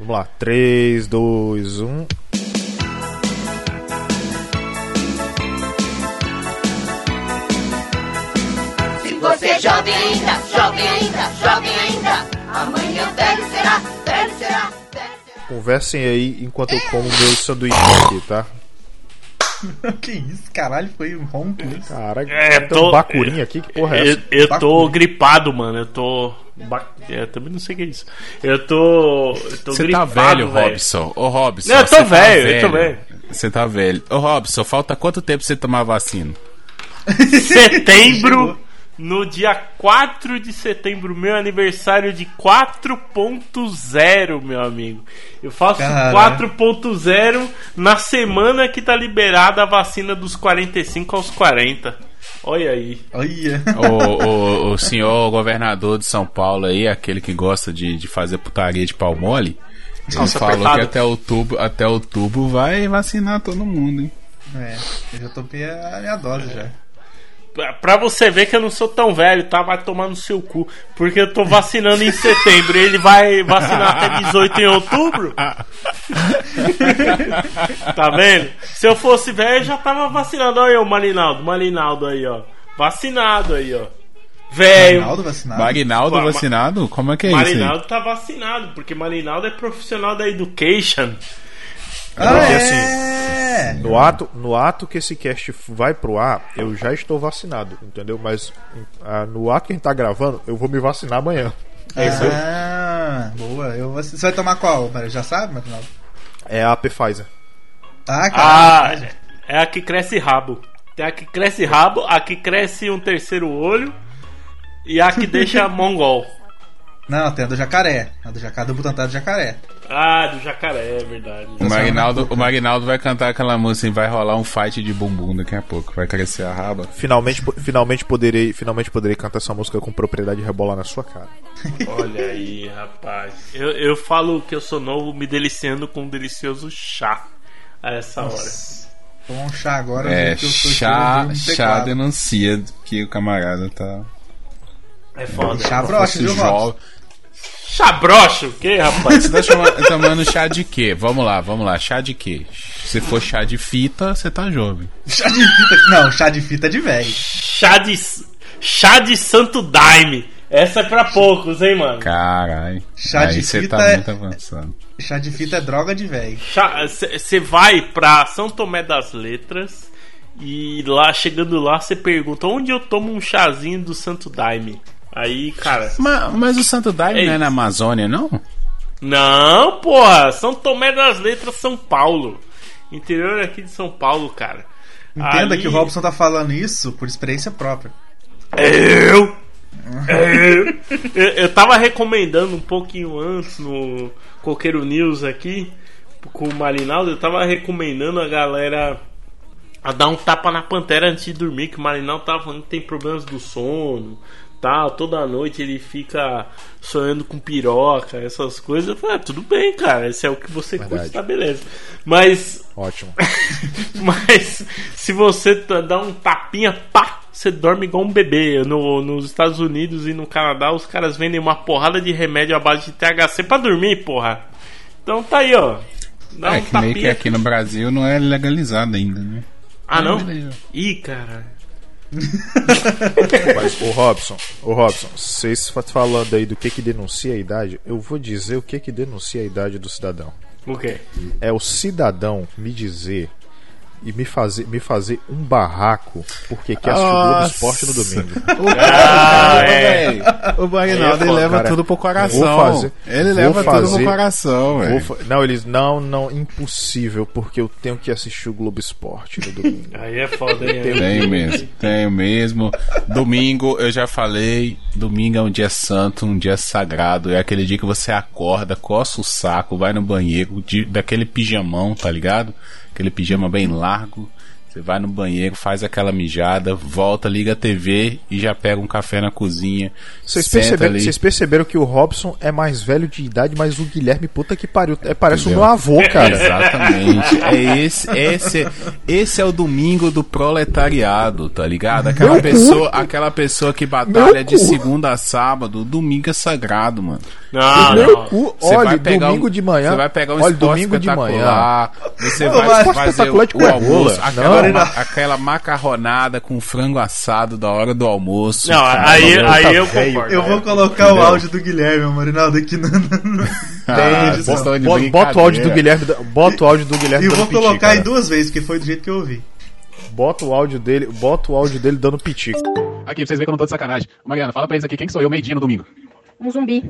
Vamos lá. 3, 2, 1. Se você é jovem ainda, jovem ainda, jovem ainda, amanhã velho será, velho será, velho será. Conversem aí enquanto eu como meu sanduíche aqui, tá? que isso, caralho, foi um ronco isso. Caralho, É, tem tô- um bacurinho aqui, que porra é Eu, essa? eu tô Bacana. gripado, mano. Eu tô. ba- é, também não sei o que é isso. Eu tô. Eu tô Você tá gripado, velho, Robson. Ô, Robson. Não, eu tô você tá velho, eu tô velho. Você tá velho. Ô, Robson, falta quanto tempo pra você tomar vacina? Setembro. No dia 4 de setembro, meu aniversário de 4.0, meu amigo. Eu faço Caralho. 4.0 na semana que tá liberada a vacina dos 45 aos 40. Olha aí. Olha. o, o, o senhor governador de São Paulo aí, aquele que gosta de, de fazer putaria de pau mole, ele Calça falou apertada. que até outubro, até outubro vai vacinar todo mundo, hein? É, eu já tomei a minha dose já. Pra- você ver que eu não sou tão velho, tá? Vai tomar no seu cu. Porque eu tô vacinando em setembro e ele vai vacinar até 18 em outubro. tá vendo? Se eu fosse velho, eu já tava vacinado. Olha aí o Marinaldo, Marinaldo aí, ó. Vacinado aí, ó. Velho. Marinaldo vacinado? Marinaldo Pô, vacinado? Como é que é isso aí? Marinaldo tá vacinado, porque Marinaldo é profissional da education. Ah, Porque, é! No ato, no ato que esse cast vai pro ar, eu já estou vacinado, entendeu? Mas ah, no ato que a gente tá gravando, eu vou me vacinar amanhã. Ah, boa. Eu, você vai tomar qual? Já sabe, Marinaldo? É a Pfizer. Ah, Ah, caralho. é a que cresce rabo. Tem a que cresce rabo, a que cresce um terceiro olho e a que deixa mongol. Não, tem a do jacaré. A do jacaré, do Butantan do jacaré. Ah, do jacaré, é verdade. O Marinaldo, o Marinaldo vai cantar aquela música e vai rolar um fight de bumbum daqui a pouco. Vai crescer a raba. Finalmente, po- finalmente poderei, finalmente poderei cantar essa música com propriedade e rebolar na sua cara. Olha aí, rapaz. Eu, eu falo que eu sou novo me deliciando com um delicioso chá a essa hora. Tomar um chá agora. É, que eu tô chá, chá denuncia que o camarada tá. É foda. Chá broxa, Fosse viu, jo- Broxa, o que, rapaz? Você tá chama- tomando chá de quê? Vamos lá, vamos lá. Chá de quê? Se for chá de fita, você tá jovem. Chá de fita. Não, chá de fita é de velho. chá de. Chá de Santo Daime. Essa é pra poucos, hein, mano? Caralho. Chá Aí de você fita tá é- muito avançado. Chá de fita é droga de velho. Você vai pra São Tomé das Letras e lá, chegando lá, você pergunta onde eu tomo um chazinho do Santo Daime. Aí, cara. Mas, mas o Santo Daime É não é isso. na Amazônia, não? Não, porra! São Tomé das Letras, São Paulo. Interior aqui de São Paulo, cara. Entenda Ali- que o Robson tá falando isso por experiência própria. Eu, eu, eu, eu tava recomendando um pouquinho antes no Coqueiro News aqui com o Marinaldo, eu tava recomendando a galera a dar um tapa na pantera antes de dormir, que o Marinaldo tava falando que tem problemas do sono, tal, toda noite ele fica sonhando com piroca, essas coisas. Eu falei, ah, tudo bem, cara, esse é o que você curte, Verdade. tá beleza. Mas Ótimo. mas se você dá um tapinha, pá, você dorme igual um bebê. No, nos Estados Unidos e no Canadá, os caras vendem uma porrada de remédio à base de THC pra dormir, porra. Então tá aí, ó. Dá é um que meio que tapinha. aqui no Brasil não é legalizado ainda, né? Ah, não? Beleza. Ih, cara. Mas, ô Robson, ô Robson, vocês fa- falando aí do que que denuncia a idade, eu vou dizer o que que denuncia a idade do cidadão. O quê? É o cidadão me dizer e me fazer, me fazer um barraco porque quer assistir o Globo. Esporte no domingo. Ah, é. O Magnaldo é ele leva cara. tudo pro coração. Vou fazer- ele vou leva tudo fazer- pro coração, velho. não, eles não, não, impossível, porque eu tenho que assistir o Globo Esporte no domingo. Aí é foda, hein? Tenho mesmo, tenho mesmo. Domingo, eu já falei, domingo é um dia santo, um dia sagrado. É aquele dia que você acorda, coça o saco, vai no banheiro, de- daquele pijamão, tá ligado? Aquele pijama bem largo, Você vai no banheiro, faz aquela mijada, volta, liga a TV e já pega um café na cozinha. Vocês perceberam, vocês perceberam que o Robson é mais velho de idade, mas o Guilherme, puta que pariu, é, parece Entendeu? o meu avô, cara. Exatamente. É esse, esse, esse é o domingo do proletariado, tá ligado? Aquela Meu cu. pessoa, aquela pessoa que batalha Meu de cu. segunda a sábado, domingo é sagrado, mano. Não, meu não. cu, Você olha, vai pegar domingo um- de manhã. Você vai pegar um olha, esporte domingo de manhã. espetacular, Você vai fazer o, de o almoço, aquela, Não. ma- aquela macarronada com frango assado da hora do almoço. Não, Cara, aí, aí tá eu velho. concordo. Eu vou colocar o áudio do Guilherme, Marinaldo, aqui no. no- Ah, Bota, bota o áudio do. Guilherme, bota o áudio do Guilherme E vou piti, colocar cara. em duas vezes, que foi do jeito que eu ouvi. Bota o áudio dele, bota o áudio dele dando piti. Aqui, pra vocês verem que eu não tô de sacanagem. Mariana, fala pra eles aqui quem que sou eu meio-dia no domingo. Um zumbi.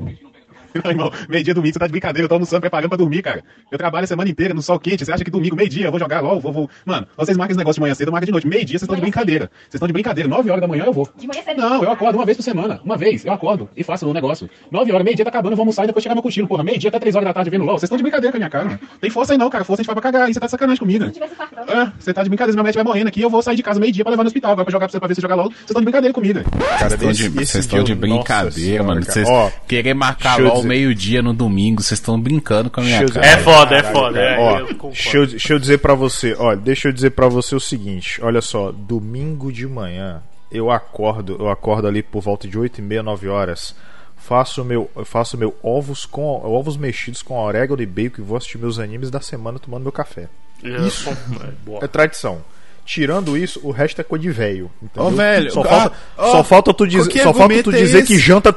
Não, irmão, meio-dia domingo, você tá de brincadeira, eu tô almoçando, preparando pra dormir, cara. Eu trabalho a semana inteira no sol quente, você acha que domingo, meio-dia, eu vou jogar LOL, vou, vou... Mano, vocês marcam esse negócio de manhã cedo, marca de noite. Meio-dia, vocês estão de brincadeira. Vocês estão de brincadeira, 9 horas da manhã eu vou. De manhã cedo. Não, eu acordo uma vez por semana. Uma vez, eu acordo e faço o negócio. 9 horas, meio-dia tá acabando, eu vou almoçar e depois chegar meu cochilo, porra. Meio-dia até 3 horas da tarde vendo LOL. Vocês estão de brincadeira com a minha cara, mano. Tem força aí não, cara. Força a gente vai pra cagar aí, você tá de sacanagem comigo. Se tivesse fartão. É, você tá de brincadeira, minha mãe estiver morrendo aqui, eu vou sair de casa meio-dia pra levar no hospital. Agora pra jogar pra você pra ver se jogar LOL. Vocês estão de brincadeira comigo. Cara, Vocês estão de, de brincadeira, senhora, mano. Vocês Ó, querer marcar LOL dizer- meio-dia no domingo, vocês estão brincando com a minha eu cara. É foda, é foda. É, Ó, eu deixa eu, deixa eu dizer pra você, olha, deixa eu dizer pra você o seguinte, olha só, domingo de manhã eu acordo, eu acordo ali por volta de 8 e meia, 9 horas, faço meu, eu faço meu ovos com ovos mexidos com orégano e bacon e vou assistir meus animes da semana tomando meu café. Isso. É. É tradição. Tirando isso, o resto é coisa de velho. Ô, velho, só ah, falta, ó, só falta tu dizer, que só falta tu é dizer que esse? janta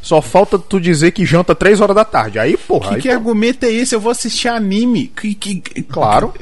só falta tu dizer que janta 3 horas da tarde. Aí, porra, Que, aí, que argumento é esse? Eu vou assistir anime. Que, que, claro.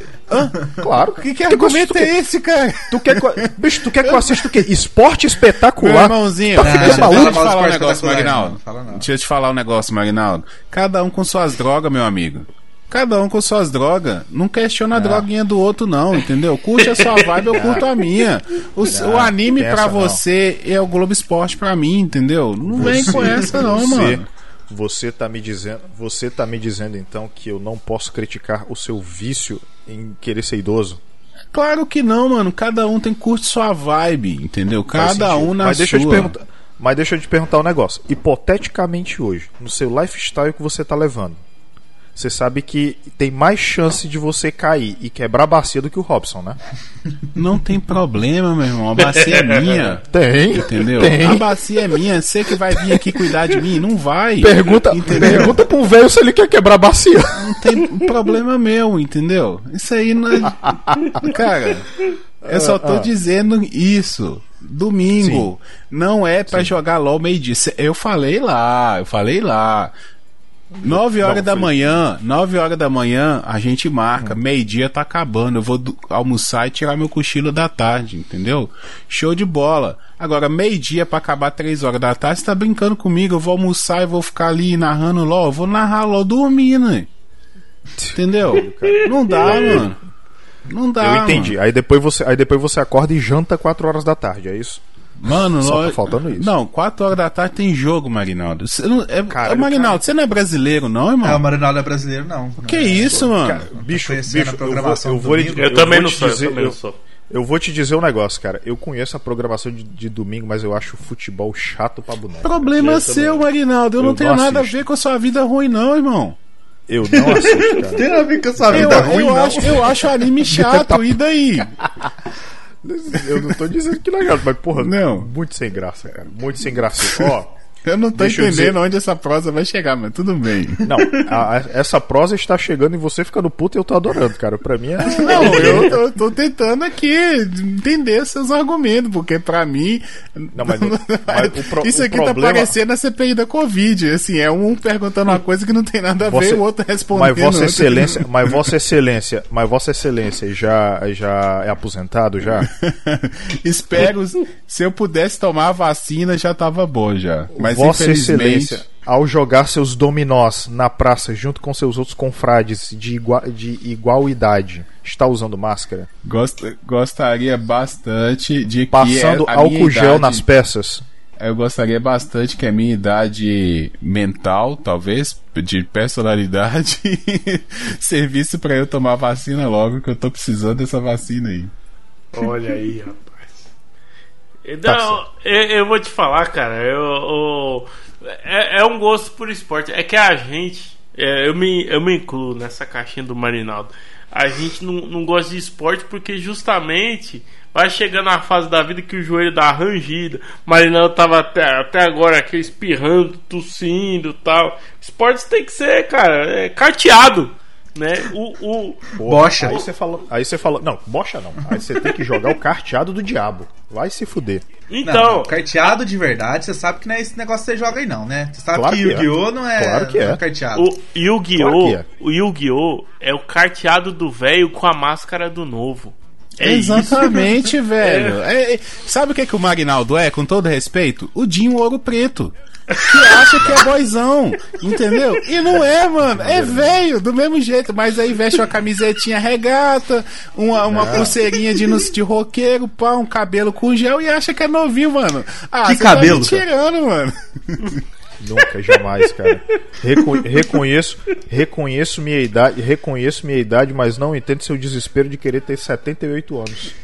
Claro. Que, que argumento é esse, cara? Tu quer que, eu- bicho, tu quer que eu assista o quê? Esporte Meu espetacular. irmãozinho, Tá deixa, ficando deixa eu maluco? te falar um negócio, Magnaldo. não fala não. Deixa eu te falar um negócio, Magnaldo. Cada um com suas drogas, meu amigo. Cada um com suas drogas. Não questiona a droguinha do outro, não, entendeu? Curte a sua vibe, eu curto a minha. O, o anime tem pra não. você é o Globo Esporte pra mim, entendeu? Não vem com essa, não, você, mano. Você tá me dizendo, você tá me dizendo então que eu não posso criticar o seu vício em querer ser idoso? Claro que não, mano. Cada um tem curte sua vibe, entendeu? Cada um na Mas deixa eu te sua. perguntar. Mas deixa eu te perguntar um negócio. Hipoteticamente hoje, no seu lifestyle que você tá levando, você sabe que tem mais chance de você cair e quebrar a bacia do que o Robson, né? Não tem problema, meu irmão. A bacia é minha. Tem. Entendeu? Tem. A bacia é minha. Você que vai vir aqui cuidar de mim, não vai. Pergunta, Entendeu? pergunta pro velho se ele quer quebrar a bacia. Não tem problema meu, entendeu? Isso aí não é... Cara, eu só tô Ah, dizendo isso. Domingo. Não é pra jogar LOL meio-dia. Eu falei lá, eu falei lá. 9 horas Não, da foi- manhã, 9 horas da manhã, a gente marca. Hum. Meio-dia tá acabando. Eu vou almoçar e tirar meu cochilo da tarde, entendeu? Show de bola. Agora, meio-dia pra acabar 3 horas da tarde, você tá brincando comigo. Eu vou almoçar e vou ficar ali narrando LOL. Eu vou narrar LOL dormindo. Entendeu? Não dá, mano. Não dá. eu entendi. Aí depois você, aí depois você acorda e janta 4 horas da tarde, é isso? Mano, Só nós- tá faltando isso. Não, 4 horas da tarde tem jogo, Marinaldo. Você não, é, Caralho, Marinaldo, você não é brasileiro, não, irmão? É, o Marinaldo é brasileiro, não. Que isso, mano? Cara, bicho, bicho, a programação eu vou, eu vou, Eu, também vou não sou, dizer, eu também eu, não sou. eu vou te dizer um negócio, cara. Eu conheço a programação de, de domingo, mas eu acho o futebol chato pra boneco. Problema Eu seu, também. Marinaldo. Eu, não Eu tenho não nada a ver com a sua vida ruim, não, irmão. Eu não assisto, cara. Tem a ver com a sua Eu, vida ruim, eu não. acho, eu acho anime chato, e daí? Eu não tô dizendo que não é mas porra, Não. muito sem graça, cara. Muito sem graça. Ó, Eu não tô Deixa entendendo dizer- onde essa prosa vai chegar, mas tudo bem. não, a- a- essa prosa está chegando e você ficando puto e eu tô adorando, cara. Pra mim é. Não, eu tô, tô tentando aqui entender seus argumentos, porque pra mim. Não, mas- mas o pro- isso aqui tá problema- parecendo a CPI da Covid. Assim, é um perguntando uma coisa que não tem nada a ver, Você- o outro respondendo. Mas Vossa. Excelência, mas Vossa Excelência, mas Vossa Excelência já, já é aposentado já? Espero, se eu pudesse tomar a vacina, já tava bom já. Mas Vossa infelizmente. Excelência, ao jogar seus dominós na praça junto com seus outros confrades de, igua, de igual idade, está usando máscara? Gost, gostaria bastante de que. Passando a minha álcool gel idade- nas peças? Eu gostaria bastante que a minha idade mental, talvez, de personalidade, servisse pra eu tomar vacina logo, que eu tô precisando dessa vacina aí. Olha aí, rapaz. Tá Então, eu, eu vou te falar, cara. Eu, eu- é, é um gosto por esporte. É que a gente. é, eu, me, eu me incluo nessa caixinha do Marinaldo. A gente não, não gosta de esporte porque justamente vai chegando a fase da vida que o joelho dá rangida. Marinaldo tava até, até agora aqui espirrando, tossindo e tal. Esportes tem que ser, cara, é, carteado. Né? O, o, Porra, Bocha. Aí você falou. Aí você falou. Não, bocha não. Aí você tem que jogar o carteado do diabo. Vai se fuder. então, Não, carteado de verdade, você sabe que não é esse negócio que você joga aí, não, né? Você sabe Claro que que é. Yu-Gi-Oh! não é, Claro que não é. carteado. O Yu-Gi-Oh! Claro é. O Yu-Gi-Oh! é o carteado do velho com a máscara do novo. É isso. Exatamente, velho. É, é, sabe o que, que o Magnaldo é, com todo respeito? O Dinho Ouro Preto. Que acha que é boizão, entendeu? E não é, mano. É velho, do mesmo jeito. Mas aí veste uma camisetinha regata, uma, uma pulseirinha de, de roqueiro, pá, um cabelo com gel e acha que é novinho, mano. Ah, Que você cabelo, Tá tirando, mano. Nunca, jamais, cara. Reco- reconheço, reconheço minha idade, reconheço minha idade, mas não entendo seu desespero de querer ter 78 anos.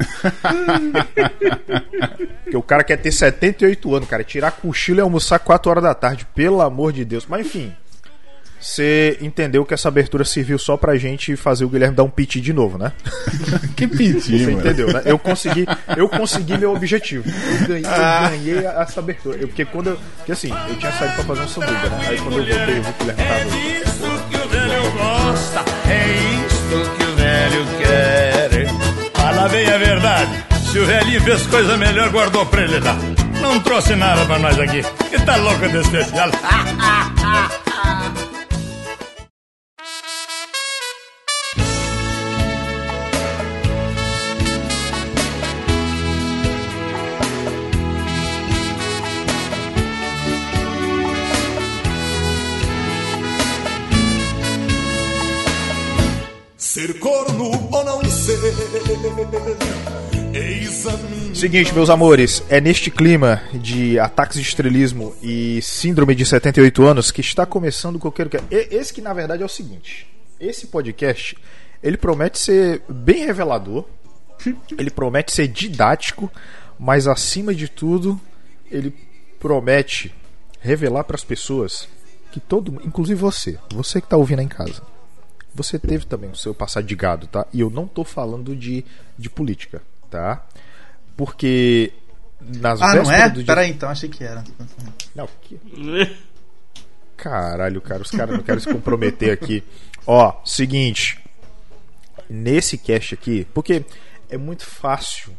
Porque o cara quer ter 78 anos, cara, tirar cochilo e almoçar 4 horas da tarde, pelo amor de Deus. Mas enfim, você entendeu que essa abertura serviu só pra gente fazer o Guilherme dar um pitch de novo, né? Que pedir, Você mano. entendeu, né? Eu consegui, eu consegui meu objetivo. Eu ganhei, eu ganhei essa abertura. Eu- porque quando eu. Porque assim, eu tinha saído pra fazer um sanduíche, né? Aí quando eu voltei, eu vi que o Guilherme tava. Isso que o velho gosta, é isto que o velho quer. Fala bem a verdade, se o velhinho fez coisa melhor, guardou pra ele dar. Não trouxe nada pra nós aqui, que tá louco de especial. Ser corno ou não ser, eis a minha. Seguinte, meus amores, é neste clima de ataques de estrelismo e síndrome de 78 anos que está começando. E- Esse que na verdade é o seguinte: esse podcast ele promete ser bem revelador, ele promete ser didático, mas acima de tudo, ele promete revelar para as pessoas que todo, inclusive você, você que está ouvindo aí em casa, você teve também o seu passado de gado, tá? E eu não tô falando de, de política, tá? Porque nas ah, não é? do dia... Peraí, então, achei que era. Não, que... Caralho, cara, os caras não querem se comprometer aqui. Ó, seguinte. Nesse cast aqui, porque é muito fácil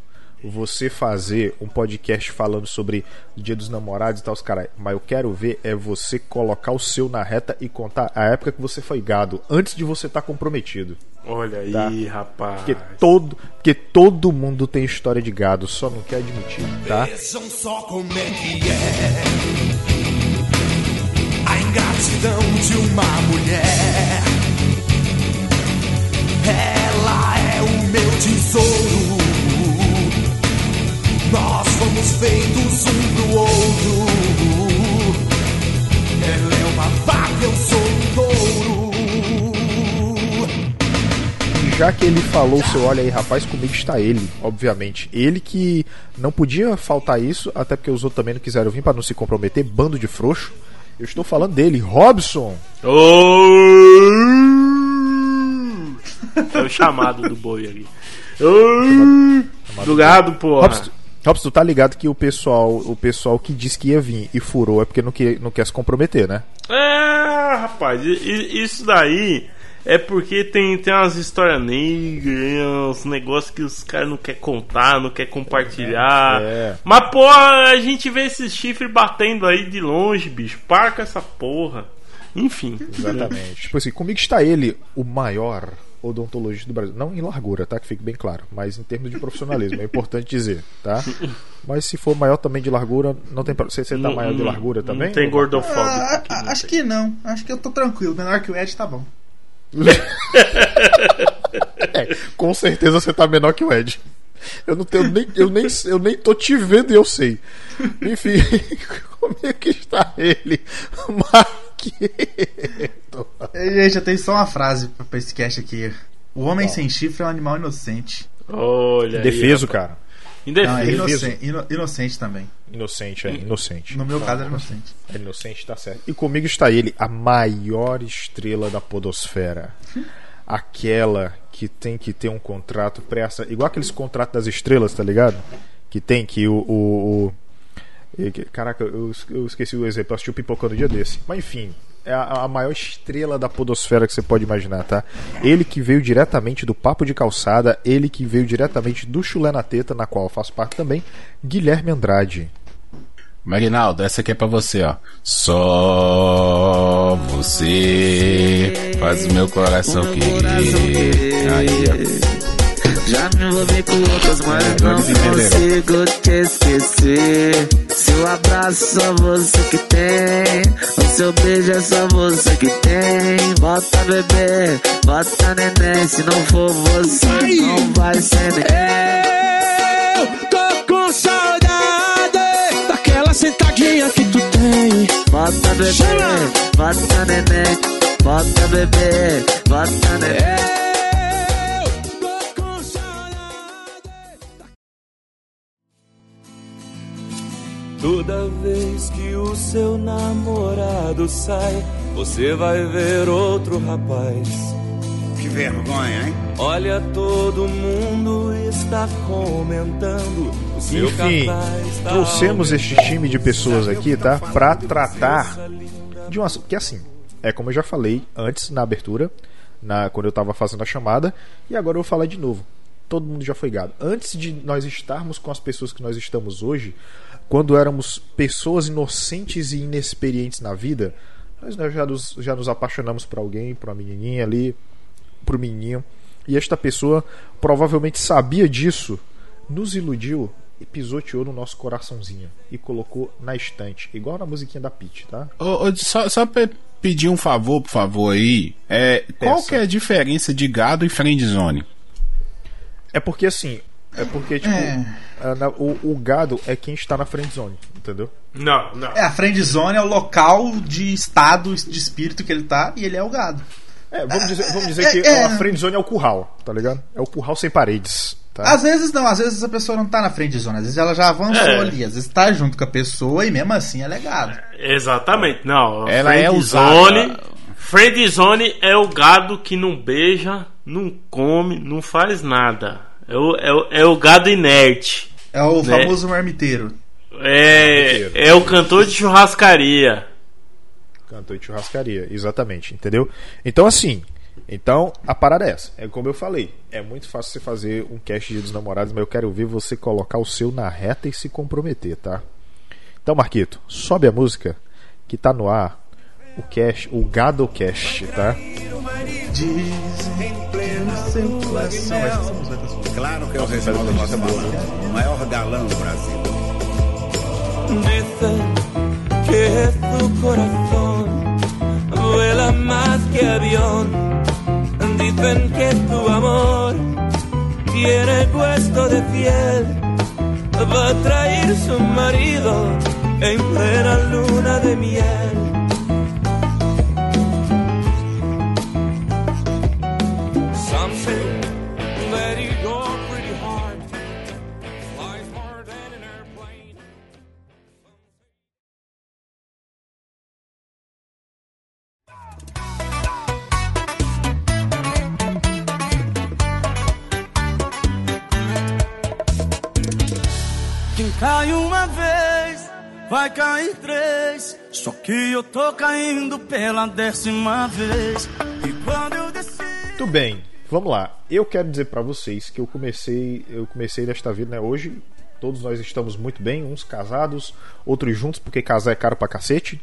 você fazer um podcast falando sobre o Dia dos Namorados e tal, os caras. Mas eu quero ver é você colocar o seu na reta e contar a época que você foi gado, antes de você estar comprometido. Olha aí, Tá. rapaz. Porque todo, porque todo mundo tem história de gado, só não quer admitir, tá? Vejam só como é que é a ingratidão de uma mulher. Ela é o meu tesouro. Nós fomos feitos um pro outro. Ela é uma vaca, eu sou um touro. E já que ele falou o seu olha aí, rapaz, comigo está ele, obviamente. Ele que não podia faltar isso, até porque os outros também não quiseram vir para não se comprometer, bando de frouxo. Eu estou falando dele, Robson. É o chamado do boi ali. Ô, Do gado, porra. Robson, Robson, tu tá ligado que o pessoal, o pessoal que disse que ia vir e furou é porque não quer, não quer se comprometer, né? É, rapaz, isso daí é porque tem, tem umas histórias negras, uns negócios que os caras não querem contar, não querem compartilhar. É. Mas, pô, a gente vê esses chifres batendo aí de longe, bicho. Para com essa porra. Enfim. Exatamente. tipo assim, comigo está ele, o maior odontologista do Brasil. Não em largura, tá? Que fique bem claro. Mas em termos de profissionalismo, é importante dizer, tá? Mas se for maior também de largura, não tem problema. Você, você tá Não- maior de largura não também? tem ou- gordofóbico. Ah, aqui, ah, não acho tem. que não. Acho que eu tô tranquilo. Menor que o Ed tá bom. É, com certeza você tá menor que o Ed. Eu não tenho nem. Eu nem, eu nem tô te vendo e eu sei. Enfim, como é que está ele? Marqueto. Gente, eu tenho só uma frase pra pra esse cast aqui. O homem sem chifre é um animal inocente. Olha. aí, Defeso, rapaz. cara. Não, é Indefeso. inocente, ino- inocente também. Inocente, é, inocente. No meu caso era inocente. É inocente, tá certo. E comigo está ele, a maior estrela da podosfera. Aquela que tem que ter um contrato pressa, igual aqueles contratos das estrelas, tá ligado? Que tem que o. o, o- que- Caraca, eu, eu esqueci o exemplo, eu assisti o Pipocando um dia desse. Mas enfim, é a, a maior estrela da podosfera que você pode imaginar, tá? Ele que veio diretamente do Papo de Calçada, ele que veio diretamente do Chulé na Teta, na qual eu faço parte também, Guilherme Andrade. Marinaldo, essa aqui é pra você, ó. Só você faz o meu coração querer. Aí, ó. Já me envolvi com outras, mas É, não consigo te esquecer. Seu abraço só você que tem. O seu beijo é só você que tem. Bota bebê, bota neném. Se não for você, não vai ser neném. Eu tô com saudade daquela sentadinha que tu tem. Bota bebê, Chama! bota neném. Bota bebê, bota neném. Toda vez que o seu namorado sai, você vai ver outro rapaz. Que vergonha, hein? Olha, todo mundo está comentando. O seu Enfim, tá trouxemos este time de pessoas aqui, tá? Pra tratar de um assunto. Que assim, é como eu já falei antes na abertura, na, quando eu tava fazendo a chamada, e agora eu vou falar de novo. Todo mundo já foi gado. Antes de nós estarmos com as pessoas que nós estamos hoje, quando éramos pessoas inocentes e inexperientes na vida, nós né, já nos, já nos apaixonamos por alguém, por uma menininha ali, pro menininho. E esta pessoa provavelmente sabia disso, nos iludiu e pisoteou no nosso coraçãozinho e colocou na estante, igual na musiquinha da Peach, tá? Ô, ô, só, só pra pedir um favor, por favor, aí. É, qual que é a diferença de gado e friendzone? É porque assim, é porque tipo, a- na- o, o gado é quem está na friend zone, entendeu? Não, não. É, a friend zone é o local de estado de espírito que ele tá e ele é o gado. É, vamos dizer, vamos dizer É, que é. a friend zone é o curral, tá ligado? É o curral sem paredes, tá? Às vezes não, às vezes a pessoa não tá na friend zone, às vezes ela já avançou É. ali, às vezes tá junto com a pessoa e mesmo assim é legado. Exatamente, não. Ela é Friendzone- usada. Friendzone é o gado que não beija, não come, não faz nada. É o, é o, é o gado inerte. É o Né? famoso marmiteiro. É, é o cantor de churrascaria. Cantor de churrascaria, exatamente, entendeu? Então assim, então a parada é essa. É como eu falei, é muito fácil você fazer um cast de dos namorados, mas eu quero ver você colocar o seu na reta e se comprometer, tá? Então, Marquito, sobe a música que tá no ar, o cast, o GadoCast, tá? Diz Claro que é o Reginaldo Rossi, o maior galã do Brasil. Dicen que tu corazón vuela más que avión. Dicen que tu amor tiene puesto de fiel. Va a traer su marido en plena luna de miel. Cai uma vez, vai cair três. Só que eu tô caindo pela décima vez. E quando eu desci. Muito bem, vamos lá. Eu quero dizer pra vocês que eu comecei, eu comecei desta vida, né? Hoje todos nós estamos muito bem, uns casados, outros juntos, porque casar é caro pra cacete.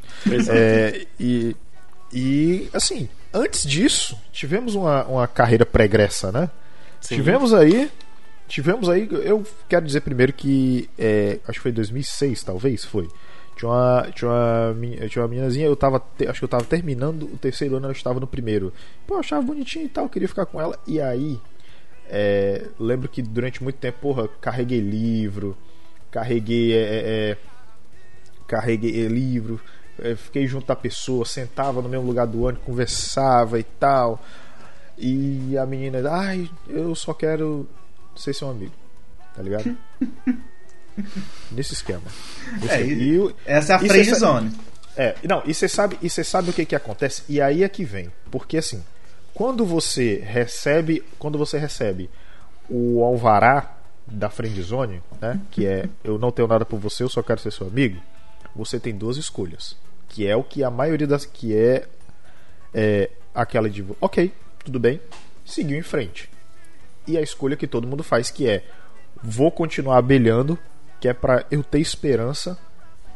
É, e, e assim, antes disso, tivemos uma, uma carreira pregressa, né? Tivemos aí. Tivemos aí. Eu quero dizer primeiro que. é, acho que foi em 2006, talvez, foi. Tinha uma, tinha uma, tinha uma meninazinha, eu tava. acho que eu tava terminando o terceiro ano, ela estava no primeiro. Pô, eu achava bonitinho e tal, queria ficar com ela. E aí. é, lembro que durante muito tempo, porra, carreguei livro, carreguei. é, é, é, carreguei livro, é, fiquei junto da pessoa, sentava no mesmo lugar do ônibus, conversava e tal. E a menina, ai, eu só quero ser seu amigo. Tá ligado? Nesse esquema. Nesse É, e- o- essa é a e friend zone. É, não, e você sabe, e você sabe o que que acontece? E aí é que vem. Porque assim, quando você recebe, quando você recebe o alvará da friendzone, né, que é eu não tenho nada por você, eu só quero ser seu amigo, você tem duas escolhas, que é o que a maioria das que é, é aquela de, OK, tudo bem, seguiu em frente. E a escolha que todo mundo faz que é vou continuar abelhando, que é pra eu ter esperança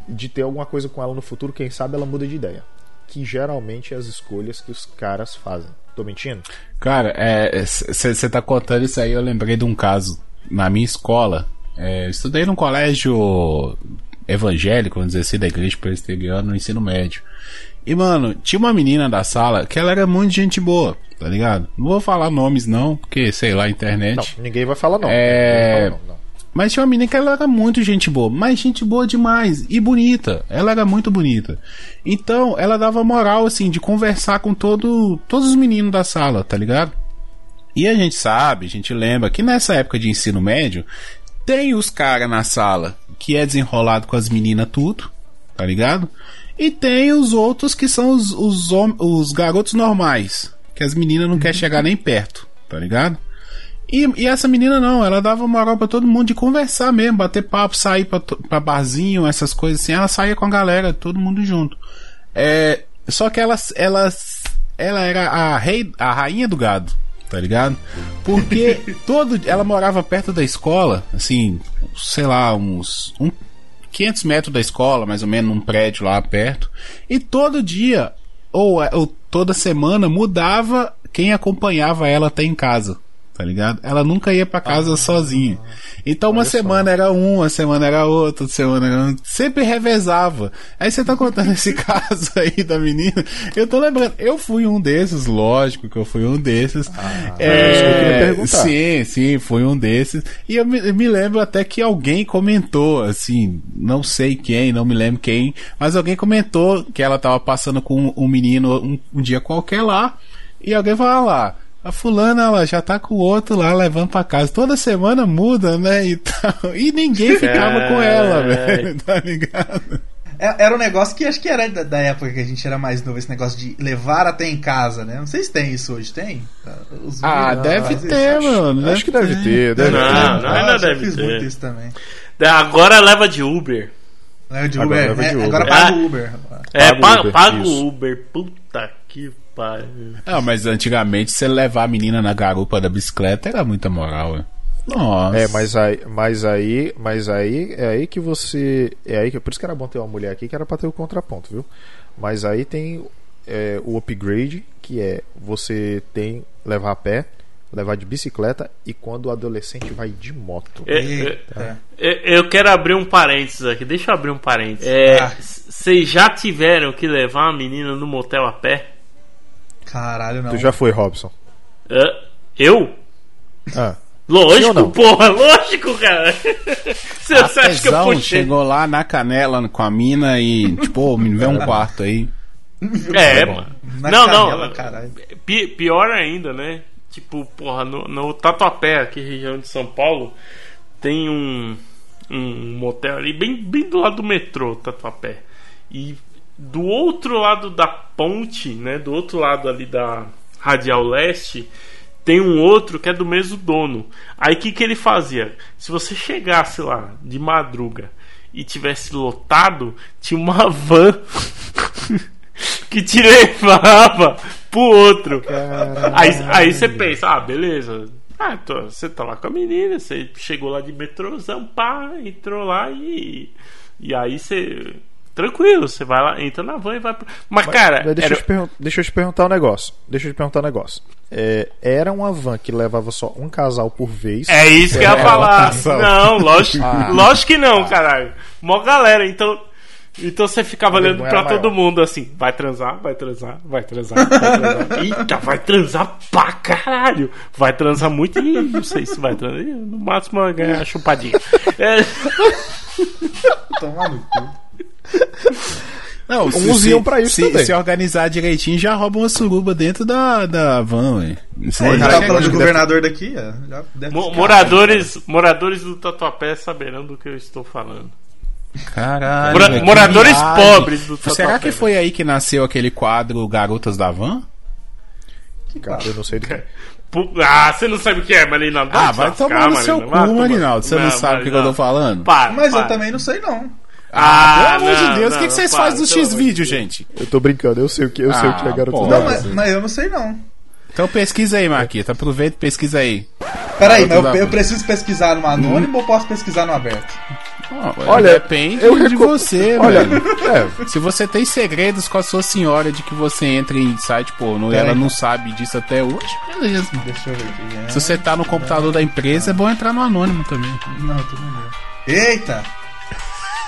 de ter alguma coisa com ela no futuro, quem sabe ela muda de ideia. Que geralmente é as escolhas que os caras fazem. Tô mentindo? Cara, você tá contando isso aí, eu lembrei de um caso. Na minha escola, é, estudei num colégio evangélico, vamos dizer assim, da igreja presbiteriana no ensino médio. E, mano, tinha uma menina da sala que ela era muito gente boa, tá ligado? Não vou falar nomes não, porque, sei lá, internet. Não, ninguém vai falar não. É. Falar não, não. Mas tinha uma menina que ela era muito gente boa, mas gente boa demais e bonita. Ela era muito bonita. Então, ela dava moral assim de conversar com todo, todos os meninos da sala, tá ligado? E a gente sabe, a gente lembra que nessa época de ensino médio tem os caras na sala que é desenrolado com as meninas tudo, tá ligado? E tem os outros que são os, os, os garotos normais, que as meninas não querem chegar nem perto, tá ligado? E, e essa menina não, ela dava moral pra todo mundo de conversar mesmo, bater papo, sair pra, pra barzinho, essas coisas assim. Ela saía com a galera, todo mundo junto. É, só que ela, ela, ela era a, rei, a rainha do gado, tá ligado? Porque todo, ela morava perto da escola, assim, sei lá, uns um, 500 metros da escola, mais ou menos, num prédio lá perto. E todo dia, ou, ou toda semana, mudava quem acompanhava ela até em casa. Tá ligado? Ela nunca ia pra casa sozinha. Então uma semana era um, uma semana era outro, outra semana era um. Sempre revezava. Aí você tá contando esse caso aí da menina. Eu tô lembrando, eu fui um desses, lógico que eu fui um desses. é isso que eu sim, sim, fui um desses. E eu me, eu me lembro até que alguém comentou, assim, não sei quem, não me lembro quem, mas alguém comentou que ela tava passando com um menino um, um dia qualquer lá, e alguém falou "Ah lá. A fulana, ela já tá com o outro lá levando pra casa. Toda semana muda, né? E, tal. e ninguém ficava com ela, velho. Tá ligado? É- Era um negócio que acho que era da, da época que a gente era mais novo, esse negócio de levar até em casa, né? Não sei se tem isso hoje, tem? Os Ah, deve ter, isso. mano. Acho que deve ter, deve Não, ter. não, ainda eu deve fiz ter. muito isso também. Agora leva de Uber. Leva de Agora Uber, leva de é, Uber. agora paga o Uber. É, Paga o Uber, paga o Uber. Puta que pariu. Não, mas antigamente você levar a menina na garupa da bicicleta era muita moral, velho. Nossa. É, mas aí, mas aí, mas aí é aí que você, é aí que por isso que era bom ter uma mulher aqui que era pra ter o contraponto, viu? Mas aí tem é, o upgrade que é você tem levar a pé, levar de bicicleta e quando o adolescente vai de moto. É, é, é, eu quero abrir um parênteses aqui. Deixa eu abrir um parênteses. É, Ah. Vocês já tiveram que levar a menina no motel a pé? Caralho, não. Tu já foi, Robson? Hã? eu? Ah, Lógico, porra, lógico, cara. Você, você acha que eu Apesão puxei? chegou lá na canela com a mina e, tipo, ô, me vê um quarto aí. É, bom. mano. Na não, canela, não. caralho. Pi- pior ainda, né? Tipo, porra, no, no Tatuapé, aqui região de São Paulo, tem um, um motel ali bem, bem do lado do metrô, Tatuapé. E do outro lado da ponte, né? Do outro lado ali da Radial Leste, tem um outro que é do mesmo dono. Aí o que, que ele fazia? Se você chegasse lá de madruga e tivesse lotado, tinha uma van que te levava pro outro. Aí, aí você pensa, ah, beleza. Ah, tô- você tá lá com a menina, você chegou lá de metrôzão, pá, entrou lá e. E aí você. Tranquilo, você vai lá, entra na van e vai pro. Mas, cara, Mas deixa, era- eu pergun- deixa eu te perguntar um negócio. Deixa eu te perguntar um negócio. É, era uma van que levava só um casal por vez. É isso que eu ia falar. Não, lógico, Ah. lógico que não, caralho. Mó galera, então. Então você ficava olhando pra todo maior. mundo assim: vai transar, vai transar, vai transar, vai transar. Eita, vai transar pra caralho. Vai transar muito e não sei se vai transar. No máximo vai ganhar chupadinha. É, Tomar no cu. Não, Uns iam pra isso se, também. se organizar direitinho, já rouba uma suruba dentro da, da van, ué. Isso aí tá é falando de grande. governador daqui, ó, Mo- ficar. moradores, moradores do Tatuapé saberão do que eu estou falando. Caralho. Mora- que moradores viagem. pobres do Será Tatuapé. que foi aí que nasceu aquele quadro Garotas da Van? Cara, eu não sei do que. Pu- Ah, você não sabe o que é, Marina? Ah, vai tomar no seu cu, Marinaldo. Você não sabe o que, que eu tô falando? Para, Mas eu também não sei não. Ah, Pelo amor de Deus, o que, que vocês fazem de X-Vídeo, gente? Eu tô brincando, eu sei o que, eu sei o que é Ah, garoto pô. da Não, mas, mas eu não sei não. Então pesquisa aí, Marquita. Aproveita e pesquisa aí. Peraí, mas eu, eu preciso pesquisar no anônimo ou posso pesquisar no aberto? Olha, depende eu de você, Olha, velho. é, Se você tem segredos com a sua senhora de que você entra em site pornô e ela não sabe disso até hoje, beleza. Deixa eu ver aqui. né? Se você tá no computador da empresa, é bom entrar no anônimo também. Não, tudo bem. Eita!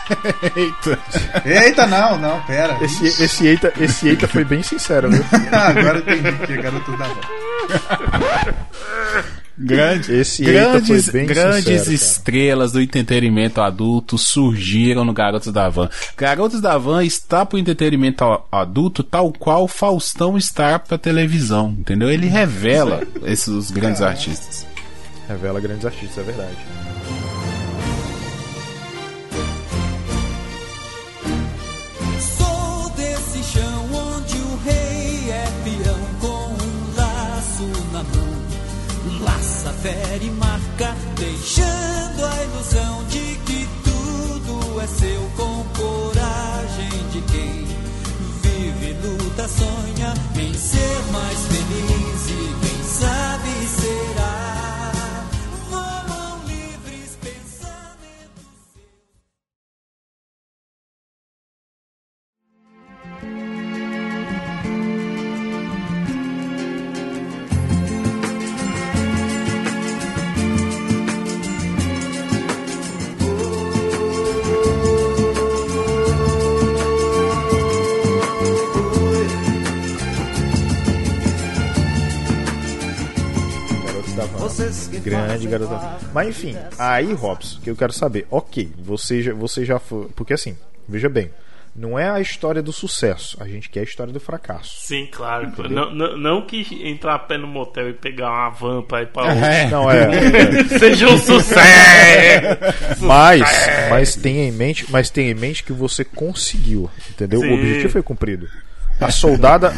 Eita. Eita, não, não, pera. esse, esse, eita, esse eita foi bem sincero, viu? Agora eu entendi que é garoto da van. Grande, Esse eita grandes foi bem grandes sincero, cara. estrelas do entretenimento adulto surgiram no Garotos da Van. Garotos da Van está pro entretenimento a- adulto tal qual Faustão está pra televisão, entendeu? Ele revela esses grandes artistas. Revela grandes artistas, é verdade. Tudo Grande Van. Mas enfim, aí, Robson, que eu quero saber. Ok, você já, você já foi. Porque assim, veja bem. Não é a história do sucesso, a gente quer a história do fracasso. Sim, claro. Não, não, não que entrar a pé no motel e pegar uma van pra ir pra outro. É. Não é. Seja um sucesso! Mas, mas tenha em mente, mas tenha em mente que você conseguiu, entendeu? Sim. O objetivo foi cumprido. A soldada,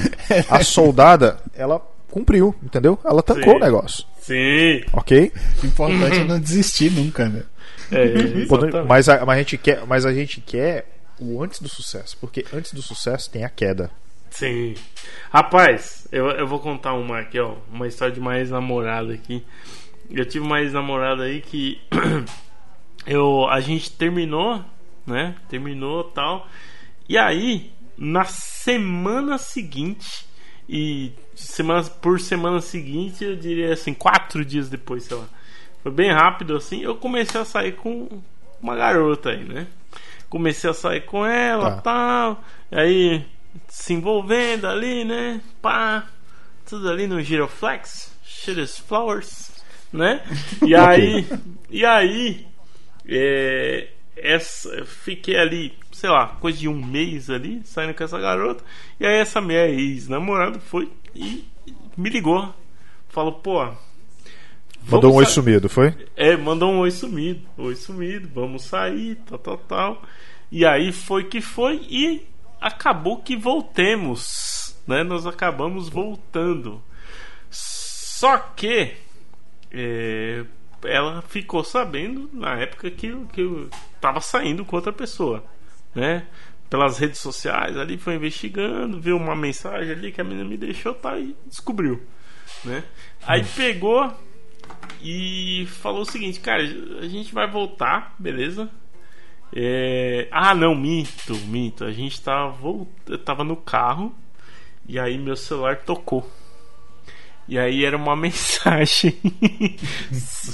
a soldada, ela cumpriu, entendeu? Ela tancou Sim. o negócio, Sim, ok? O importante é não desistir nunca, né? é, exatamente. Mas a, mas a gente quer, mas a gente quer o antes do sucesso, porque antes do sucesso tem a queda. Sim. Rapaz, eu, eu vou contar uma aqui, ó. Uma história de uma ex-namorada aqui. Eu tive uma ex-namorada aí que. eu, a gente terminou, né? Terminou tal. E aí, na semana seguinte. E semana, por semana seguinte, eu diria assim, quatro dias depois, sei lá. Foi bem rápido assim. Eu comecei a sair com uma garota aí, né? Comecei a sair com ela Tá. tal. Aí se envolvendo ali, né? Pá. Tudo ali no Giroflex. Shit is flowers. Né? E aí. E aí. É, essa, fiquei ali, sei lá, coisa de um mês ali, saindo com essa garota. E aí essa minha ex-namorada foi e me ligou. Falou, pô. Mandou um oi sumido, foi? é, mandou um oi sumido. Oi sumido, vamos sair, tal, tal, tal. E aí foi que foi e acabou que voltemos. Né? Nós acabamos voltando. Só que é, ela ficou sabendo na época que, que eu tava saindo com outra pessoa. Né? Pelas redes sociais ali, foi investigando, viu uma mensagem ali que a menina me deixou, tá e descobriu. Né? Aí pegou e falou o seguinte, cara, a gente vai voltar, beleza? É, Ah, não, minto, minto. A gente tava, volt... eu tava no carro e aí meu celular tocou. E aí era uma mensagem.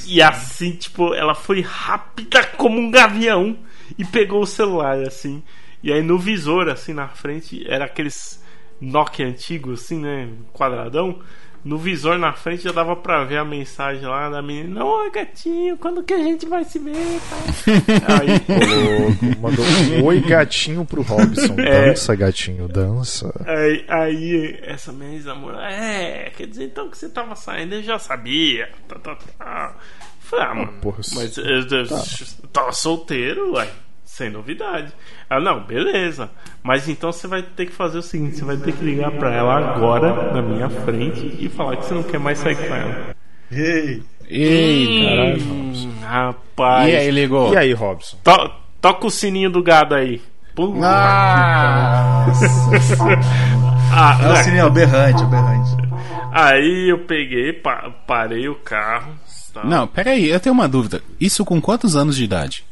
e assim, tipo, ela foi rápida como um gavião e pegou o celular, assim. E aí no visor, assim, na frente, era aqueles Nokia antigos, assim, né? Quadradão. No visor na frente já dava pra ver a mensagem lá da menina: Oi, gatinho, quando que a gente vai se ver? Tá? Aí, Louco, mandou um oi gatinho pro Robson. É. Dança, gatinho, dança. aí, aí essa minha ex-namorada: É, quer dizer então que você tava saindo, eu já sabia. Tá, tá, tá. Falei, ah, mano, porra, mas eu, eu tava solteiro, uai. Sem novidade. Ah, não, beleza. Mas então você vai ter que fazer o seguinte: você vai ter que ligar pra ela agora, na minha frente, e falar que você não quer mais sair com ela. Ei, Ei, Hum, rapaz. E aí, ligou? E aí, Robson? To- toca o sininho do gado aí. Puta. Ah, Ah, é o né? sininho, é o berrante, o berrante. Aí eu peguei, pa- parei o carro. tá? não, peraí, eu tenho uma dúvida. Isso com quantos anos de idade?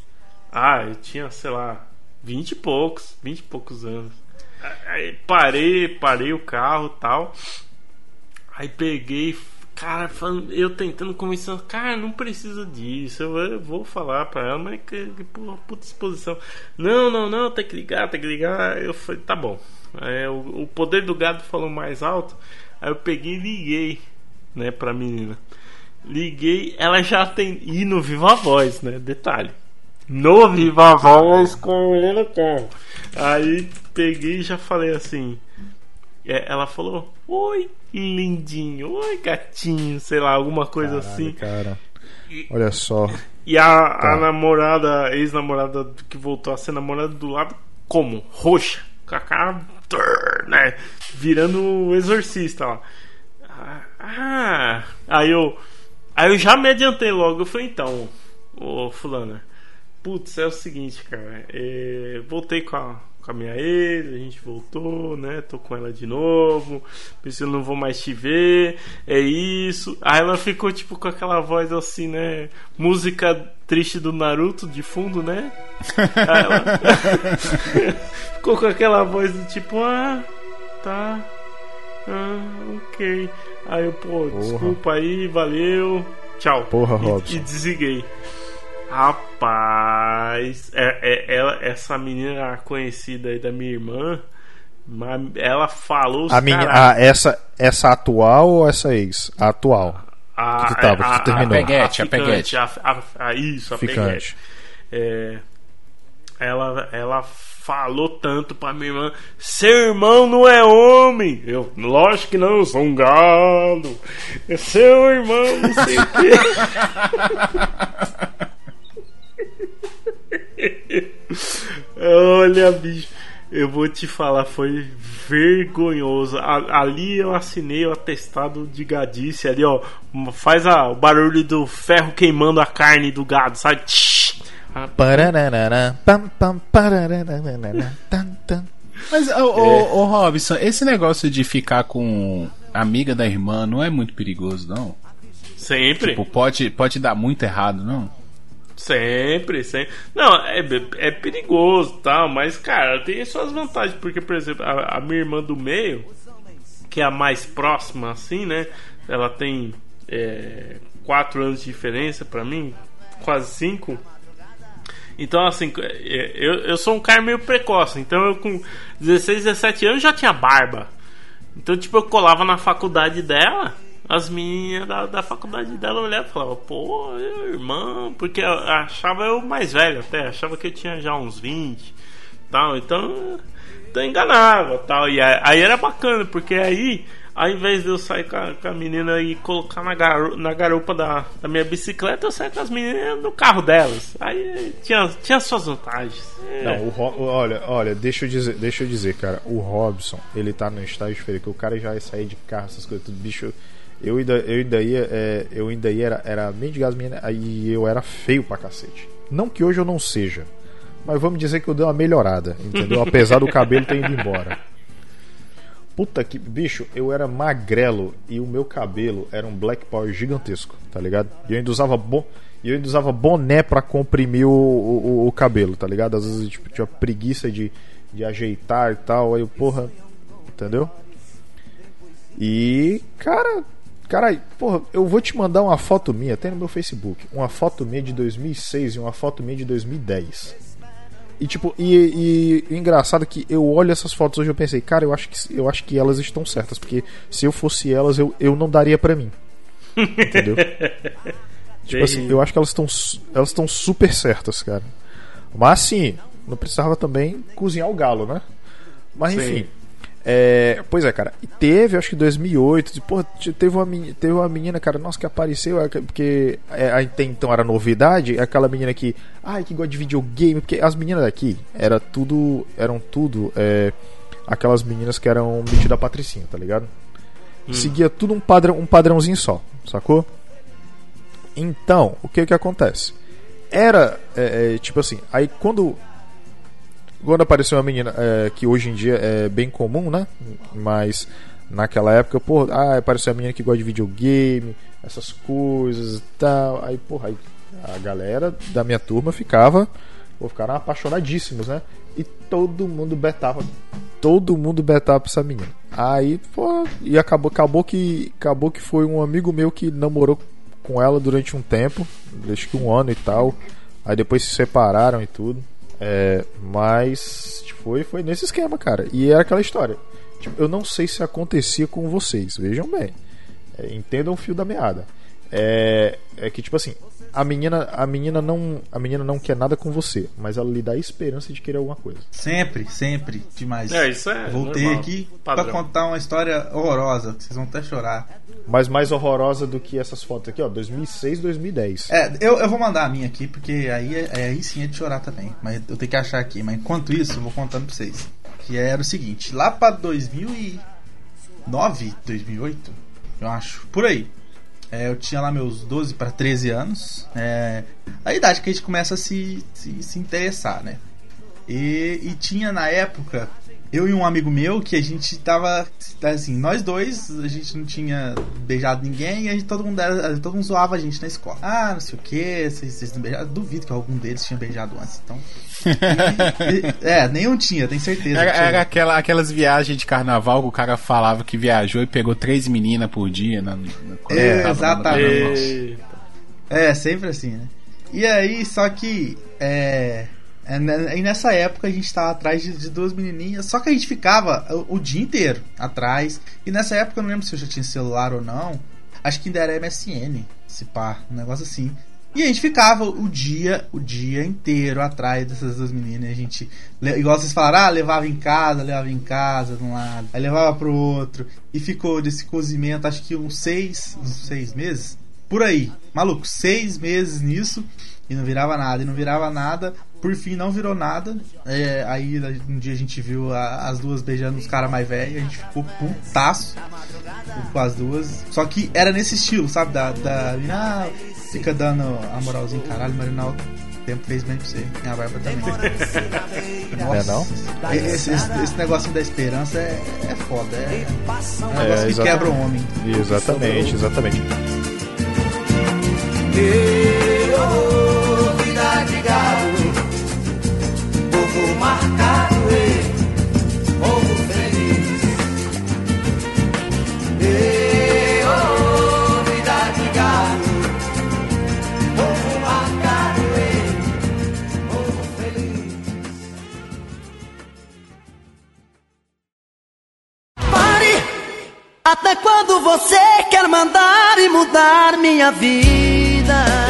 Ah, eu tinha, sei lá, vinte e poucos, vinte e poucos anos. Aí parei, parei o carro tal. Aí peguei, cara, falando- eu tentando convencer, cara, não precisa disso, eu vou, eu vou falar pra ela, mas que, que porra, puta exposição. Não, não, não, tem que ligar, tem que ligar. Eu falei, tá bom. O, o poder do gado falou mais alto, aí eu peguei e liguei, né, pra menina. Liguei, ela já tem. E no Viva Voz, né? Detalhe. No Viva Voz com ele no carro. Aí peguei e já falei assim. é, Ela falou: Oi, lindinho, oi, gatinho, sei lá, alguma coisa assim. Cara, olha só. E a, a Tá. namorada, a ex-namorada que voltou a ser namorada do lado, como? Roxa, com a cara, né? Virando o exorcista lá. Ah, Ah, aí eu, aí eu já me adiantei logo. Eu falei, então, ô Fulana, putz, é o seguinte, cara. é, voltei com a, com a minha ex, a gente voltou, né? Tô com ela de novo. Pensei, eu não vou mais te ver. É isso. Aí ela ficou tipo com aquela voz assim, né? Música triste do Naruto de fundo, né? Aí ela ficou com aquela voz do tipo, ah, tá. Ah, ok. Aí eu, pô, desculpa aí, valeu. Tchau. Porra, E- Robson. E, desliguei. Rapaz, é, é- ela, essa menina conhecida aí da minha irmã, mas ela falou os A minha, a, essa, essa atual ou essa ex? A atual. a, que que tava, que tu terminou? A peguete, a peguete. a- a- a- isso, a Ficante. peguete. É, ela, ela falou tanto pra minha irmã: Seu irmão não é homem. Eu, lógico que não, eu sou um gado. É seu irmão, não sei o quê. Olha, bicho. Eu vou te falar, foi vergonhoso. A- ali eu assinei o atestado de gadice. Ali, ó. Faz a- o barulho do ferro queimando a carne do gado, sabe? Mas, ô, ô, ô, Robson, esse negócio de ficar com amiga da irmã não é muito perigoso, não? Sempre. Tipo, pode, pode dar muito errado, não? Sempre, sempre. Não, é, é perigoso tal, mas, cara, tem suas vantagens. Porque, por exemplo, a, a minha irmã do meio, que é a mais próxima, assim, né? Ela tem é, quatro anos de diferença pra mim, quase cinco. Então, assim, é, eu, eu sou um cara meio precoce. Então, eu com 16, 17 anos já tinha barba. Então, tipo, eu colava na faculdade dela. As meninas da, da faculdade dela olhavam e falavam, pô, irmão, porque eu achava eu mais velho até, achava que eu tinha já uns 20 tal, então, então enganava tal. E aí, aí era bacana, porque aí, ao invés de eu sair com a, com a menina e colocar na, garo, na garupa da, da minha bicicleta, eu saio com as meninas no carro delas. Aí tinha, tinha suas vantagens. É. Não, o olha, olha, deixa eu dizer, deixa eu dizer, cara, o Robson, ele tá no estágio diferente, que o cara já ia sair de carro, essas coisas, tudo, bicho. Eu ainda, eu ainda ia, é, eu ainda ia, era, era as meninas, aí eu era feio pra cacete. Não que hoje eu não seja, mas vamos dizer que eu dei uma melhorada, entendeu? Apesar do cabelo ter ido embora. Puta que. Bicho, eu era magrelo e o meu cabelo era um black power gigantesco, tá ligado? E eu ainda usava bo... e eu ainda usava boné pra comprimir o, o, o cabelo, tá ligado? Às vezes tipo, tinha preguiça de, de ajeitar e tal, aí eu, porra, entendeu? E, cara, cara, porra, eu vou te mandar uma foto minha, tem no meu Facebook, uma foto minha de 2006 e uma foto minha de 2010. E tipo, e, e o engraçado é que eu olho essas fotos hoje e eu pensei, cara, eu acho que eu acho que elas estão certas, porque se eu fosse elas, eu, eu não daria pra mim. Entendeu? tipo assim, eu acho que elas estão elas estão super certas, cara. Mas assim, não precisava também cozinhar o galo, né? Mas Sim. É, pois é, cara. E teve, acho que 2008. Pô, teve uma, teve uma menina, cara, nossa, que apareceu. é, Porque é, até então era novidade. é Aquela menina que. Ai, que gosta de videogame. Porque as meninas daqui era tudo. Eram tudo. é, aquelas meninas que eram metidas a patricinha, tá ligado? Seguia tudo um, padrão, um padrãozinho só, sacou? Então, o que que acontece? Era, é, tipo assim, aí quando quando apareceu uma menina é, que hoje em dia é bem comum, né? Mas naquela época, pô, ah, apareceu uma menina que gosta de videogame, essas coisas e tal. Aí, porra, aí a galera da minha turma ficava, pô, ficaram apaixonadíssimos, né? E todo mundo betava, todo mundo betava pra essa menina. Aí, pô, e acabou, acabou que acabou que foi um amigo meu que namorou com ela durante um tempo, acho que um ano e tal. Aí depois se separaram e tudo. É, mas tipo, foi, foi nesse esquema, cara. E era aquela história. Tipo, eu não sei se acontecia com vocês, vejam bem. É, entendam o fio da meada. É, é que tipo assim, a menina, a menina não, a menina não quer nada com você, mas ela lhe dá a esperança de querer alguma coisa. Sempre, sempre, demais. É, isso é Voltei normal, aqui pra contar uma história horrorosa, que vocês vão até chorar. Mas mais horrorosa do que essas fotos aqui, ó, 2006, 2010. É, eu, eu vou mandar a minha aqui, porque aí, é- é- aí sim é de chorar também. Mas eu tenho que achar aqui. Mas enquanto isso, eu vou contando pra vocês. Que era o seguinte, lá pra 2009, 2008, eu acho, por aí. É, eu tinha lá meus 12 para 13 anos. É, a idade que a gente começa a se, se, se interessar, né? E, e tinha na época, eu e um amigo meu, que a gente tava. Assim, nós dois, a gente não tinha beijado ninguém e a gente, todo, mundo era, todo mundo zoava a gente na escola. Ah, não sei o que, vocês, não beijaram. Duvido que algum deles tinha beijado antes, então. E- é, nenhum tinha, tenho certeza. Era, era aquela, aquelas viagens de carnaval que o cara falava que viajou e pegou três meninas por dia. Na, na, É, exatamente. É, sempre assim, né? E aí, só que. É. é, né, E nessa época a gente tava atrás de, de duas menininhas, só que a gente ficava o, o dia inteiro atrás. E nessa época eu não lembro se eu já tinha celular ou não. Acho que ainda era MSN, se pá, um negócio assim. E a gente ficava o dia, o dia inteiro atrás dessas duas meninas. A gente, igual vocês falaram, ah, levava em casa, levava em casa de um lado, aí levava pro outro. E ficou desse cozimento, acho que uns seis, uns seis meses. Por aí. Maluco, seis meses nisso e não virava nada, e não virava nada. Por fim, não virou nada. É, aí um dia a gente viu a- as duas beijando os caras mais velhos, a gente ficou putaço com as duas. Só que era nesse estilo, sabe? Da, da mina, ah, fica dando a moralzinha, caralho, Marinal. o Tempo fez bem pra você. Minha barba também. Não é não? Esse, esse, esse negocinho da esperança é, é foda. É, é um negócio É, que quebra o homem. Exatamente, exatamente. de gado, povo marcado e povo feliz. E, oh, vida de gado, povo marcado e povo feliz. Pare! Até quando você quer mandar e mudar minha vida?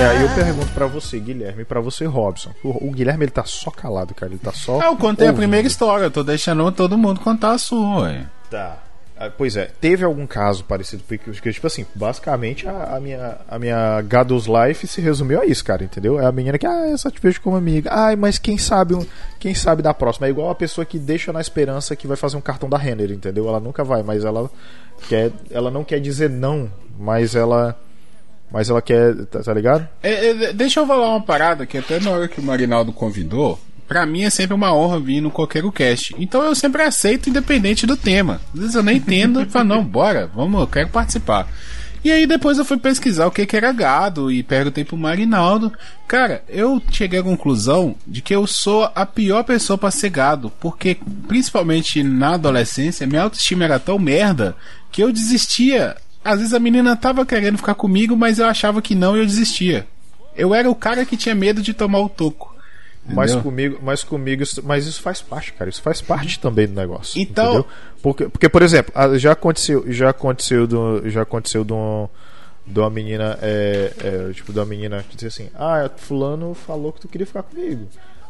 É, aí eu pergunto pra você, Guilherme, e pra você, Robson. O, o Guilherme ele tá só calado, cara. Ele tá só. Ah, eu contei a ouvindo. primeira história, eu tô deixando todo mundo contar a sua, ué. Tá. Ah, Pois é, teve algum caso parecido? Porque, tipo assim, basicamente a, a minha, a minha Gados Life se resumiu a isso, cara, entendeu? É a menina que, ah, eu só te vejo como amiga. Ai, mas quem sabe, quem sabe da próxima. É igual a pessoa que deixa na esperança que vai fazer um cartão da Renner, entendeu? Ela nunca vai, mas ela quer. Ela não quer dizer não, mas ela. Mas ela quer. Tá, tá ligado? É, é, deixa eu falar uma parada que até na hora que o Marinaldo convidou, pra mim é sempre uma honra vir no qualquer cast. Então eu sempre aceito, independente do tema. Às vezes eu nem entendo e falo, não, bora, vamos, eu quero participar. E aí depois eu fui pesquisar o que, que era gado e perguntei pro Marinaldo. Cara, eu cheguei à conclusão de que eu sou a pior pessoa pra ser gado, porque principalmente na adolescência, minha autoestima era tão merda que eu desistia. Às vezes a menina tava querendo ficar comigo, mas eu achava que não e eu desistia. Eu era o cara que tinha medo de tomar o toco. Mas comigo, mas comigo, mas isso faz parte, cara. Isso faz parte também do negócio. Então- entendeu? Porque, porque, por exemplo, já aconteceu, já aconteceu do, já aconteceu de, um, de uma menina, é, é, tipo, uma menina que disse assim, ah, fulano falou que tu queria ficar comigo.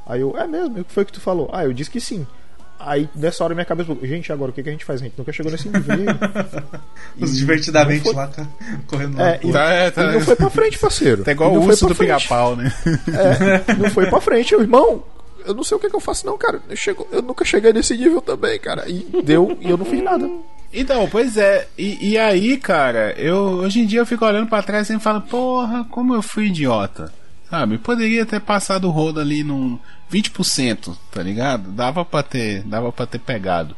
Aí eu, é mesmo, o que foi que tu falou? Ah, eu disse que sim. Aí nessa hora minha cabeça, falou, gente, agora o que, que a gente faz? A gente nunca chegou nesse nível. Os E divertidamente foi- lá, ca- correndo lá. É, e, Tá, é, tá. e não foi pra frente, parceiro. Tá igual não o foi urso pra do frente. pica-pau, né? É, não foi pra frente, irmão. Eu não sei o que, que eu faço, não, cara. Eu, chego, eu nunca cheguei nesse nível também, cara. E deu e eu não fiz nada. Então, pois é. E, e aí, cara, eu hoje em dia eu fico olhando pra trás e falo, porra, como eu fui idiota. Sabe? Poderia ter passado o rodo ali num 20%, tá ligado? Dava pra ter, dava pra ter pegado.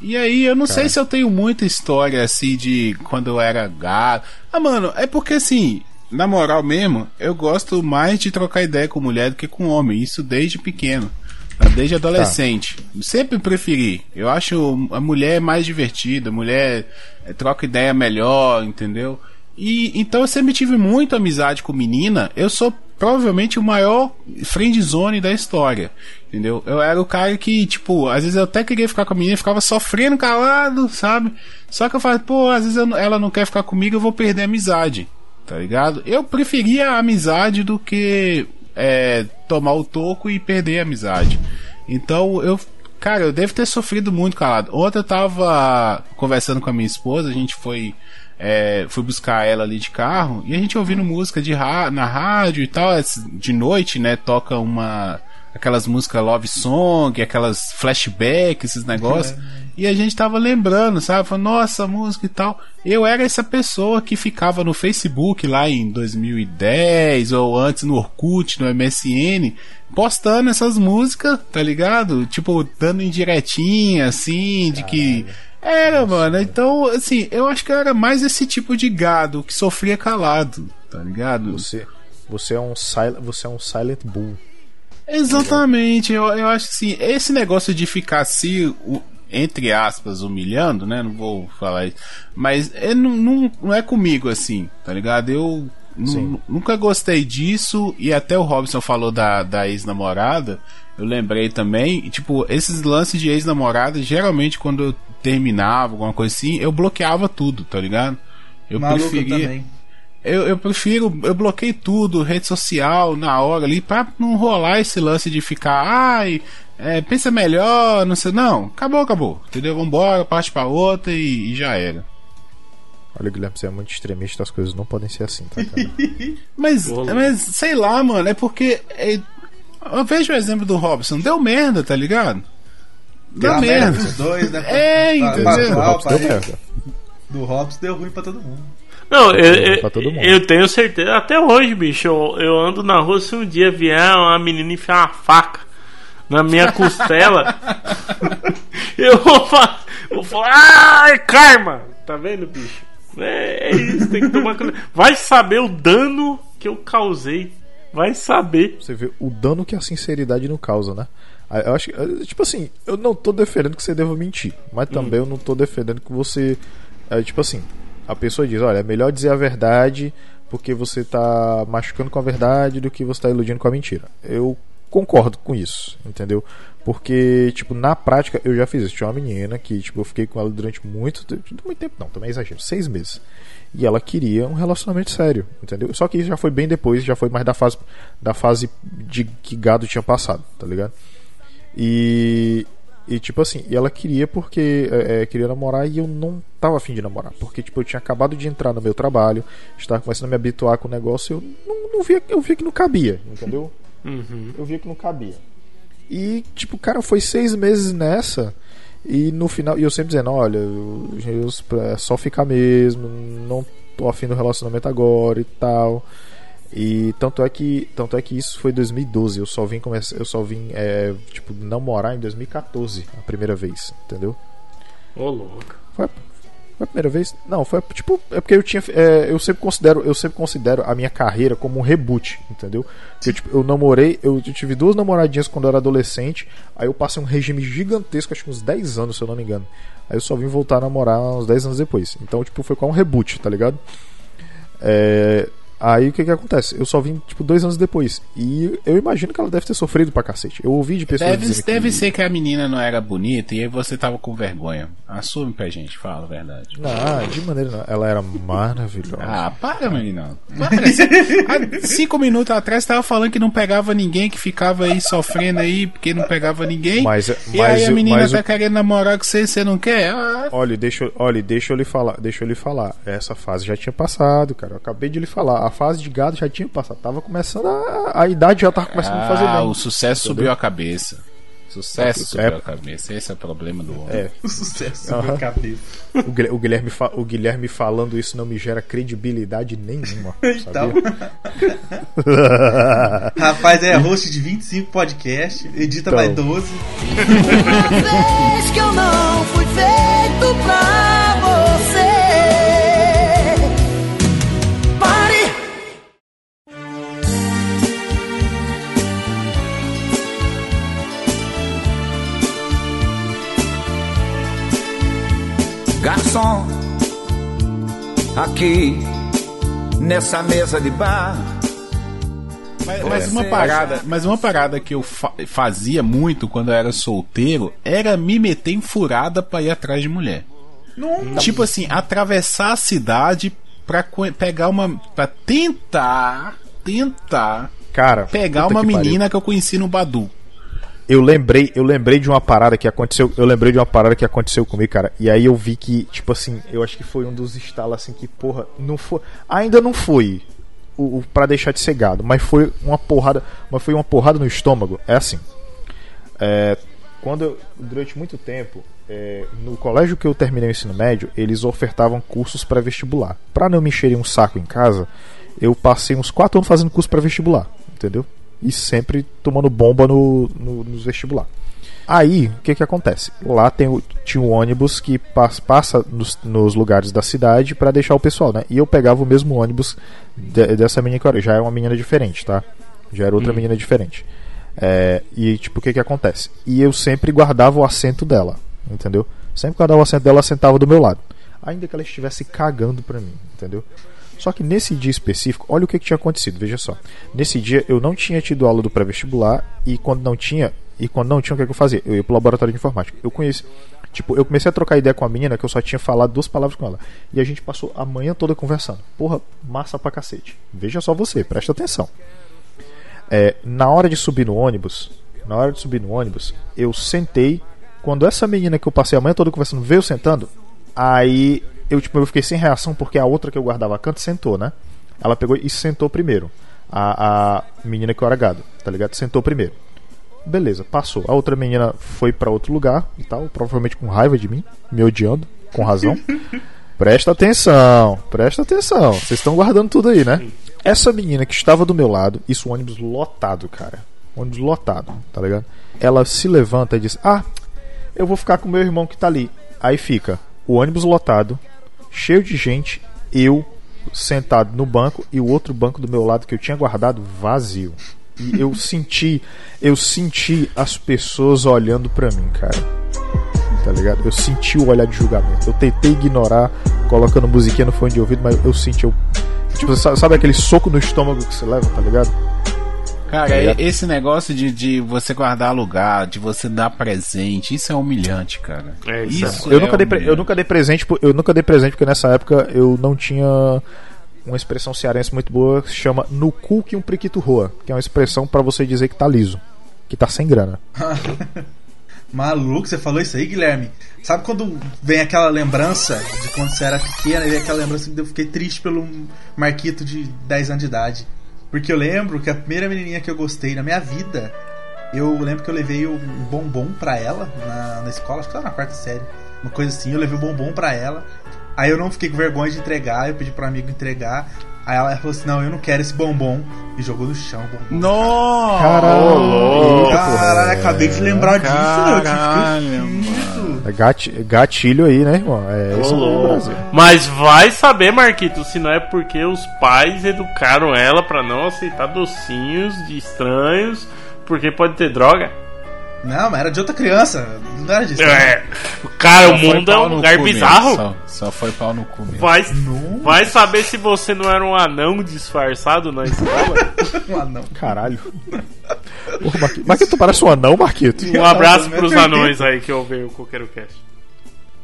E aí, eu não sei se eu tenho muita história assim de quando eu era gato. Ah, mano, é porque assim, na moral mesmo, eu gosto mais de trocar ideia com mulher do que com homem. Isso desde pequeno. tá? Desde adolescente. Sempre preferi. Eu acho a mulher mais divertida, a mulher eh, troca ideia melhor, entendeu? E então eu sempre tive muita amizade com menina. Eu sou provavelmente o maior friend zone da história. Entendeu? Eu era o cara que, tipo, às vezes eu até queria ficar com a menina ficava sofrendo calado, sabe? Só que eu falava, pô, às vezes eu ela não quer ficar comigo, eu vou perder a amizade. Tá ligado? Eu preferia a amizade do que é, tomar o toco e perder a amizade. Então eu. Cara, eu devo ter sofrido muito calado. Ontem eu tava conversando com a minha esposa, a gente foi. É, fui buscar ela ali de carro e a gente ouvindo música de na rádio e tal. De noite, né? Toca uma. Aquelas músicas love song, aquelas flashbacks, esses negócios. E a gente tava lembrando, sabe? Falando, nossa, música e tal. Eu era essa pessoa que ficava no Facebook lá em 2010, ou antes no Orkut, no MSN, postando essas músicas, tá ligado? Tipo, dando indiretinha, assim, de que. Era, mano. Então, assim, eu acho que era mais esse tipo de gado que sofria calado, tá ligado? Você, você, é, um sil você é um silent bull. Exatamente, eu, eu acho assim, esse negócio de ficar se, entre aspas, humilhando, né? Não vou falar isso, mas é, não, não, não é comigo assim, tá ligado? Eu nunca gostei disso, e até o Robson falou da, da ex-namorada, eu lembrei também, e, tipo, esses lances de ex-namorada, geralmente quando eu terminava, alguma coisa assim, eu bloqueava tudo, tá ligado? Eu Maluco preferia. também. Eu, eu prefiro, eu bloqueei tudo, rede social, na hora ali, pra não rolar esse lance de ficar, ai, é, pensa melhor, não sei. Não, acabou, acabou. Entendeu? Vambora, parte pra outra e, e já era. Olha, Guilherme, você é muito extremista, as coisas não podem ser assim, tá, cara? Mas, mas sei lá, mano, é porque. é, eu vejo o exemplo do Robson, deu merda, tá ligado? Deu Deu merda. dois, né? É, entendeu? Do Hobbs deu ruim pra todo mundo. Não, eu, eu, pra todo mundo. eu tenho certeza. Até hoje, bicho, eu, eu ando na rua se um dia vier uma menina enfiar uma faca na minha costela. eu vou falar, vou falar, ai, karma! Tá vendo, bicho? É, é isso, tem que tomar cuidado. Vai saber o dano que eu causei. Vai saber. Você vê o dano que a sinceridade não causa, né? Ah, Eu acho que, eh, tipo assim, eu não tô defendendo que você deva mentir, mas também eu não tô defendendo que você. é, tipo assim, a pessoa diz: olha, é melhor dizer a verdade porque você tá machucando com a verdade do que você tá iludindo com a mentira. Eu concordo com isso, entendeu? Porque, tipo, na prática eu já fiz isso. Tinha uma menina que, tipo, eu fiquei com ela durante muito tempo. Muito tempo não, também é exagero, seis meses. E ela queria um relacionamento sério, entendeu? Só que isso já foi bem depois, já foi mais da fase da fase de que gado tinha passado, tá ligado? E e tipo assim, e ela queria porque é, é, queria namorar e eu não tava afim de namorar, porque tipo eu tinha acabado de entrar no meu trabalho, estava começando a me habituar com o negócio, eu não, não via, eu via que não cabia, entendeu? Uhum. Eu via que não cabia. E, tipo, cara, foi seis meses nessa. E no final, e eu sempre dizendo: olha, eu, eu- é só ficar mesmo, não tô afim do relacionamento agora e tal. E tanto é que, tanto é que isso foi 2012. Eu só vim começar, eu só vim, é, tipo, namorar em 2014, a primeira vez, entendeu? Ô, louco. Foi, foi a primeira vez? Não, foi tipo. É porque eu tinha. é, eu sempre considero. Eu sempre considero a minha carreira como um reboot, entendeu? Porque, tipo, eu namorei, eu tive duas namoradinhas quando eu era adolescente. Aí eu passei um regime gigantesco, acho que uns 10 anos, se eu não me engano. Aí eu só vim voltar a namorar uns 10 anos depois. Então, tipo, foi com um reboot, tá ligado? É, Aí o que que acontece? Eu só vim, tipo, dois anos depois. E eu imagino que ela deve ter sofrido pra cacete. Eu ouvi de pessoas Deve, deve que... ser que a menina não era bonita e aí você tava com vergonha. Assume pra gente, fala a verdade. Não, de maneira não. Ela era maravilhosa. Ah, para, menina. Há cinco minutos atrás você tava falando que não pegava ninguém, que ficava aí sofrendo aí porque não pegava ninguém. Mas- e mas aí a eu- menina mas tá querendo namorar com você, você não quer? Ah, Olha, deixa, eu- olha, deixa eu lhe falar, deixa eu lhe falar. Essa fase já tinha passado, cara. Eu acabei de lhe falar. A fase de gado já tinha passado. Tava começando a. A idade já tava começando a fazer ah, bem. o sucesso subiu a cabeça. Sucesso É, subiu é- a cabeça. Esse é o problema do homem. É. O sucesso Aham. na cabeça. O Guilher- o Guilherme, fa- o Guilherme falando isso não me gera credibilidade nenhuma. Então. Rapaz, é host de 25 podcasts, edita Então. mais 12. vez que eu não fui feito Garçom, aqui nessa mesa de bar. Mas, mas uma parada, mas uma parada que eu fa- fazia muito quando eu era solteiro era me meter em furada pra ir atrás de mulher. Tipo assim, atravessar a cidade pra pegar uma. pra tentar. tentar Cara, pegar uma que pariu. menina que eu conheci no Badu. Eu lembrei, eu lembrei de uma parada que aconteceu. Eu lembrei de uma parada que aconteceu comigo, cara. E aí eu vi que, tipo assim, eu acho que foi um dos estalos assim que, porra, não foi. Ainda não foi o, o para deixar de ser gado, mas foi uma porrada. Mas foi uma porrada no estômago. É assim. É, quando eu- durante muito tempo, é, no colégio que eu terminei o ensino médio, eles ofertavam cursos para vestibular. Pra não me encherem um saco em casa, eu passei uns 4 anos fazendo curso para vestibular, entendeu? E sempre tomando bomba no, no, nos vestibular. Aí, o que que acontece? Lá tem o, tinha um ônibus que pas- passa nos, nos lugares da cidade para deixar o pessoal, né? E eu pegava o mesmo ônibus de- dessa menina que. Já era uma menina diferente, tá? Já era outra menina diferente. É, e tipo, o que que acontece? E eu sempre guardava o assento dela, entendeu? Sempre guardava o assento dela, ela sentava do meu lado. Ainda que ela estivesse cagando pra mim, entendeu? Só que nesse dia específico, olha o que, que tinha acontecido, veja só. Nesse dia eu não tinha tido aula do pré-vestibular e quando não tinha, e quando não tinha, o que, que eu fazia? Eu ia pro laboratório de informática. Eu conheci, tipo, eu comecei a trocar ideia com a menina que eu só tinha falado duas palavras com ela. E a gente passou a manhã toda conversando. Porra, massa pra cacete. Veja só você, presta atenção. É, na hora de subir no ônibus, na hora de subir no ônibus, eu sentei. Quando essa menina que eu passei a manhã toda conversando veio sentando, aí eu tipo eu fiquei sem reação porque a outra que eu guardava a canto sentou, né? Ela pegou e sentou primeiro. A, a menina que eu era gado, tá ligado? Sentou primeiro. Beleza, passou. A outra menina foi pra outro lugar e tal, provavelmente com raiva de mim, me odiando, com razão. Presta atenção, presta atenção. Vocês estão guardando tudo aí, né? Essa menina que estava do meu lado, isso ônibus lotado, cara. Ônibus lotado, tá ligado? Ela se levanta e diz: Ah, eu vou ficar com meu irmão que tá ali. Aí fica o ônibus lotado, cheio de gente, eu sentado no banco e o outro banco do meu lado que eu tinha guardado vazio. E eu senti, eu senti as pessoas olhando pra mim, cara. Tá ligado? Eu senti o olhar de julgamento. Eu tentei ignorar, colocando musiquinha no fone de ouvido, mas eu senti. Eu, tipo, sa- sabe aquele soco no estômago que você leva, tá ligado? Cara, Tá e- esse negócio de, de você guardar lugar, de você dar presente, isso é humilhante, cara. É, isso isso Eu é nunca, dei pre- eu humilhante. nunca dei presente, eu nunca dei presente porque nessa época eu não tinha uma expressão cearense muito boa que se chama no cu que um priquito roa, que é uma expressão pra você dizer que tá liso, que tá sem grana. Maluco, você falou isso aí, Guilherme? Sabe quando vem aquela lembrança de quando você era pequena e aquela lembrança que eu fiquei triste pelo Marquito de 10 anos de idade? Porque eu lembro que a primeira menininha que eu gostei na minha vida, eu lembro que eu levei um bombom pra ela na, na escola, acho que era na quarta série, uma coisa assim, eu levei o bombom pra ela. Aí eu não fiquei com vergonha de entregar, eu pedi pro amigo entregar. Aí ela falou assim: Não, eu não quero esse bombom. E jogou no chão o bombom. Nossa! Caralho! Caralho, acabei de lembrar disso, eu Caralho. É gati- gatilho aí, né, irmão? É isso no louco. Brasil. Mas vai saber, Marquito, se não é porque os pais educaram ela pra não aceitar docinhos de estranhos, porque pode ter droga. Não, mas era de outra criança. Não era disso. É. Cara, o Só foi mundo é um lugar bizarro. Só, só foi pau no cu mesmo. Vai, vai saber se você não era um anão disfarçado na escola. Um anão. Caralho. Porra, Marquito. Marquito, tu parece um anão, Marquito. Um abraço pros é anões aí que ouvem o Coqueiro Cast.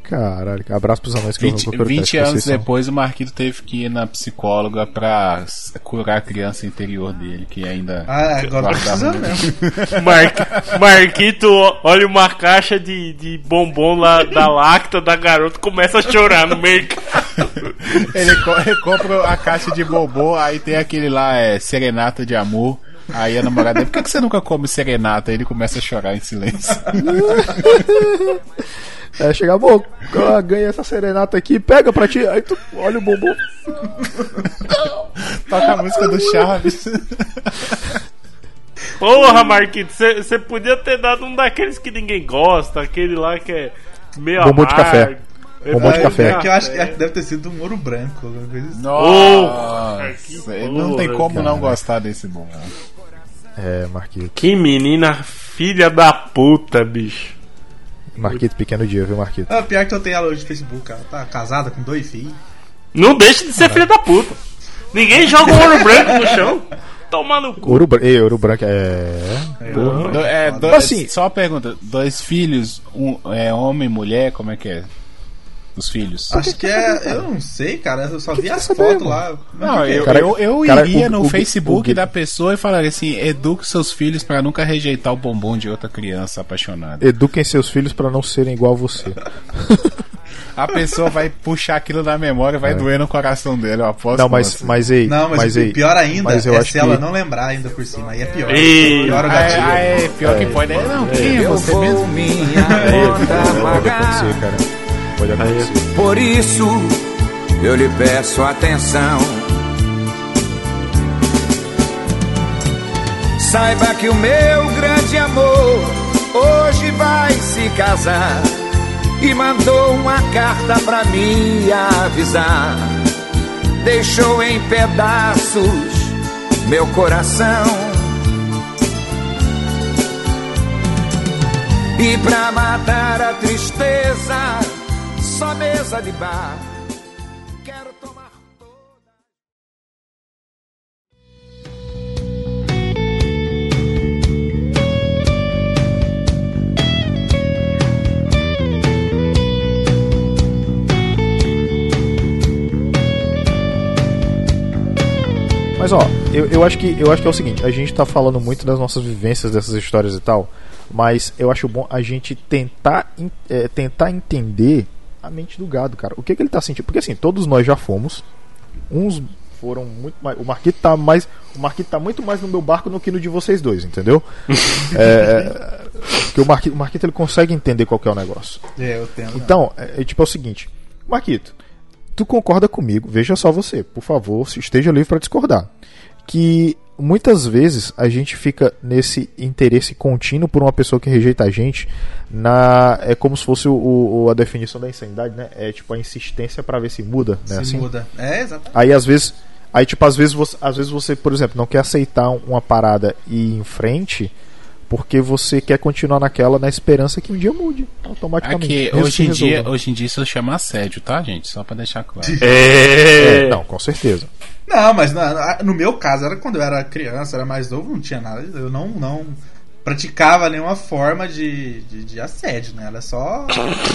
Caralho, abraço pros anões que 20, eu vou 20 anos depois, o Marquito teve que ir na psicóloga pra curar a criança interior dele, que ainda. Ah, agora tá muito. mesmo. Mar- Marquito olha uma caixa de, de bombom lá da Lacta da garota começa a chorar no mercado. Ele, co- ele compra a caixa de bombom, aí tem aquele lá, é Serenata de Amor. Aí a namorada dele, por que, que você nunca come serenata? Aí ele começa a chorar em silêncio. É, chegar, bom, ganha essa serenata aqui, pega pra ti, aí tu olha o bombom. Toca a música do Chaves. Porra, Marquito, você podia ter dado um daqueles que ninguém gosta, aquele lá que é meio Bombom de café. Bombom de É, café. é que eu acho que deve ter sido um ouro branco. Assim. Nossa, não tem como não cara. gostar desse bombom. É, Marquito. Que menina filha da puta, bicho. Marquito, pequeno dia, viu, Marquito? Ah, pior que eu tenho ela hoje no Facebook, ela tá casada com dois filhos. Não deixe de ser filha da puta. Ninguém joga um ouro branco no chão. Toma no cu. Ouro, bran- Ei, ouro branco é. Porra. Do- é, do- Assim- só uma pergunta: dois filhos, um, é homem e mulher, como é que é? Os filhos? Acho que é. Eu não sei, cara. Eu só vi as quer fotos saber, lá. Não, eu, Cara, eu, eu cara, iria o- no o- Facebook o- da pessoa e falaria assim: eduque seus filhos pra nunca rejeitar o bombom de outra criança apaixonada. Eduquem seus filhos pra não serem igual a você. A pessoa vai puxar aquilo da memória e vai doer no coração dele, eu aposto. É. Não, mas, você. mas ei, Não, mas, mas ei, pior ainda mas eu é acho se que ela não lembrar ainda por cima. Aí é pior. Ei, pior o Ah, gatilho. é, é, pior que pode. É, não, quem é você mesmo? minha É, conta pode pagar. acontecer, cara. Pode acontecer. Por isso eu lhe peço atenção. Saiba que o meu grande amor hoje vai se casar e mandou uma carta pra me avisar. Deixou em pedaços meu coração. E pra matar a tristeza, só mesa de bar. Quero tomar toda. Mas ó, eu, eu acho que eu acho que é o seguinte, a gente tá falando muito das nossas vivências dessas histórias e tal, mas eu acho bom a gente tentar en- é, tentar entender a mente do gado, cara. O que que ele tá sentindo? Porque assim, todos nós já fomos. Uns foram muito mais. O Marquito tá mais. O Marquito tá muito mais no meu barco do que no de vocês dois, entendeu? é, porque o Marquito, o Marquito ele consegue entender qual que é o negócio. É, eu tenho. Então, é, é tipo é o seguinte, Marquito, tu concorda comigo, veja só você, por favor, se esteja livre para discordar, que muitas vezes a gente fica nesse interesse contínuo por uma pessoa que rejeita a gente, na é como se fosse o, o- a definição da insanidade, né? É tipo a insistência para ver se muda, né? Se assim? muda. É, exatamente. Aí às vezes, aí tipo às vezes você, às vezes você, por exemplo, não quer aceitar uma parada e ir em frente porque você quer continuar naquela na esperança que um dia mude automaticamente. Aqui, hoje que em, dia, hoje em dia isso chama assédio, tá, gente? Só pra deixar claro. É. É, não, com certeza. Não, mas na- no meu caso, era quando eu era criança, era mais novo, não tinha nada. Eu não, não praticava nenhuma forma de, de, de assédio, né? Era só.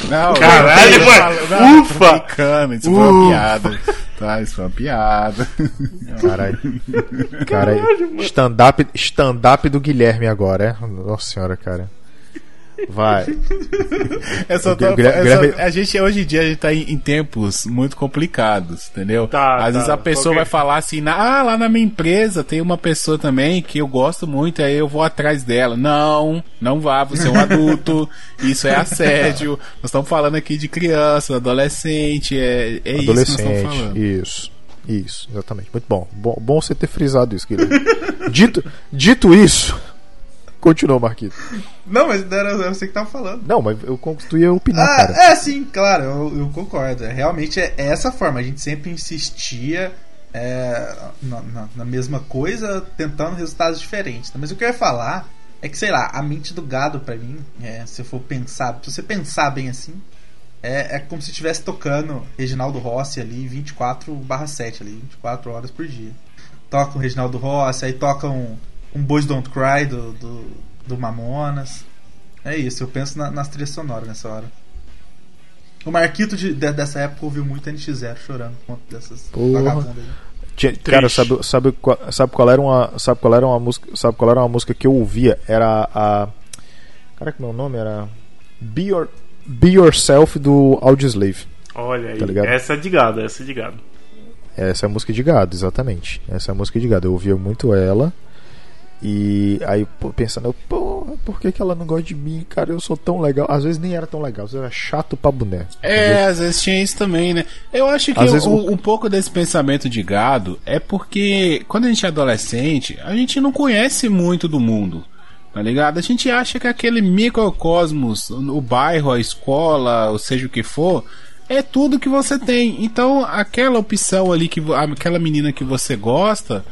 Não, Caralho, eu mano. falo- não, Ufa! brincando, isso foi uma piada. Tá, isso foi uma piada. Caralho. Caralho. Stand-up stand do Guilherme agora, é? Nossa senhora, cara. Vai. Eu só tô- Guilherme- a gente hoje em dia a gente tá em, em tempos muito complicados, entendeu? Tá, Às tá, vezes a pessoa vai falar assim, ah, lá na minha empresa tem uma pessoa também que eu gosto muito, aí eu vou atrás dela. Não, não vá, você é um adulto, isso é assédio. Nós estamos falando aqui de criança, adolescente, é, é isso que nós estamos Adolescente. falando. Isso. Isso, exatamente. Muito bom. Bom, bom você ter frisado isso, Guilherme. dito, dito isso, continua, Marquito. Não, mas não era você que tava falando. Não, mas eu tu ia opinar, Ah, cara. é, sim, claro, eu, eu concordo. É, Realmente é essa forma. A gente sempre insistia é, na, na- na mesma coisa, tentando resultados diferentes. Mas o que eu ia falar É que, sei lá, a mente do gado, pra mim, é, se eu for pensar, se você pensar bem assim, é, é como se estivesse tocando Reginaldo Rossi ali 24/7 ali, 24 horas por dia. Toca o Reginaldo Rossi, aí toca um, Boys Don't Cry do, do, do Mamonas. É isso, eu penso na, nas trilhas sonoras nessa hora. O Marquito de, de- dessa época ouviu muito NX0 chorando por conta dessas vagabundas. Tinha- Cara, sabe, sabe, qual, sabe qual era uma, sabe qual era uma música, sabe qual era uma música que eu ouvia? Era a Cara, que meu nome era Be, Your, Be Yourself do Audioslave. Olha aí, Tá ligado? essa é de gado, essa é de gado. Essa é a música de gado, exatamente. Essa é a música de gado. Eu ouvia muito ela. E aí, pensando, pô, por que, que ela não gosta de mim, cara? Eu sou tão legal. Às vezes nem era tão legal, às vezes era chato pra boné. É, às vezes tinha isso também, né? Eu acho que um, o- um pouco desse pensamento de gado é porque quando a gente é adolescente, a gente não conhece muito do mundo. Tá ligado? A gente acha que aquele microcosmos, o bairro, a escola, ou seja o que for, é tudo que você tem. Então, aquela opção ali, que aquela menina que você gosta,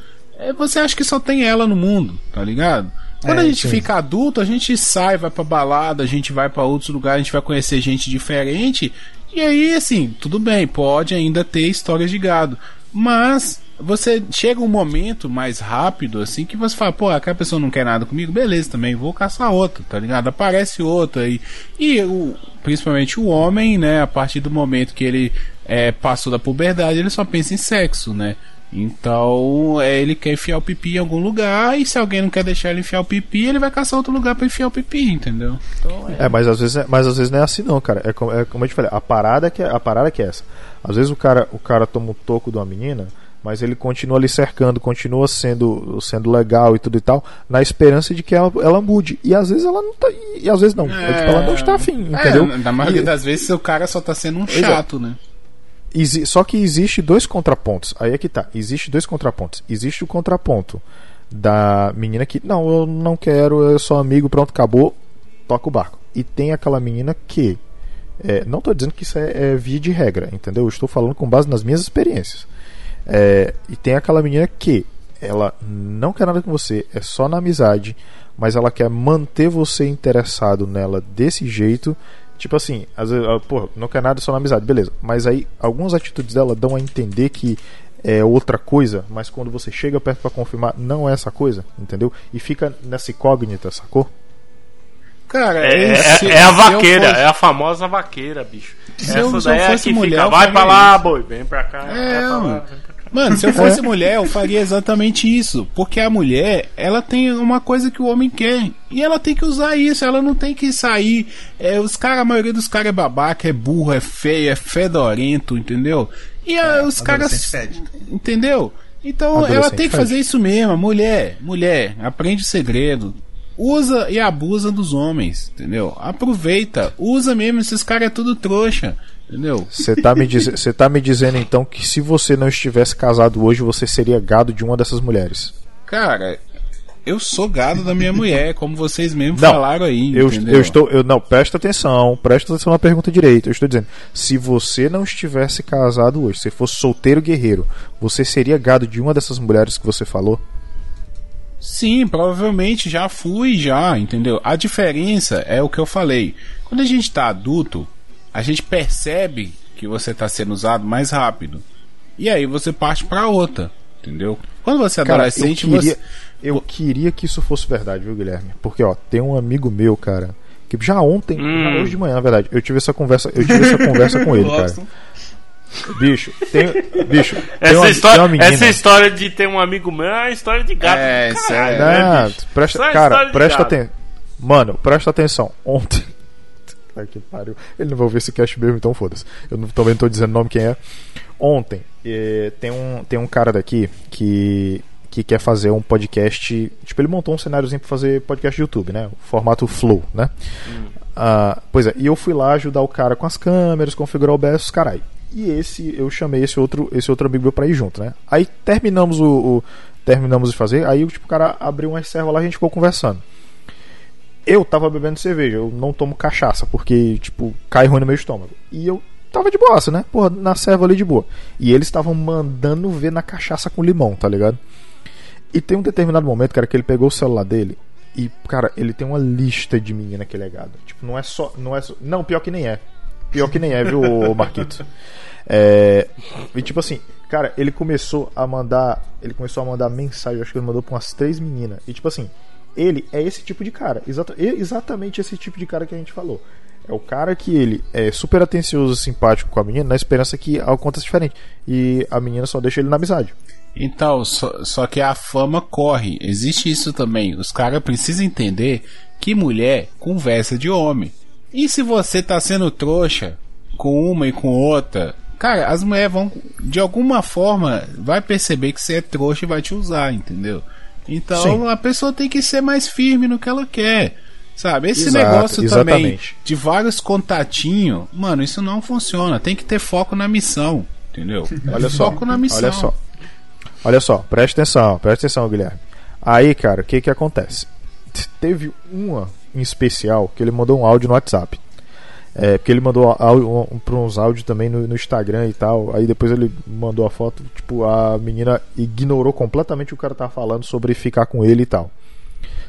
você acha que só tem ela no mundo, tá ligado? Quando É, a gente sim. fica adulto, a gente sai, vai pra balada, a gente vai pra outros lugares, a gente vai conhecer gente diferente. E aí, assim, tudo bem, pode ainda ter histórias de gado. Mas você chega um momento mais rápido, assim, que você fala, pô, aquela pessoa não quer nada comigo, beleza também, vou caçar outro, tá ligado? Aparece outro aí. E o, principalmente o homem, né, a partir do momento que ele é, passou da puberdade, ele só pensa em sexo, né? Então, é, ele quer enfiar o pipi em algum lugar, e se alguém não quer deixar ele enfiar o pipi, ele vai caçar outro lugar pra enfiar o pipi, entendeu? Então, é. É, mas às vezes, é- mas às vezes não é assim não, cara. É como, é como eu te falei, a parada que é, a parada que é essa. Às vezes o cara, o cara toma um toco de uma menina, mas ele continua ali cercando, continua sendo, sendo legal e tudo e tal, na esperança de que ela, ela mude. E às vezes ela não tá, e, às vezes não. É, tipo, ela não está afim, entendeu? É, na maioria E- das vezes o cara só tá sendo um chato, né? Só que existe dois contrapontos. Aí é que tá. Existe dois contrapontos. Existe o contraponto da menina que, não, eu não quero, eu sou amigo, pronto, acabou, toca o barco. E tem aquela menina que. é, não tô dizendo que isso é, é via de regra, entendeu? Eu estou falando com base nas minhas experiências. É, e tem aquela menina que ela não quer nada com você, é só na amizade, mas ela quer manter você interessado nela desse jeito. Tipo assim, às vezes, ela, pô, não quer nada só na amizade, beleza. Mas aí algumas atitudes dela dão a entender que é outra coisa, mas quando você chega perto pra confirmar, não é essa coisa, entendeu? E fica nessa incógnita, sacou? Cara, É, é- se- é a eu vaqueira, fosse- é a famosa vaqueira, bicho. Se eu- Essa se eu daí é a fosse que mulher, fica, eu vai pra lá, isso. boi, vem pra cá, É, vai pra lá, mano. vem pra cá. Mano, se eu fosse mulher, eu faria exatamente isso. Porque a mulher, ela tem uma coisa que o homem quer. E ela tem que usar isso. Ela não tem que sair. É, os cara, a maioria dos caras é babaca, é burro, é feio, é fedorento, entendeu? E ah, os caras. Entendeu? Então ela tem que fazer isso mesmo. Mulher, mulher, aprende o segredo. Usa e abusa dos homens, entendeu? Aproveita, usa mesmo, esses caras é tudo trouxa, entendeu? Você tá, me diz- tá me dizendo então que se você não estivesse casado hoje, você seria gado de uma dessas mulheres. Cara, eu sou gado da minha mulher, como vocês mesmos Não, falaram aí. Eu, eu estou. Eu, não, presta atenção, presta atenção na pergunta direito. Eu estou dizendo, se você não estivesse casado hoje, se fosse solteiro guerreiro, você seria gado de uma dessas mulheres que você falou? Sim, provavelmente já fui, já, entendeu? A diferença é o que eu falei. Quando a gente tá adulto, a gente percebe que você tá sendo usado mais rápido. E aí você parte pra outra, entendeu? Quando você é Cara, adolescente, eu queria, você. eu queria que isso fosse verdade, viu, Guilherme? Porque, ó, tem um amigo meu, cara, que já ontem, Hum. já hoje de manhã, na verdade, eu tive essa conversa, eu tive essa conversa com ele, cara. Bicho, tem, bicho, tem Essa, uma, história, tem essa história de ter um amigo meu é uma história de gato. É, isso caralho, é- né, presta, Só cara, presta atenção. Mano, presta atenção. Ontem. Ai, que pariu. Ele não vai ouvir esse cast mesmo, então foda-se. Eu não, também não tô dizendo o nome quem é. Ontem, eh, tem, um, tem um cara daqui que, que quer fazer um podcast. Tipo, ele montou um cenáriozinho pra fazer podcast de YouTube, né? O formato Flow, né? Ah, pois é, e eu fui lá ajudar o cara com as câmeras, configurar o OBS, carai. E esse, eu chamei esse outro, esse outro amigo meu pra ir junto, né? Aí terminamos o, o- terminamos de fazer, aí tipo, o cara abriu uma reserva lá a gente ficou conversando. Eu tava bebendo cerveja, eu não tomo cachaça, porque, tipo, cai ruim no meu estômago. E eu tava de boaça, né? Porra, na serva ali de boa. E eles estavam mandando ver na cachaça com limão, tá ligado? E tem um determinado momento, cara, que ele pegou o celular dele E, cara, ele tem uma lista de menina que ele é gado. Tipo, não é só. Não, é só, não pior que nem é. Pior que nem é, viu, Marquito? É, e tipo assim, cara, ele começou a mandar. Ele começou a mandar mensagem, acho que ele mandou pra umas três meninas. E tipo assim, ele é esse tipo de cara. Exata, é exatamente esse tipo de cara que a gente falou. É o cara que ele é super atencioso, simpático com a menina, na esperança que aconteça diferente. E a menina só deixa ele na amizade. Então, só, só que a fama corre. Existe isso também. Os caras precisam entender que mulher conversa de homem. E se você tá sendo trouxa com uma e com outra, cara, as mulheres vão, de alguma forma, vai perceber que você é trouxa e vai te usar, entendeu? Então Sim. a pessoa tem que ser mais firme no que ela quer. Sabe? Esse Exato, negócio também exatamente. de vários contatinhos, mano, isso não funciona. Tem que ter foco na missão, entendeu? Olha só, foco na missão. olha só. Olha só, presta atenção, presta atenção, Guilherme. Aí, cara, o que que acontece? Teve uma em especial que ele mandou um áudio no WhatsApp. É, porque ele mandou áudio, um, pra uns áudios também no, no Instagram e tal. Aí depois ele mandou a foto, tipo, a menina ignorou completamente o que o cara tava falando sobre ficar com ele e tal.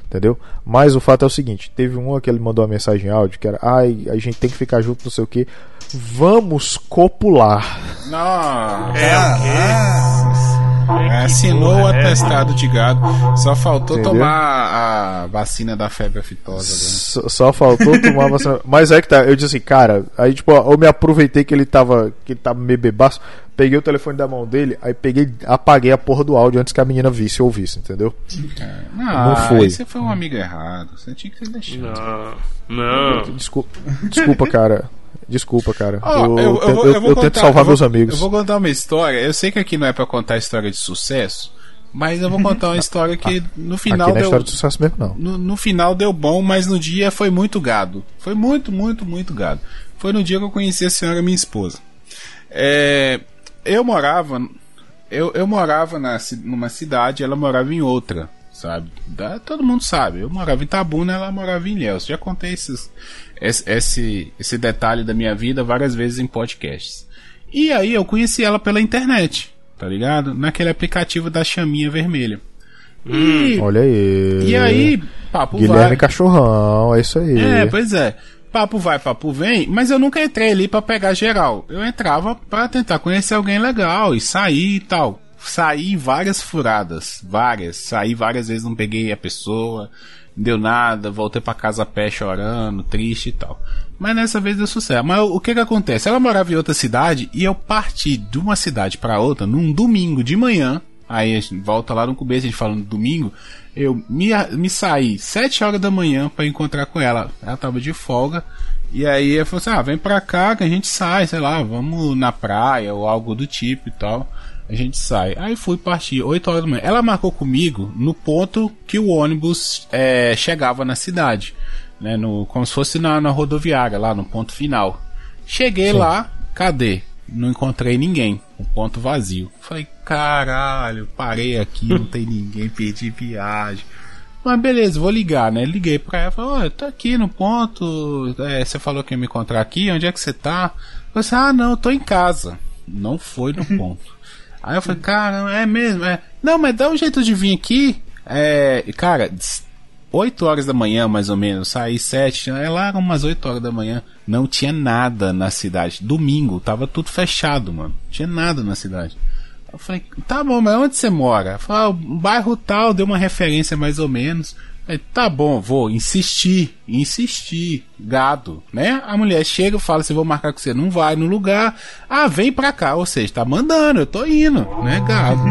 Entendeu? Mas o fato é o seguinte: teve uma que ele mandou uma mensagem em áudio que era, ai, a gente tem que ficar junto, não sei o que. Vamos copular. Não. É o quê? É, assinou o porra é atestado de gado. Só faltou Entendeu? tomar a vacina da febre aftosa. Só, só faltou tomar vacina. Mas é que tá, eu disse assim, cara, aí tipo, eu me aproveitei que ele tava, que ele tava meio bebaço, peguei o telefone da mão dele, aí peguei, apaguei a porra do áudio antes que a menina visse ou ouvisse, entendeu? Né? Não Não, foi. foi. Você foi um amigo errado. Você tinha que ter deixado. Não, não. Desculpa, desculpa, cara. Desculpa, cara. Ó, eu, eu, eu, tento- vou- eu- eu tento contar- salvar vou- meus amigos. Eu vou contar uma história. Eu sei que aqui não é pra contar história de sucesso, mas eu vou contar uma história que no final Aqui não é deu, história de sucesso mesmo, não. no, no final deu bom, mas no dia foi muito gado. Foi muito, muito, muito gado. Foi no dia que eu conheci a senhora minha esposa. É, eu morava. Eu, eu morava na, numa cidade, ela morava em outra, sabe? Da- todo mundo sabe. Eu morava em Itabuna, ela morava em Ilhéus. Já contei esses, esse, esse, esse detalhe da minha vida várias vezes em podcasts. E aí eu conheci ela pela internet, tá ligado? Naquele aplicativo da chaminha vermelha. E, Olha aí. e aí, papo Guilherme vai. Cachorrão, é isso aí. É, pois é. Papo vai, papo vem, mas eu nunca entrei ali pra pegar geral. Eu entrava pra tentar conhecer alguém legal e sair e tal. Saí várias furadas, várias. Saí várias vezes, não peguei a pessoa, não deu nada, voltei pra casa a pé chorando, triste e tal. Mas nessa vez deu sucesso. Mas o que que acontece? Ela morava em outra cidade e eu parti de uma cidade pra outra num domingo de manhã. Aí a gente volta lá no começo, a gente falando domingo. Eu me, me saí sete horas da manhã pra encontrar com ela. Ela tava de folga. E aí ela falou assim: ah, vem pra cá que a gente sai, sei lá, vamos na praia ou algo do tipo e tal. A gente sai. Aí fui partir, 8 horas da manhã. Ela marcou comigo no ponto que o ônibus é, chegava na cidade. Né, no, como se fosse na, na rodoviária, lá no ponto final. Cheguei lá, cadê? Não encontrei ninguém. O ponto vazio. Falei, caralho, parei aqui, não tem ninguém, perdi viagem. Mas beleza, vou ligar, né? Liguei pra ela, falei, ó, eu tô aqui no ponto. é, você falou que ia me encontrar aqui, onde é que você tá? Eu falei, ah, não, eu tô em casa. Não foi no ponto. Aí eu falei, cara, é mesmo, é. Não, mas dá um jeito de vir aqui. É, cara, 8 horas da manhã, mais ou menos, saí 7, lá eram umas 8 horas da manhã. Não tinha nada na cidade. Domingo, tava tudo fechado, mano. Não tinha nada na cidade. Eu falei, tá bom, mas onde você mora? Falei, ah, o bairro tal, deu uma referência mais ou menos. Falei, tá bom, vou insistir, insistir, gado, né? A mulher chega, fala se vou marcar com você, não vai no lugar. Ah, vem pra cá, ou seja, tá mandando, eu tô indo, né, gado?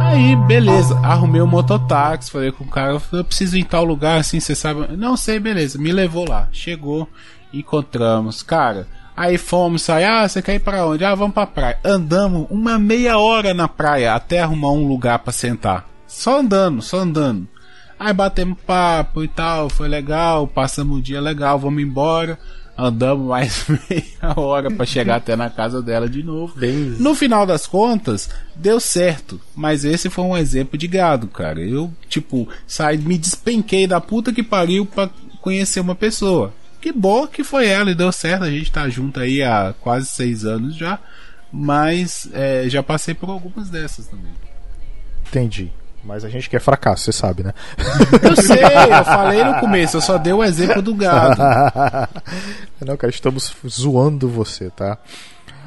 Aí, beleza, arrumei o mototáxi, falei com o cara, eu preciso ir em tal lugar, assim, você sabe? Não sei, beleza, me levou lá. Chegou, encontramos, cara. Aí fomos sair, ah, você quer ir pra onde? Ah, vamos pra praia. Andamos uma meia hora na praia até arrumar um lugar pra sentar. Só andando, só andando. Aí batemos papo e tal, foi legal, passamos um dia legal, vamos embora. Andamos mais meia hora pra chegar até na casa dela de novo. No final das contas, deu certo. Mas esse foi um exemplo de gado, cara. Eu, tipo, saí, me despenquei da puta que pariu pra conhecer uma pessoa. Que bom que foi ela e deu certo. A gente tá junto aí há quase seis anos já. Mas é, já passei por algumas dessas também. Entendi. Mas a gente quer fracasso, você sabe, né? Eu sei, eu falei no começo, eu só dei o exemplo do gado. Não, cara, estamos zoando você, tá?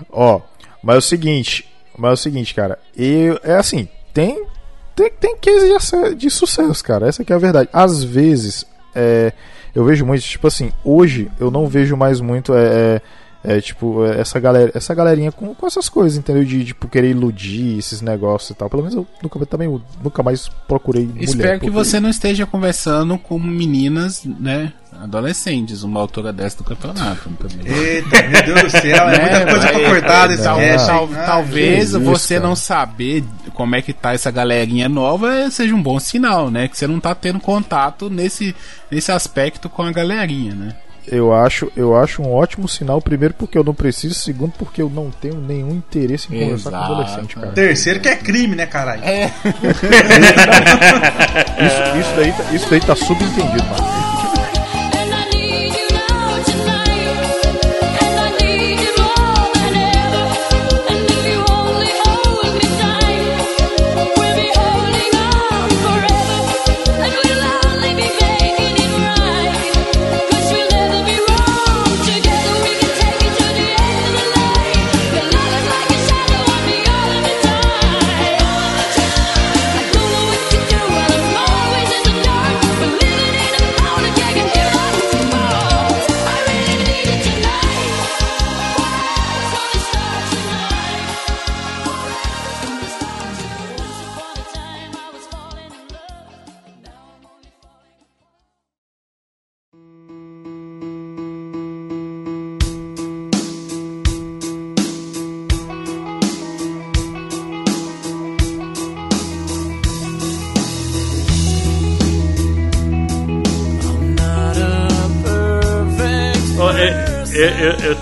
Ó, mas é o seguinte, mas é o seguinte, cara, eu, é assim, tem tem, tem case de, sucesso, cara, essa que é a verdade. Às vezes, é, eu vejo muito, tipo assim, hoje eu não vejo mais muito, é, é, é, tipo, é, essa galera, essa galerinha com, com essas coisas, entendeu? De, tipo, querer iludir esses negócios e tal. Pelo menos eu nunca, também eu nunca mais procurei mulher. Espero que porque- você não esteja conversando com meninas, né? Adolescentes, uma altura dessa do campeonato também. Eita, meu Deus do céu, é muita Né, coisa pra cortar desse Tal-? Ah, talvez isso, você cara. não saber como é que tá essa galerinha nova eh, seja um bom sinal, né? Que você não tá tendo contato nesse, nesse aspecto com a galerinha, né? Eu acho, eu acho um ótimo sinal, primeiro porque eu não preciso, segundo porque eu não tenho nenhum interesse em conversar Exato. com adolescente, cara. Terceiro que é crime, né, caralho? Isso, isso, daí, tá- isso daí tá subentendido, mano.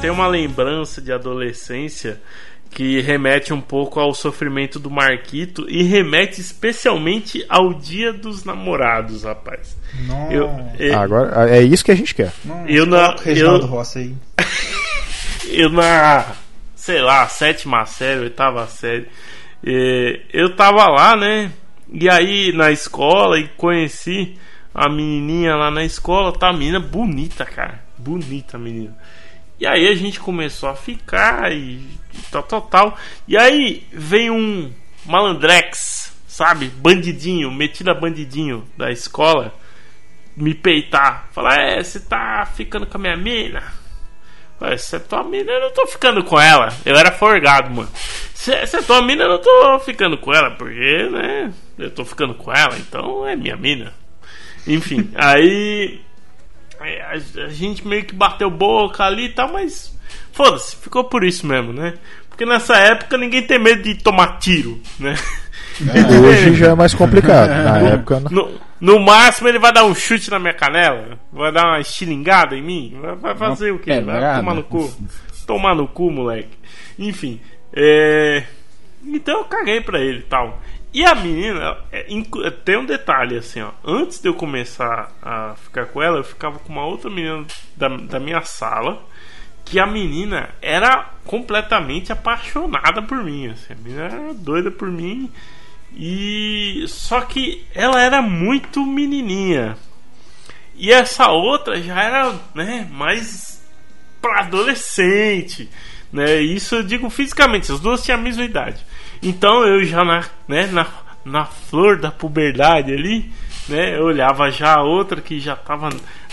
Tenho uma lembrança de adolescência que remete um pouco ao sofrimento do Marquito e remete especialmente ao Dia dos Namorados, rapaz. Não, Eu, é- agora é isso que a gente quer. não eu na- Reginaldo eu- Rossi aí. eu na, sei lá, sétima série, oitava série, eh, eu tava lá, né? E aí na escola e conheci a menininha lá na escola, tá? A menina bonita, cara. Bonita a menina. E aí a gente começou a ficar e tal, tal, tal. E aí vem um malandrex, sabe? Bandidinho, metido a bandidinho da escola, me peitar. Falar, é, você tá ficando com a minha mina? Ué, se é tua mina, eu não tô ficando com ela. Eu era forgado, mano. Se, se é tua mina, eu não tô ficando com ela, porque, né? Eu tô ficando com ela, então é minha mina. Enfim, aí. Aí A, a gente meio que bateu boca ali e tal, mas. Foda-se, ficou por isso mesmo, né? Porque nessa época ninguém tem medo de tomar tiro, né? Hoje já é mais complicado. Na época, não. No, no máximo ele vai dar um chute na minha canela, vai dar uma estilingada em mim, vai, vai fazer o quê? Vai tomar no cu. Tomar no cu, moleque. Enfim, é... então eu caguei pra ele e tal. E a menina, é, inclu- tem um detalhe assim, ó. Antes de eu começar a ficar com ela, eu ficava com uma outra menina da, da minha sala. Que a menina era completamente apaixonada por mim. Assim, a menina era doida por mim. E só que ela era muito menininha. E essa outra já era, né, mais para adolescente, né? Isso eu digo fisicamente, as duas tinham a mesma idade. Então eu já na, né, na, na flor da puberdade ali, né, eu olhava já a outra que já tava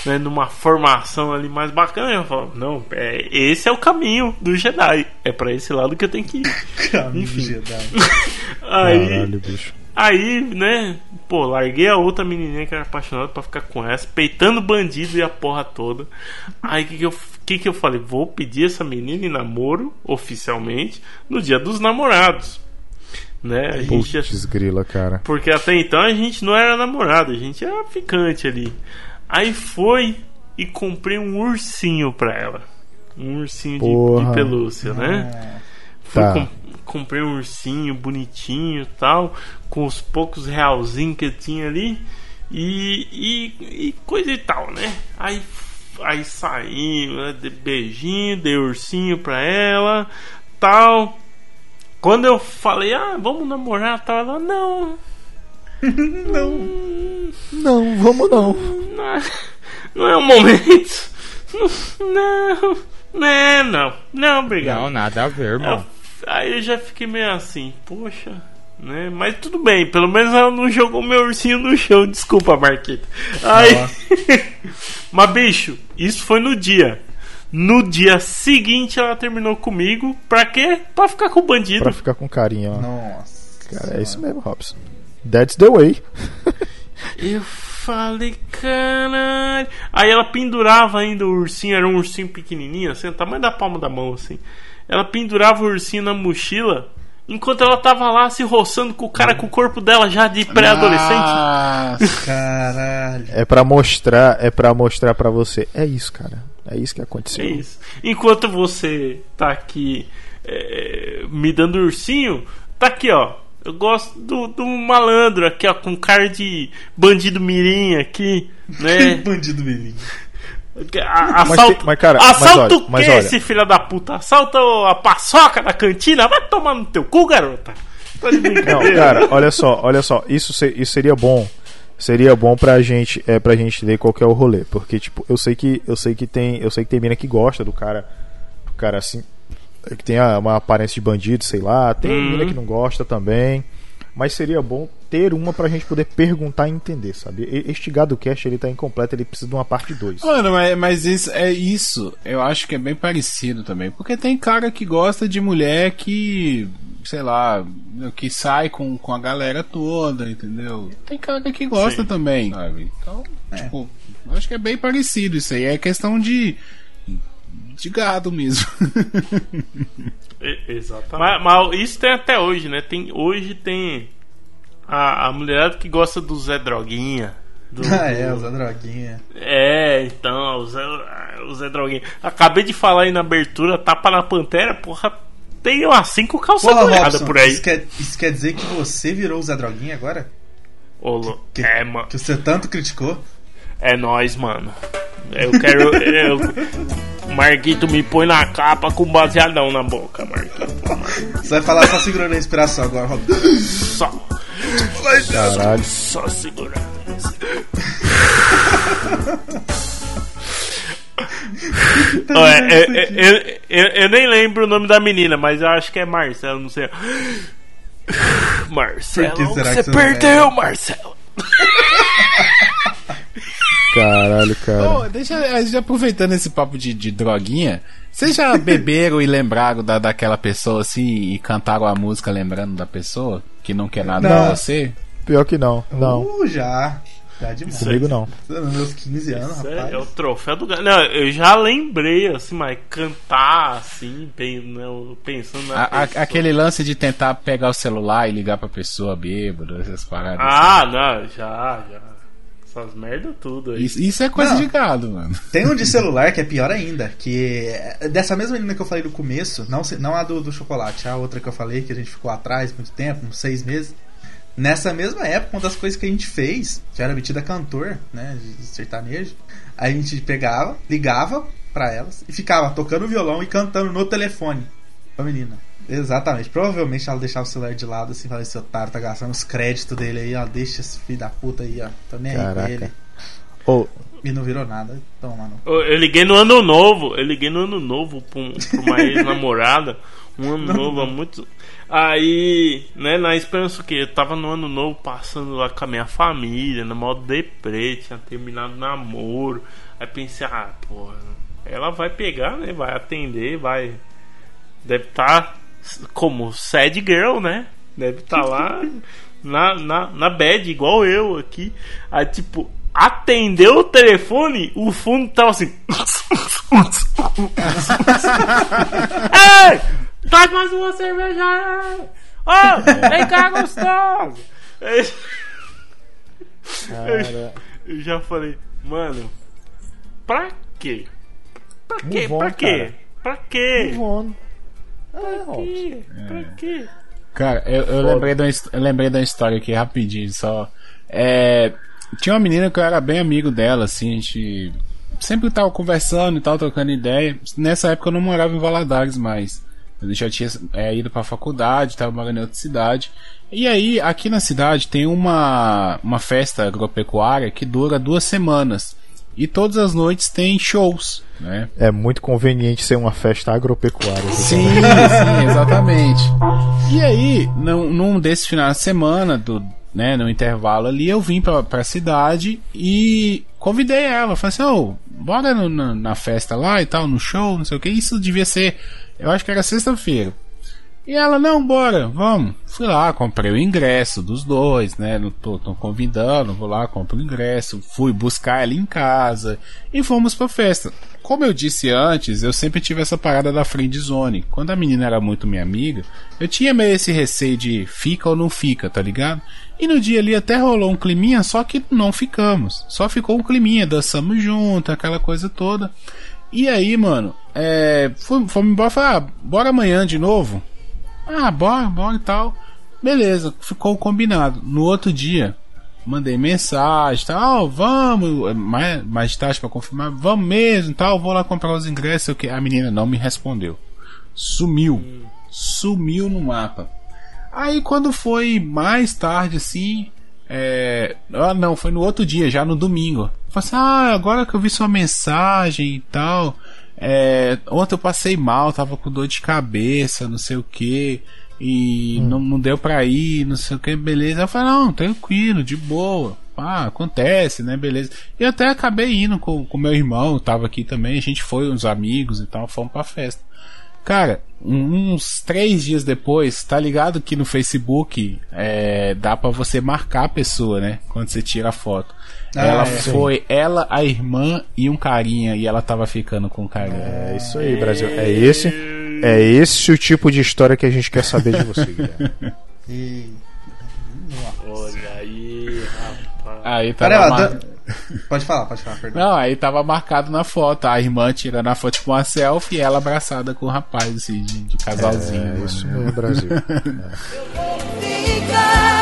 né, numa formação ali mais bacana, eu falava, não, é, esse é o caminho do Jedi, é para esse lado que eu tenho que ir. Caminho Enfim. Jedi. Aí, Caralho, bicho. Aí, né, pô, larguei a outra menininha que era apaixonada pra ficar com essa, peitando bandido e a porra toda. Aí, o que que eu, que que eu falei? Vou pedir essa menina em namoro, oficialmente, no dia dos namorados. Né, a gente já- Putz, grila, cara. porque até então a gente não era namorado, a gente era ficante ali. Aí foi e comprei um ursinho pra ela. Um ursinho de, Porra. de pelúcia, né? Fui Tá. com- comprei um ursinho bonitinho e tal, com os poucos realzinhos que eu tinha ali. E, e, e coisa e tal, né? Aí, aí saí, né, beijinho, dei ursinho pra ela, tal. Quando eu falei, ah, vamos namorar, tal, ela, não. não. Não, vamos não. Não, não é o momento. Não, não, não, não, obrigado. Não, nada a ver, irmão. Eu- aí eu já fiquei meio assim, poxa, né? Mas tudo bem, pelo menos ela não jogou meu ursinho no chão, desculpa, Marquita. Aí. Mas, bicho, isso foi no dia. No dia seguinte ela terminou comigo. Pra quê? Pra ficar com o bandido. Pra ficar com carinho, ó. Nossa. Cara, é isso mesmo, Robson. That's the way. Eu falei, caralho. Aí ela pendurava ainda o ursinho, era um ursinho pequenininho, assim, o tamanho da palma da mão, assim. Ela pendurava o ursinho na mochila, enquanto ela tava lá se roçando com o cara com o corpo dela já de pré-adolescente. Caralho. É pra mostrar, é para mostrar pra você. É isso, cara. É isso que aconteceu. É isso. Enquanto você tá aqui é, me dando ursinho, tá aqui, ó. Eu gosto do, do malandro aqui, ó, com cara de bandido mirim aqui, né? Bandido mirim. Mas Assalto, tem- mas, cara, mas assalto olha, o mas que esse filho da puta? Assalta a paçoca da cantina? Vai tomar no teu cu, garota. Não, cara, olha só, olha só, isso, isso seria bom. Seria bom pra gente, é pra gente ver qual que é o rolê, porque tipo, eu sei que eu sei que tem, eu sei que tem mina que gosta do cara, do cara assim, que tem uma aparência de bandido, sei lá, tem Uhum. mina que não gosta também. Mas seria bom ter uma pra gente poder perguntar e entender, sabe? Este gado cast ele tá incompleto, ele precisa de uma parte 2. Mano, mas, mas isso, é isso. Eu acho que é bem parecido também. Porque tem cara que gosta de mulher que, sei lá, que sai com, com a galera toda, entendeu? Tem cara que gosta Sim. também, sabe? Então, tipo, eu acho que é bem parecido isso aí. É questão de. de gado mesmo. Exatamente. Mas, mas isso tem até hoje, né? Tem, hoje tem a, a mulherada que gosta do Zé Droguinha. Do, Ah, é, do- usa droguinha. É, então, o Zé, o Zé Droguinha. Acabei de falar aí na abertura, tapa na pantera, porra. Tem umas cinco calças Porra, molhadas Robson, por aí. Isso quer, isso quer dizer que você virou o Zé Droguinha agora? Ô, Lu- Que, é, mano. que você tanto criticou? É nóis, mano. Eu quero. eu, Marquito me põe na capa com baseadão na boca, Marquito. Você vai falar só segurando a inspiração agora, Robson. Só. Caralho. Só segurando. É, é, é, eu, eu, eu nem lembro o nome da menina, mas eu acho que é Marcelo, não sei. Marcelo, Por que será você que você perdeu, Marcelo. Caralho, cara. Ô, deixa, aproveitando esse papo de, de droguinha, vocês já beberam e lembraram da, daquela pessoa assim e cantaram a música lembrando da pessoa que não quer nada Não. com você? Pior que não. Não. Uh, já. Já demais. Comigo não. Nos meus 15 anos, Isso é, rapaz. é o troféu do. Não, eu já lembrei, assim, mas cantar assim, não, pensando na. A- a- pessoa. aquele lance de tentar pegar o celular e ligar pra pessoa bêbada, essas paradas. Ah, não, já, já. Essas merda tudo aí. Isso, isso é coisa Não. de gado, mano. Tem um de celular que é pior ainda, que é dessa mesma menina que eu falei no começo, não, não a do, do chocolate, a outra que eu falei que a gente ficou atrás muito tempo, uns seis meses. Nessa mesma época, uma das coisas que a gente fez, já era metida cantor, né, de sertanejo, a gente pegava, ligava pra elas e ficava tocando violão e cantando no telefone pra menina. Exatamente. Provavelmente ela deixava o celular de lado assim, falava, esse otário tá gastando os créditos dele aí, ó, deixa esse filho da puta aí, ó, tô nem aí com Caraca. ele. Ô, E não virou nada, toma, não. Eu, eu liguei no ano novo, eu liguei no ano novo pra, um- pra uma ex-namorada. Um ano novo há muito. Aí, né, na esperança que eu tava no ano novo passando lá com a minha família, no modo deprê, tinha terminado o namoro. Aí pensei, ah, porra, ela vai pegar, né? Vai atender, vai. Deve estar como sad girl, né? Deve estar lá na, na, na bad, igual eu aqui. Aí, tipo, atendeu o telefone, o fundo tava assim. Ei! Traz mais uma cerveja! Ô, vem cá, gostoso! Eu já falei, mano, pra quê? Pra quê? Move on, pra quê? cara. Pra quê? Move on. É, Pra Robson. quê? Pra quê? Cara, eu, eu lembrei, de uma, eu lembrei de uma história aqui rapidinho só. É, tinha uma menina que eu era bem amigo dela, assim, a gente sempre tava conversando e tal, trocando ideia. Nessa época eu não morava em Valadares mais. Eu já tinha é, ido pra faculdade, tava morando em outra cidade. E aí, aqui na cidade tem uma, uma festa agropecuária que dura duas semanas. E todas as noites tem shows, né? É muito conveniente ser uma festa agropecuária. Sim, sim, exatamente. E aí, num, num desses finais de semana, do, né, no intervalo ali, eu vim pra, pra cidade e convidei ela. Falei assim, ô, bora no- na, na festa lá e tal, no show, não sei o que. Isso devia ser, eu acho que era sexta-feira. E ela, não, bora, vamos. Fui lá, comprei o ingresso dos dois, né? Não tô, tô convidando, vou lá, compro o ingresso. Fui buscar ela em casa e fomos pra festa. Como eu disse antes, eu sempre tive essa parada da friend zone. Quando a menina era muito minha amiga, eu tinha meio esse receio de fica ou não fica, tá ligado? E no dia ali até rolou um climinha, só que não ficamos. Só ficou um climinha, dançamos junto, aquela coisa toda. E aí, mano, é, fomos, embora, falei, ah, bora amanhã de novo? Ah, bora, bora e tal. Beleza, ficou combinado. No outro dia, mandei mensagem, tal, "Ah, vamos, mais, mais tarde pra confirmar, vamos mesmo, tal, vou lá comprar os ingressos, que a menina não me respondeu. Sumiu. Sumiu no mapa. Aí quando foi mais tarde assim, é, ah não, foi no outro dia, já no domingo. Falei assim, ah, agora que eu vi sua mensagem e tal, é, ontem eu passei mal, tava com dor de cabeça, não sei o que, e não, não deu pra ir, não sei o que, beleza. Eu falei, não, tranquilo, de boa. Ah, acontece, né? Beleza. E até acabei indo com o meu irmão, tava aqui também, a gente foi, uns amigos e tal, fomos pra festa. Cara, um- uns três dias depois, tá ligado que no Facebook é, dá pra você marcar a pessoa, né? Quando você tira a foto. Ah, ela é. foi ela, a irmã e um carinha, e ela tava ficando com o carinha. É isso aí, Brasil. É esse, é esse o tipo de história que a gente quer saber de você, Guilherme. Olha aí, rapaz. Aí tava Pera mar- Pode falar, pode falar, perdão. Não, aí tava marcado na foto, a irmã tirando a foto tipo uma selfie e ela abraçada com o rapaz, assim, de, de casalzinho. É, isso mesmo, Brasil. Um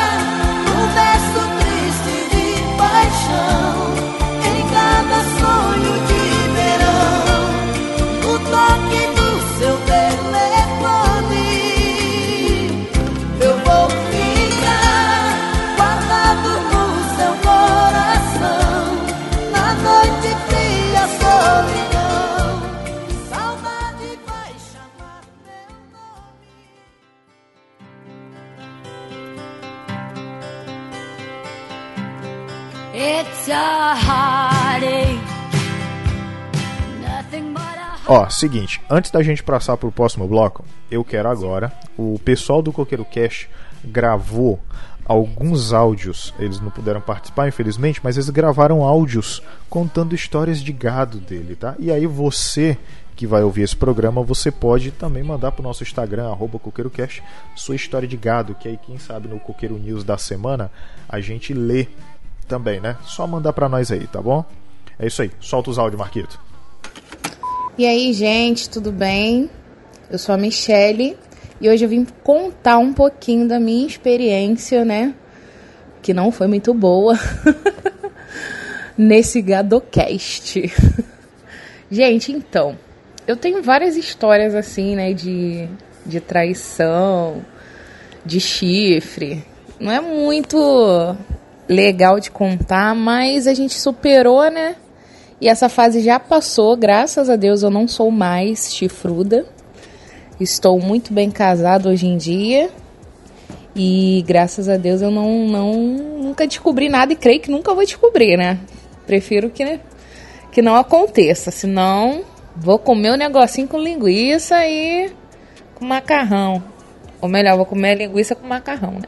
Ó, seguinte, antes da gente passar pro próximo bloco, eu quero agora. O pessoal do Coqueiro Cash gravou alguns áudios. Eles não puderam participar, infelizmente, mas eles gravaram áudios contando histórias de gado dele, tá? E aí você que vai ouvir esse programa, você pode também mandar pro nosso Instagram, arroba CoqueiroCast, sua história de gado, que aí quem sabe no Coqueiro News da semana a gente lê também, né? Só mandar pra nós aí, tá bom? É isso aí, solta os áudios, Marquito. E aí, gente, tudo bem? Eu sou a Michele e hoje eu vim contar um pouquinho da minha experiência, né? Que não foi muito boa nesse Gadocast. gente, então, eu tenho várias histórias assim, né? De, de traição, de chifre. Não é muito legal de contar, mas a gente superou, né? E essa fase já passou, graças a Deus eu não sou mais chifruda. Estou muito bem casado hoje em dia. E graças a Deus eu não, não nunca descobri nada e creio que nunca vou descobrir, né? Prefiro que, que não aconteça, senão vou comer um negocinho com linguiça e com macarrão. Ou melhor, vou comer a linguiça com macarrão, né?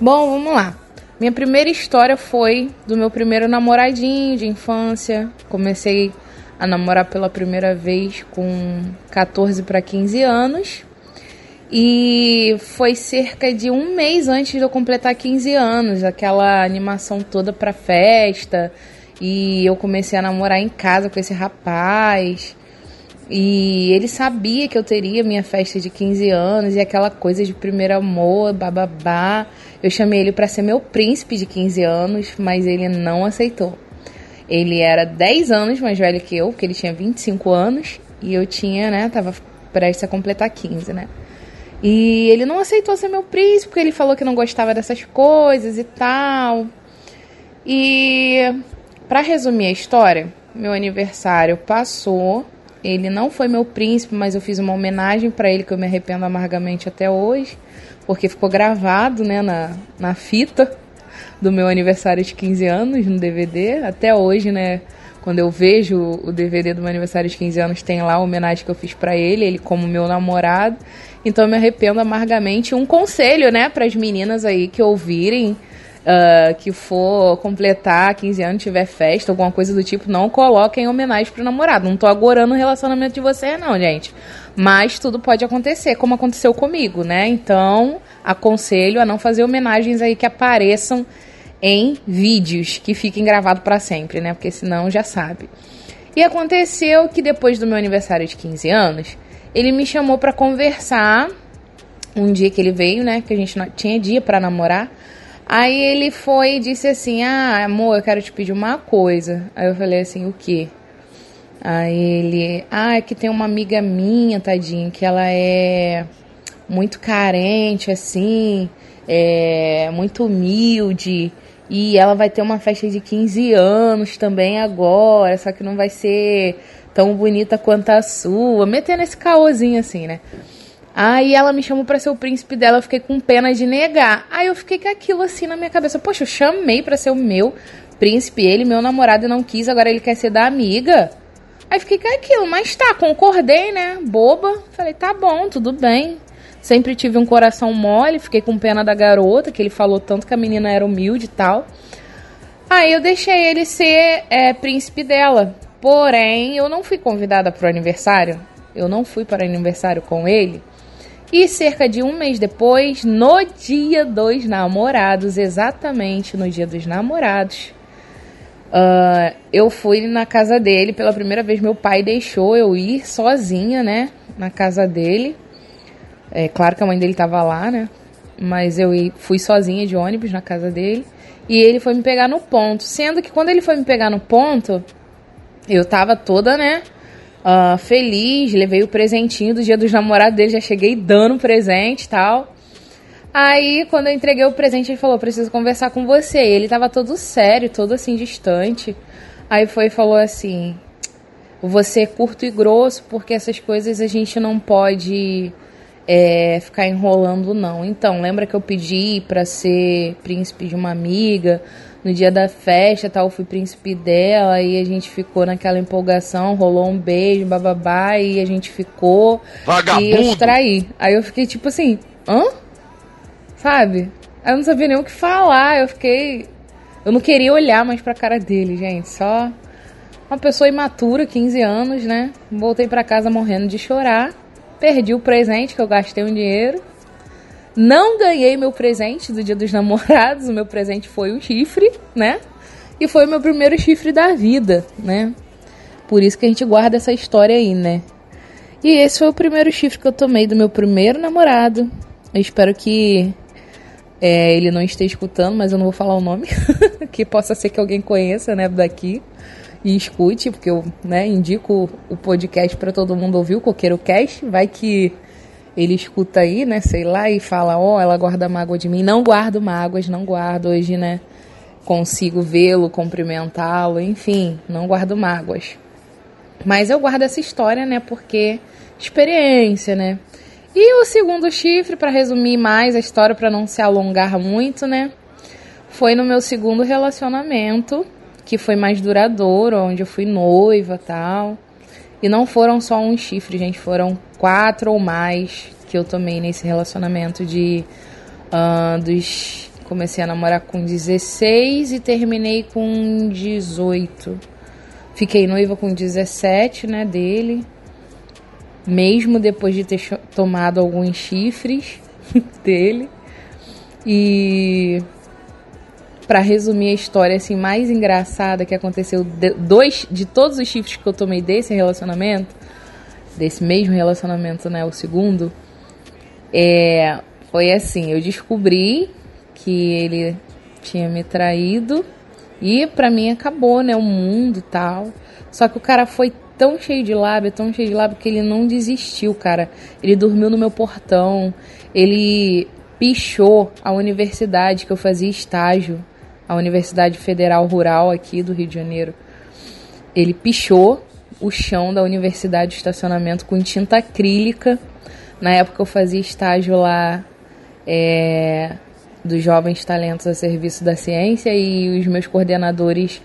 Bom, vamos lá. Minha primeira história foi do meu primeiro namoradinho de infância. Comecei a namorar pela primeira vez com 14 para 15 anos. E foi cerca de um mês antes de eu completar 15 anos, aquela animação toda pra festa. E eu comecei a namorar em casa com esse rapaz. E ele sabia que eu teria minha festa de 15 anos e aquela coisa de primeiro amor, bababá. Eu chamei ele para ser meu príncipe de 15 anos, mas ele não aceitou. Ele era 10 anos mais velho que eu, porque ele tinha 25 anos, e eu tinha, né, tava prestes a completar 15, né? E ele não aceitou ser meu príncipe, porque ele falou que não gostava dessas coisas e tal. E para resumir a história, meu aniversário passou. Ele não foi meu príncipe, mas eu fiz uma homenagem para ele que eu me arrependo amargamente até hoje, porque ficou gravado, né, na, na fita do meu aniversário de 15 anos no DVD. Até hoje, né, quando eu vejo o DVD do meu aniversário de 15 anos, tem lá a homenagem que eu fiz para ele, ele como meu namorado. Então eu me arrependo amargamente. Um conselho, né, para as meninas aí que ouvirem ah, que for completar 15 anos, tiver festa, alguma coisa do tipo, não coloquem homenagem pro namorado. Não tô agorando o relacionamento de vocês, não, gente. Mas tudo pode acontecer, como aconteceu comigo, né? Então, aconselho a não fazer homenagens aí que apareçam em vídeos que fiquem gravados para sempre, né? Porque senão já sabe. E aconteceu que depois do meu aniversário de 15 anos, ele me chamou para conversar. Um dia que ele veio, né? Que a gente não tinha dia para namorar. Aí ele foi e disse assim: Ah, amor, eu quero te pedir uma coisa. Aí eu falei assim: O quê? Aí ele: Ah, é que tem uma amiga minha, tadinho, que ela é muito carente, assim, é muito humilde. E ela vai ter uma festa de 15 anos também agora, só que não vai ser tão bonita quanto a sua. Metendo esse caôzinho assim, né? Aí ela me chamou pra ser o príncipe dela, eu fiquei com pena de negar. Aí eu fiquei com aquilo assim na minha cabeça. Poxa, eu chamei pra ser o meu príncipe, ele, meu namorado, não quis, agora ele quer ser da amiga. Aí fiquei com aquilo, mas tá, concordei, né? Boba. Falei, tá bom, tudo bem. Sempre tive um coração mole, fiquei com pena da garota, que ele falou tanto que a menina era humilde e tal. Aí eu deixei ele ser é, príncipe dela. Porém, eu não fui convidada pro aniversário. Eu não fui para aniversário com ele. E cerca de um mês depois, no dia dos namorados, exatamente no dia dos namorados, ah, eu fui na casa dele. Pela primeira vez, meu pai deixou eu ir sozinha, né? Na casa dele. É claro que a mãe dele tava lá, né? Mas eu fui sozinha de ônibus na casa dele. E ele foi me pegar no ponto. Sendo que quando ele foi me pegar no ponto, eu tava toda, né? Ah, feliz, levei o presentinho do dia dos namorados dele, já cheguei dando presente e tal. Aí, quando eu entreguei o presente, ele falou: Preciso conversar com você. E ele tava todo sério, todo assim, distante. Aí foi e falou assim: Você é curto e grosso, porque essas coisas a gente não pode é, ficar enrolando, não. Então, lembra que eu pedi pra ser príncipe de uma amiga? No dia da festa, tal, eu fui príncipe dela e a gente ficou naquela empolgação, rolou um beijo, bababá, e a gente ficou. Vagabundo! E eu traí. Aí eu fiquei tipo assim, hã? Sabe? Aí eu não sabia nem o que falar, eu fiquei. Eu não queria olhar mais pra cara dele, gente. Só uma pessoa imatura, 15 anos, né? Voltei pra casa morrendo de chorar. Perdi o presente que eu gastei um dinheiro. Não ganhei meu presente do dia dos namorados. O meu presente foi o chifre, né? E foi o meu primeiro chifre da vida, né? Por isso que a gente guarda essa história aí, né? E esse foi o primeiro chifre que eu tomei do meu primeiro namorado. Eu espero que é, ele não esteja escutando, mas eu não vou falar o nome. que possa ser que alguém conheça, né, daqui. E escute, porque eu né, indico o podcast para todo mundo ouvir, o Coqueiro Cast. Vai que ele escuta aí, né, sei lá, e fala: Ó, ela guarda mágoa de mim. Não guardo mágoas, não guardo. Hoje, né, consigo vê-lo, cumprimentá-lo, enfim, não guardo mágoas. Mas eu guardo essa história, né, porque experiência, né. E o segundo chifre, para resumir mais a história, para não se alongar muito, né? Foi no meu segundo relacionamento, que foi mais duradouro, onde eu fui noiva tal. E não foram só um chifre, gente, foram quatro ou mais que eu tomei nesse relacionamento de. ah, dos. Comecei a namorar com 16 e terminei com 18. Fiquei noiva com 17, né, dele mesmo depois de ter tomado alguns chifres dele. E para resumir a história assim mais engraçada que aconteceu de, dois de todos os chifres que eu tomei desse relacionamento, desse mesmo relacionamento, né, o segundo, é foi assim, eu descobri que ele tinha me traído e pra mim acabou, né, o mundo e tal. Só que o cara foi tão cheio de lábia, tão cheio de lábia que ele não desistiu, cara. Ele dormiu no meu portão, ele pichou a universidade que eu fazia estágio, a Universidade Federal Rural aqui do Rio de Janeiro. Ele pichou o chão da universidade de estacionamento com tinta acrílica. Na época eu fazia estágio lá é, dos jovens talentos a serviço da ciência e os meus coordenadores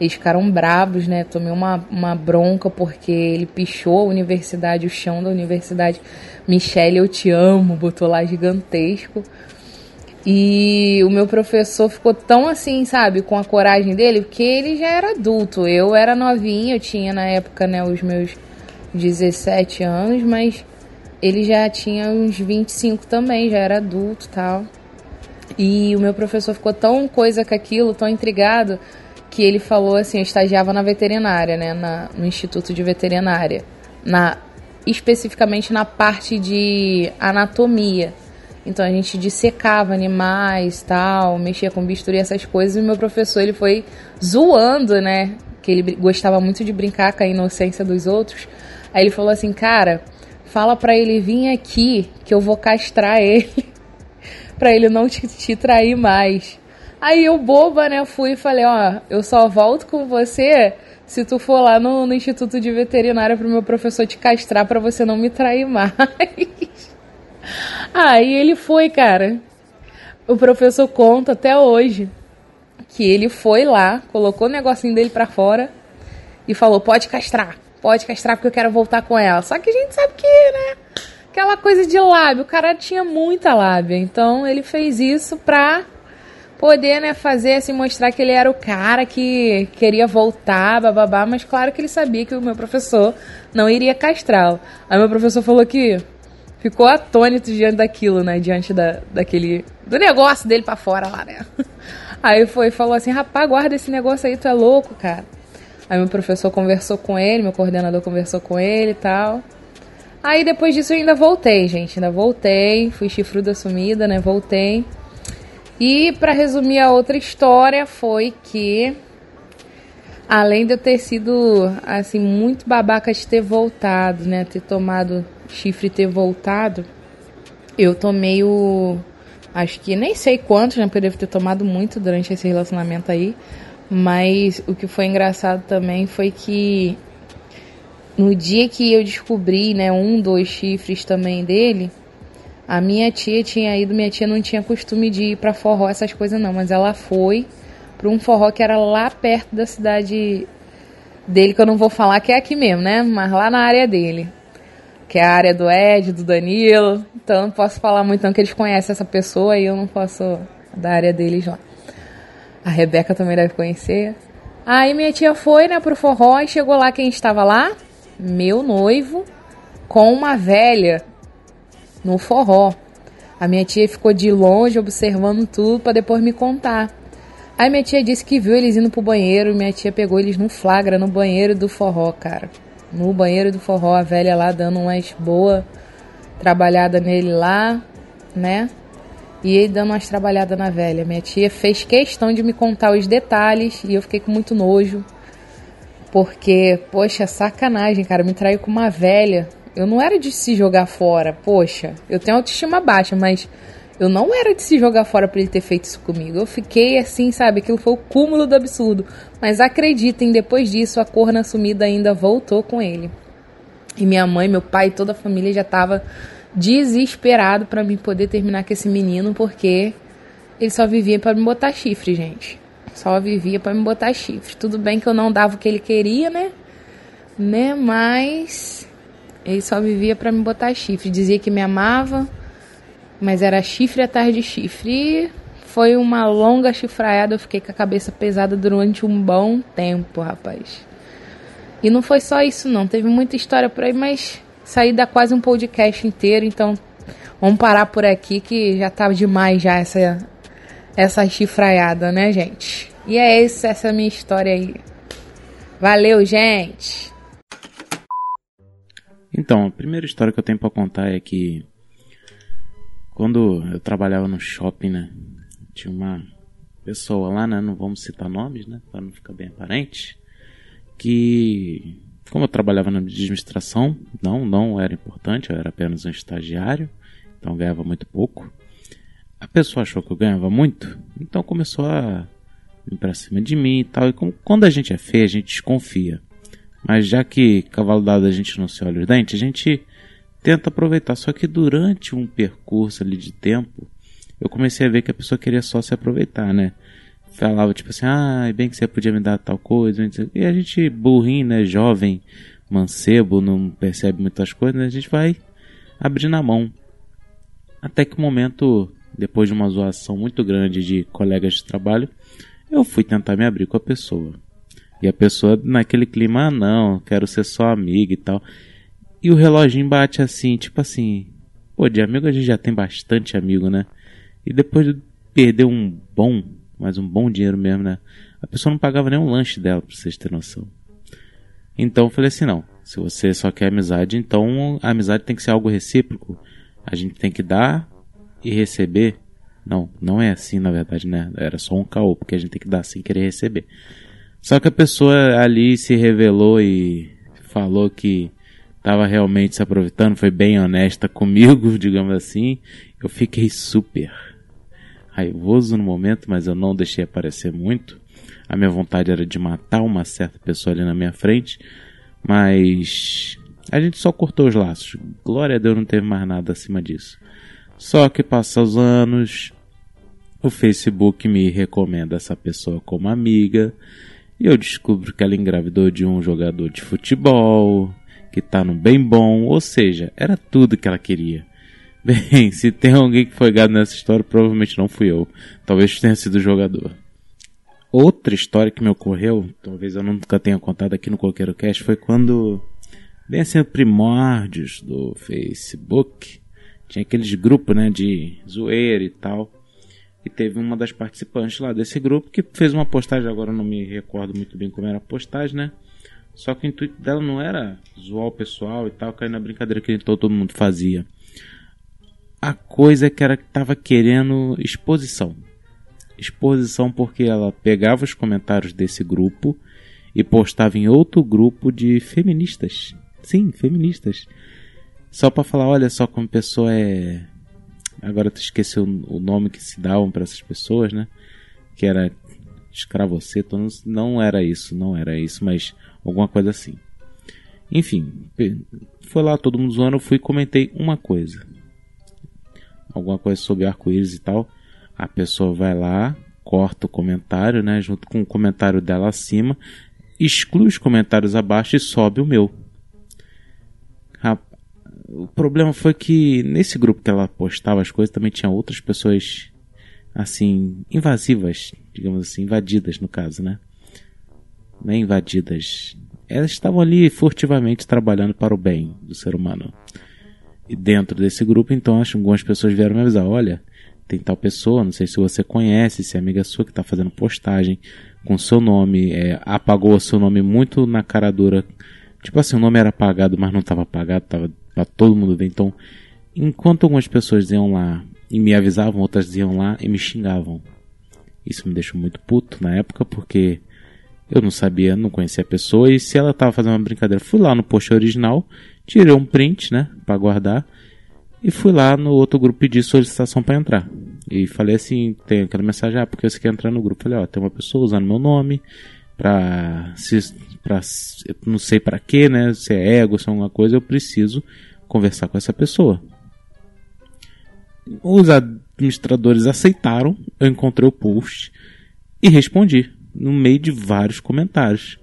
eles ficaram bravos, né? Tomei uma, uma bronca porque ele pichou a universidade, o chão da universidade. Michelle, eu te amo, botou lá gigantesco. E o meu professor ficou tão assim, sabe, com a coragem dele, porque ele já era adulto. Eu era novinha, eu tinha na época, né, os meus 17 anos, mas ele já tinha uns 25 também, já era adulto tal. E o meu professor ficou tão coisa com aquilo, tão intrigado, que ele falou assim, eu estagiava na veterinária, né, na, no Instituto de Veterinária, na especificamente na parte de anatomia. Então a gente dissecava animais, tal, mexia com bisturi, essas coisas. E meu professor ele foi zoando, né? Que ele gostava muito de brincar com a inocência dos outros. Aí ele falou assim, cara, fala pra ele vir aqui que eu vou castrar ele, pra ele não te, te trair mais. Aí eu boba, né, fui e falei, ó, eu só volto com você se tu for lá no, no Instituto de Veterinária pro meu professor te castrar pra você não me trair mais. Aí ele foi, cara. O professor conta até hoje que ele foi lá, colocou o negocinho dele pra fora e falou: pode castrar, pode castrar porque eu quero voltar com ela. Só que a gente sabe que, né? Aquela coisa de lábio, o cara tinha muita lábia, então ele fez isso pra poder, né, fazer assim, mostrar que ele era o cara que queria voltar, bababá, mas claro que ele sabia que o meu professor não iria castrá-lo. Aí meu professor falou que ficou atônito diante daquilo, né, diante da, daquele, do negócio dele pra fora lá, né. Aí foi, falou assim, rapaz, guarda esse negócio aí, tu é louco, cara. Aí meu professor conversou com ele, meu coordenador conversou com ele e tal. Aí depois disso eu ainda voltei, gente, ainda voltei, fui chifruda sumida, né, voltei. E para resumir a outra história foi que além de eu ter sido assim muito babaca de ter voltado, né, ter tomado chifre ter voltado, eu tomei o acho que nem sei quantos, né, porque eu devo ter tomado muito durante esse relacionamento aí, mas o que foi engraçado também foi que no dia que eu descobri, né, um, dois chifres também dele, a minha tia tinha ido, minha tia não tinha costume de ir pra forró, essas coisas não, mas ela foi pra um forró que era lá perto da cidade dele, que eu não vou falar que é aqui mesmo, né? Mas lá na área dele. Que é a área do Ed, do Danilo. Então não posso falar muito não, que eles conhecem essa pessoa e eu não posso da área deles lá. A Rebeca também deve conhecer. Aí minha tia foi, né, pro forró e chegou lá quem estava lá? Meu noivo com uma velha no forró. A minha tia ficou de longe observando tudo para depois me contar. Aí minha tia disse que viu eles indo pro banheiro e minha tia pegou eles no flagra no banheiro do forró, cara. No banheiro do forró, a velha lá dando umas boa trabalhada nele lá, né? E ele dando umas trabalhadas na velha. Minha tia fez questão de me contar os detalhes e eu fiquei com muito nojo. Porque, poxa, sacanagem, cara, me traiu com uma velha. Eu não era de se jogar fora, poxa. Eu tenho autoestima baixa, mas eu não era de se jogar fora por ele ter feito isso comigo. Eu fiquei assim, sabe? Aquilo foi o cúmulo do absurdo. Mas acreditem, depois disso, a corna sumida ainda voltou com ele. E minha mãe, meu pai, toda a família já tava desesperado para mim poder terminar com esse menino, porque ele só vivia para me botar chifre, gente. Só vivia para me botar chifre. Tudo bem que eu não dava o que ele queria, né? Né? Mas ele só vivia para me botar chifre. Dizia que me amava, mas era chifre atrás de chifre. Foi uma longa chifraiada. Eu fiquei com a cabeça pesada durante um bom tempo, rapaz. E não foi só isso, não. Teve muita história por aí, mas saí da quase um podcast inteiro. Então vamos parar por aqui que já tá demais já essa, essa chifraiada, né, gente? E é isso, essa é a minha história aí. Valeu, gente! Então, a primeira história que eu tenho pra contar é que quando eu trabalhava no shopping, né, tinha uma pessoa lá, né, não vamos citar nomes, né, para não ficar bem aparente, que como eu trabalhava na administração, não, não era importante, eu era apenas um estagiário, então ganhava muito pouco. A pessoa achou que eu ganhava muito, então começou a vir pra cima de mim e tal. E quando a gente é feio, a gente desconfia. Mas já que cavalo dado a gente não se olha os dentes, a gente tenta aproveitar. Só que durante um percurso ali de tempo, eu comecei a ver que a pessoa queria só se aproveitar, né? Falava tipo assim, ah, bem que você podia me dar tal coisa. E a gente, burrinho, né? Jovem, mancebo, não percebe muitas coisas, né? A gente vai abrindo a mão. Até que o momento, depois de uma zoação muito grande de colegas de trabalho, eu fui tentar me abrir com a pessoa. E a pessoa naquele clima, ah não, quero ser só amiga e tal. E o reloginho bate assim, tipo assim, pô, de amigo a gente já tem bastante amigo, né? E depois de perder um bom, mas um bom dinheiro mesmo, né? A pessoa não pagava nem um lanche dela, pra vocês terem noção. Então eu falei assim, não, se você só quer amizade, então a amizade tem que ser algo recíproco. A gente tem que dar e receber. Não, não é assim na verdade, né? Era só um caô, porque a gente tem que dar sem querer receber. Só que a pessoa ali se revelou e falou que estava realmente se aproveitando, foi bem honesta comigo, digamos assim. Eu fiquei super raivoso no momento, mas eu não deixei aparecer muito. A minha vontade era de matar uma certa pessoa ali na minha frente, mas a gente só cortou os laços. Glória a Deus não teve mais nada acima disso. Só que passa os anos, o Facebook me recomenda essa pessoa como amiga, e eu descubro que ela engravidou de um jogador de futebol, que tá no bem bom, ou seja, era tudo que ela queria. Bem, se tem alguém que foi gado nessa história, provavelmente não fui eu. Talvez tenha sido o jogador. Outra história que me ocorreu, talvez eu nunca tenha contado aqui no Coqueiro Cast, foi quando, bem assim, primórdios do Facebook, tinha aqueles grupos, né, de zoeira e tal. E teve uma das participantes lá desse grupo que fez uma postagem, agora não me recordo muito bem como era a postagem, né? Só que o intuito dela não era zoar o pessoal e tal, cair na brincadeira que todo mundo fazia. A coisa é que era que tava querendo exposição. Exposição porque ela pegava os comentários desse grupo e postava em outro grupo de feministas. Sim, feministas. Só pra falar, olha só como pessoa é. Agora tu esqueceu o nome que se davam para essas pessoas, né? Que era escravoceto, não, não era isso, não era isso, mas alguma coisa assim. Enfim, foi lá todo mundo zoando, eu fui e comentei uma coisa. Alguma coisa sobre arco-íris e tal. A pessoa vai lá, corta o comentário, né? Junto com o comentário dela acima, exclui os comentários abaixo e sobe o meu. O problema foi que nesse grupo que ela postava as coisas também tinha outras pessoas assim invasivas, digamos assim, invadidas no caso, né? Não é invadidas. Elas estavam ali furtivamente trabalhando para o bem do ser humano. E dentro desse grupo, então, acho que algumas pessoas vieram me avisar: olha, tem tal pessoa, não sei se você conhece, se é amiga sua que está fazendo postagem com seu nome, é, apagou seu nome muito na cara dura. Tipo assim, o nome era apagado, mas não estava apagado, estava pra todo mundo ver. Então, enquanto algumas pessoas iam lá e me avisavam, outras iam lá e me xingavam. Isso me deixou muito puto na época, porque eu não sabia, não conhecia a pessoa, e se ela tava fazendo uma brincadeira, fui lá no post original, tirei um print, né, para guardar, e fui lá no outro grupo pedir solicitação para entrar. E falei assim, tem aquela mensagem, ah, porque você quer entrar no grupo? Falei, ó, tem uma pessoa usando meu nome, pra, se, eu não sei para quê, né, se é ego, se é alguma coisa, eu preciso conversar com essa pessoa. Os administradores aceitaram, eu encontrei o post e respondi no meio de vários comentários.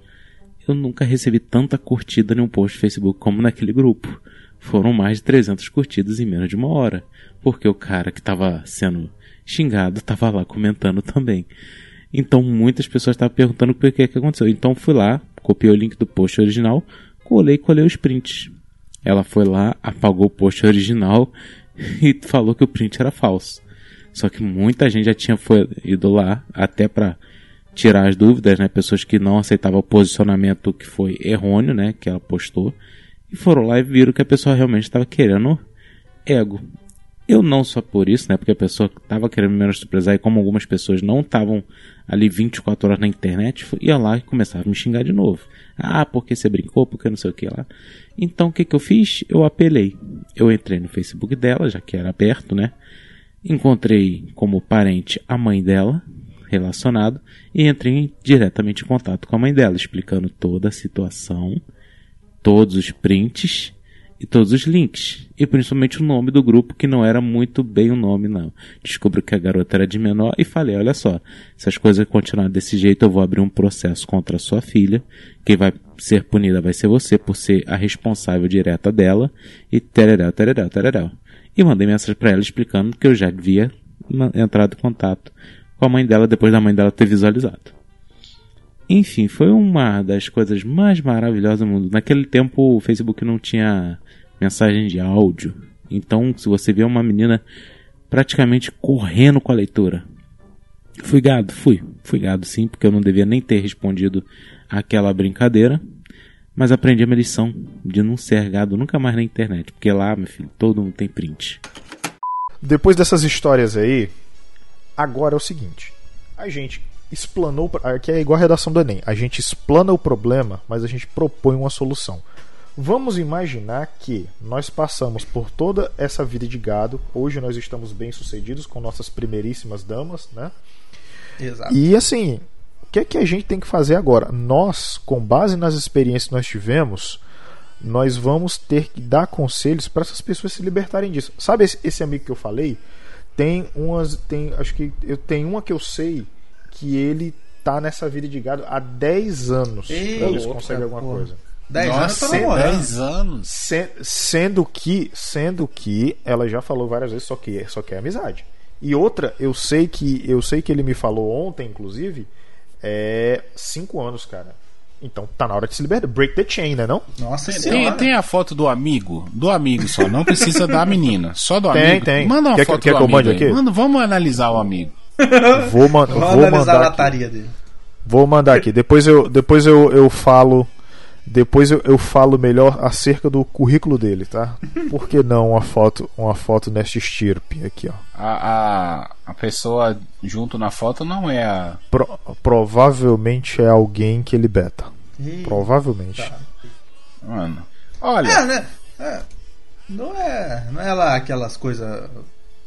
Eu nunca recebi tanta curtida em um post do Facebook como naquele grupo. Foram mais de 300 curtidas em menos de uma hora, porque o cara que estava sendo xingado estava lá comentando também. Então muitas pessoas estavam perguntando o que, que aconteceu. Então fui lá, copiei o link do post original, colei e colei os prints. Ela foi lá, apagou o post original e falou que o print era falso. Só que muita gente já tinha foi, ido lá até para tirar as dúvidas, né? Pessoas que não aceitavam o posicionamento que foi errôneo, né? Que ela postou. E foram lá e viram que a pessoa realmente estava querendo ego. Eu não só por isso, né? Porque a pessoa tava querendo me menosprezar e como algumas pessoas não estavam ali 24 horas na internet, ia lá e começava a me xingar de novo. Ah, porque você brincou, porque não sei o que lá. Então o que que eu fiz? Eu apelei. Eu entrei no Facebook dela, já que era aberto, né? Encontrei como parente a mãe dela, relacionado, e entrei diretamente em contato com a mãe dela, explicando toda a situação, todos os prints e todos os links. E principalmente o nome do grupo, que não era muito bem o nome, não. Descobri que a garota era de menor e falei, olha só, se as coisas continuarem desse jeito, eu vou abrir um processo contra a sua filha. Quem vai ser punida vai ser você por ser a responsável direta dela. E tereréu, tereréu, tereréu. E mandei mensagem pra ela explicando que eu já havia entrado em contato com a mãe dela depois da mãe dela ter visualizado. Enfim, foi uma das coisas mais maravilhosas do mundo. Naquele tempo o Facebook não tinha mensagem de áudio. Então, se você vê uma menina praticamente correndo com a leitura. Fui gado, fui. Fui gado sim, porque eu não devia nem ter respondido àquela brincadeira. Mas aprendi a minha lição de não ser gado nunca mais na internet. Porque lá, meu filho, todo mundo tem print. Depois dessas histórias aí, agora é o seguinte: a gente explanou, pra- aqui é igual a redação do Enem, a gente explana o problema, mas a gente propõe uma solução. Vamos imaginar que nós passamos por toda essa vida de gado, hoje nós estamos bem sucedidos com nossas primeiríssimas damas, né? Exato. E assim, o que é que a gente tem que fazer agora? Nós, com base nas experiências que nós tivemos, nós vamos ter que dar conselhos para essas pessoas se libertarem disso. Sabe esse, esse amigo que eu falei? Tem umas, tem, acho que eu tenho uma que eu sei que ele tá nessa vida de gado há 10 anos. Ei, pra ver se consegue alguma porra. coisa. 10 anos Nossa, tá namorando. 10 anos. Se- sendo que, sendo que ela já falou várias vezes só que só que é amizade. E outra, eu sei que eu sei que ele me falou ontem, inclusive, é 5 anos, cara. Então tá na hora de se libertar. Break the chain, né não? Nossa Tem, senhora. tem a foto do amigo? Do amigo só, não precisa da menina. Só do Tem, amigo. tem. Manda uma Quer que- foto quer do que eu amigo mande aqui? Manda, vamos analisar o amigo. Vou, man- Vamos vou analisar a mandar aqui. lataria dele. Vou mandar aqui. Depois eu depois eu, eu falo depois eu, eu falo melhor acerca do currículo dele, tá? Por que não uma foto uma foto nesta estirpe aqui, ó. A, a, a pessoa junto na foto não é a. Pro- provavelmente é alguém que ele beta. Ih, Provavelmente. tá. Mano. Olha. É, né? É, não é, não é lá aquelas coisas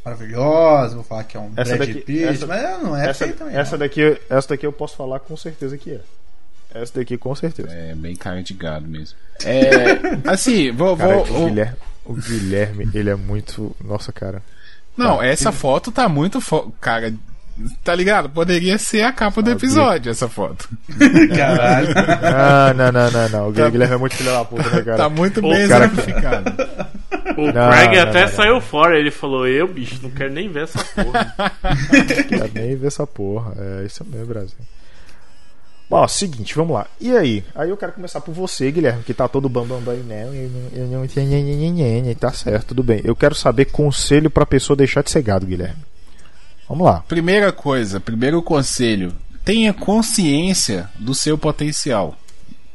maravilhosas, vou falar que é um Essa Brad daqui- Pitt, essa- mas não é essa, feio também. essa daqui, essa daqui eu posso falar com certeza que é. Essa daqui com certeza. É bem cara de gado mesmo. É. Assim, vou. Cara, vou o, Guilherme, o Guilherme, ele é muito. Nossa, cara. Não, Tá. essa foto tá muito. Fo... Cara, tá ligado? Poderia ser a capa do episódio, essa foto. Caralho. Ah, não, não, não, não. O Guilherme é muito filho da puta, né, cara? Tá muito bem cara- exemplificado. O Não, Craig não, até não, não. saiu fora. Ele falou: Eu, bicho, não quero nem ver essa porra. Quero nem ver essa porra. É isso mesmo, Brasil. Bom, ó, seguinte, vamos lá. E aí? Aí eu quero começar por você, Guilherme, que tá todo bambambam né? Eu não- não tenho nhenhenhenhen, Tá certo, tudo bem. Eu quero saber conselho pra pessoa deixar de ser gado, Guilherme. Vamos lá. Primeira coisa, primeiro conselho: tenha consciência do seu potencial.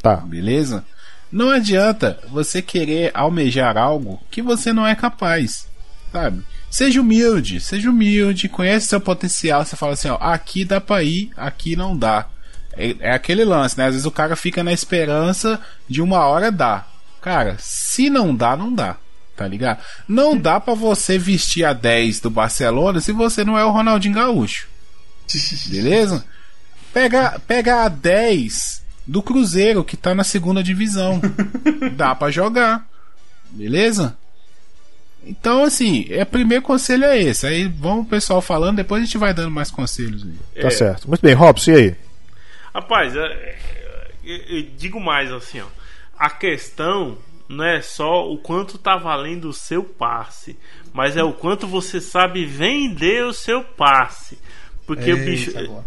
Tá. Beleza? Não adianta você querer almejar algo que você não é capaz, sabe? Seja humilde, seja humilde, conhece seu potencial. Você fala assim: ó, aqui dá pra ir, aqui não dá. É, é aquele lance, né? Às vezes o cara fica na esperança de uma hora dar. Cara, se não dá, não dá. Tá ligado? Não dá pra você vestir a 10 do Barcelona se você não é o Ronaldinho Gaúcho. Beleza? Pega, pega a 10 do Cruzeiro, que tá na segunda divisão. Dá pra jogar. Beleza? Então, assim, é, primeiro conselho é esse. Aí vamos o pessoal falando, depois a gente vai dando mais conselhos. aí. Tá É. certo. Muito bem, Robson, e aí? Rapaz, é, é, eu, eu digo mais assim, ó. A questão não é só o quanto tá valendo o seu passe, mas é o quanto você sabe vender o seu passe. Porque o Eita, bicho, boa.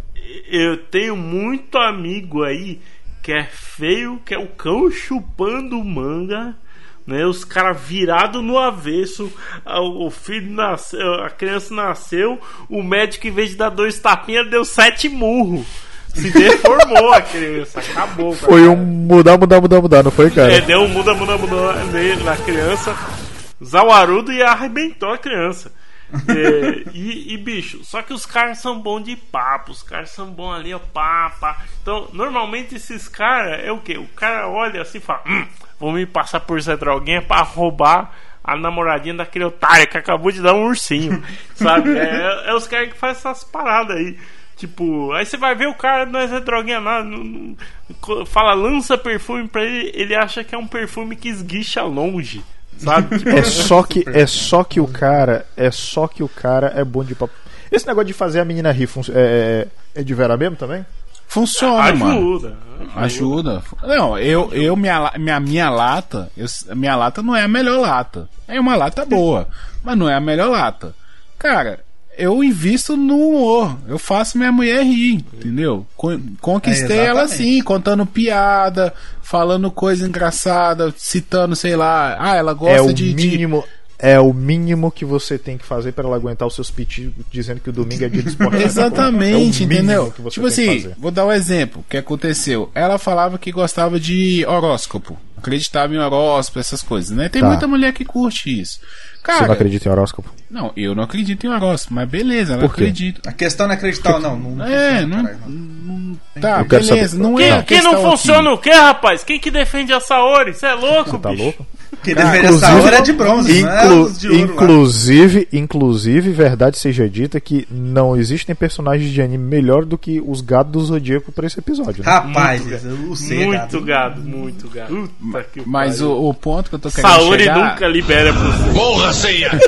eu tenho muito amigo aí que é feio, que é o cão chupando manga. Né, os caras virados no avesso, o filho nasceu, a criança nasceu, o médico, em vez de dar dois tapinhas, deu sete murros. Se deformou a criança, acabou. cara. Foi um mudar, mudar, mudar, mudar, não foi, cara? É, deu um muda, muda, muda nele, na criança, Zawarudo e arrebentou a criança. É, e, e, bicho, só que os caras são bons de papo, os caras são bons ali, ó, pá, pá. Então, normalmente esses caras é o que? O cara olha assim e fala: hum, vou me passar por Zé Droguinha pra roubar a namoradinha daquele otário que acabou de dar um ursinho, sabe? É, é os caras que fazem essas paradas aí. Tipo, aí você vai ver o cara não é Droguinha nada, não- não- fala, lança perfume pra ele, ele acha que é um perfume que esguicha longe, sabe? Tipo, É só que é só que o cara é só que o cara é bom de papo. Esse negócio de fazer a menina rir fun- é, é, é de vera mesmo também? Funciona, mano. ajuda. Ajuda. Não, eu, eu minha, minha, minha lata, eu, minha lata não é a melhor lata. É uma lata boa, mas não é a melhor lata. Cara, eu invisto no humor. Eu faço minha mulher rir, entendeu? Con- Conquistei É, ela assim, contando piada, falando coisa engraçada, citando, sei lá. Ah, ela gosta é o de, de- mínimo é o mínimo que você tem que fazer para ela aguentar os seus pits dizendo que o domingo é dia de esporte. Exatamente, É entendeu? Tipo assim, vou dar um exemplo. O que aconteceu? Ela falava que gostava de horóscopo. Acreditava em horóscopo, essas coisas, né? Tem Tá. muita mulher que curte isso. Cara, Você não acredita em horóscopo? não, eu não acredito em horóscopo, mas beleza, quê? acredita. A questão não é acreditar ou não. não, não É, funciona, não, caralho, não. Tá, Eu beleza. saber- Não Quem, é a quem não funciona aqui. o quê, rapaz? Quem que defende a Saori? Você é louco, Você tá bicho? louco? Quem Cara, deveria essa inclusive- hora é de bronze, não é Inclu- os de ouro lá. inclusive, inclusive, verdade seja dita que não existem personagens de anime melhor do que os gados do Zodíaco pra esse episódio. Né? Rapaz, Muito o C, Muito gado. gado, muito gado. Puta que Mas o, o ponto que eu tô querendo Saori chegar... nunca libera pro. Morra, ceia!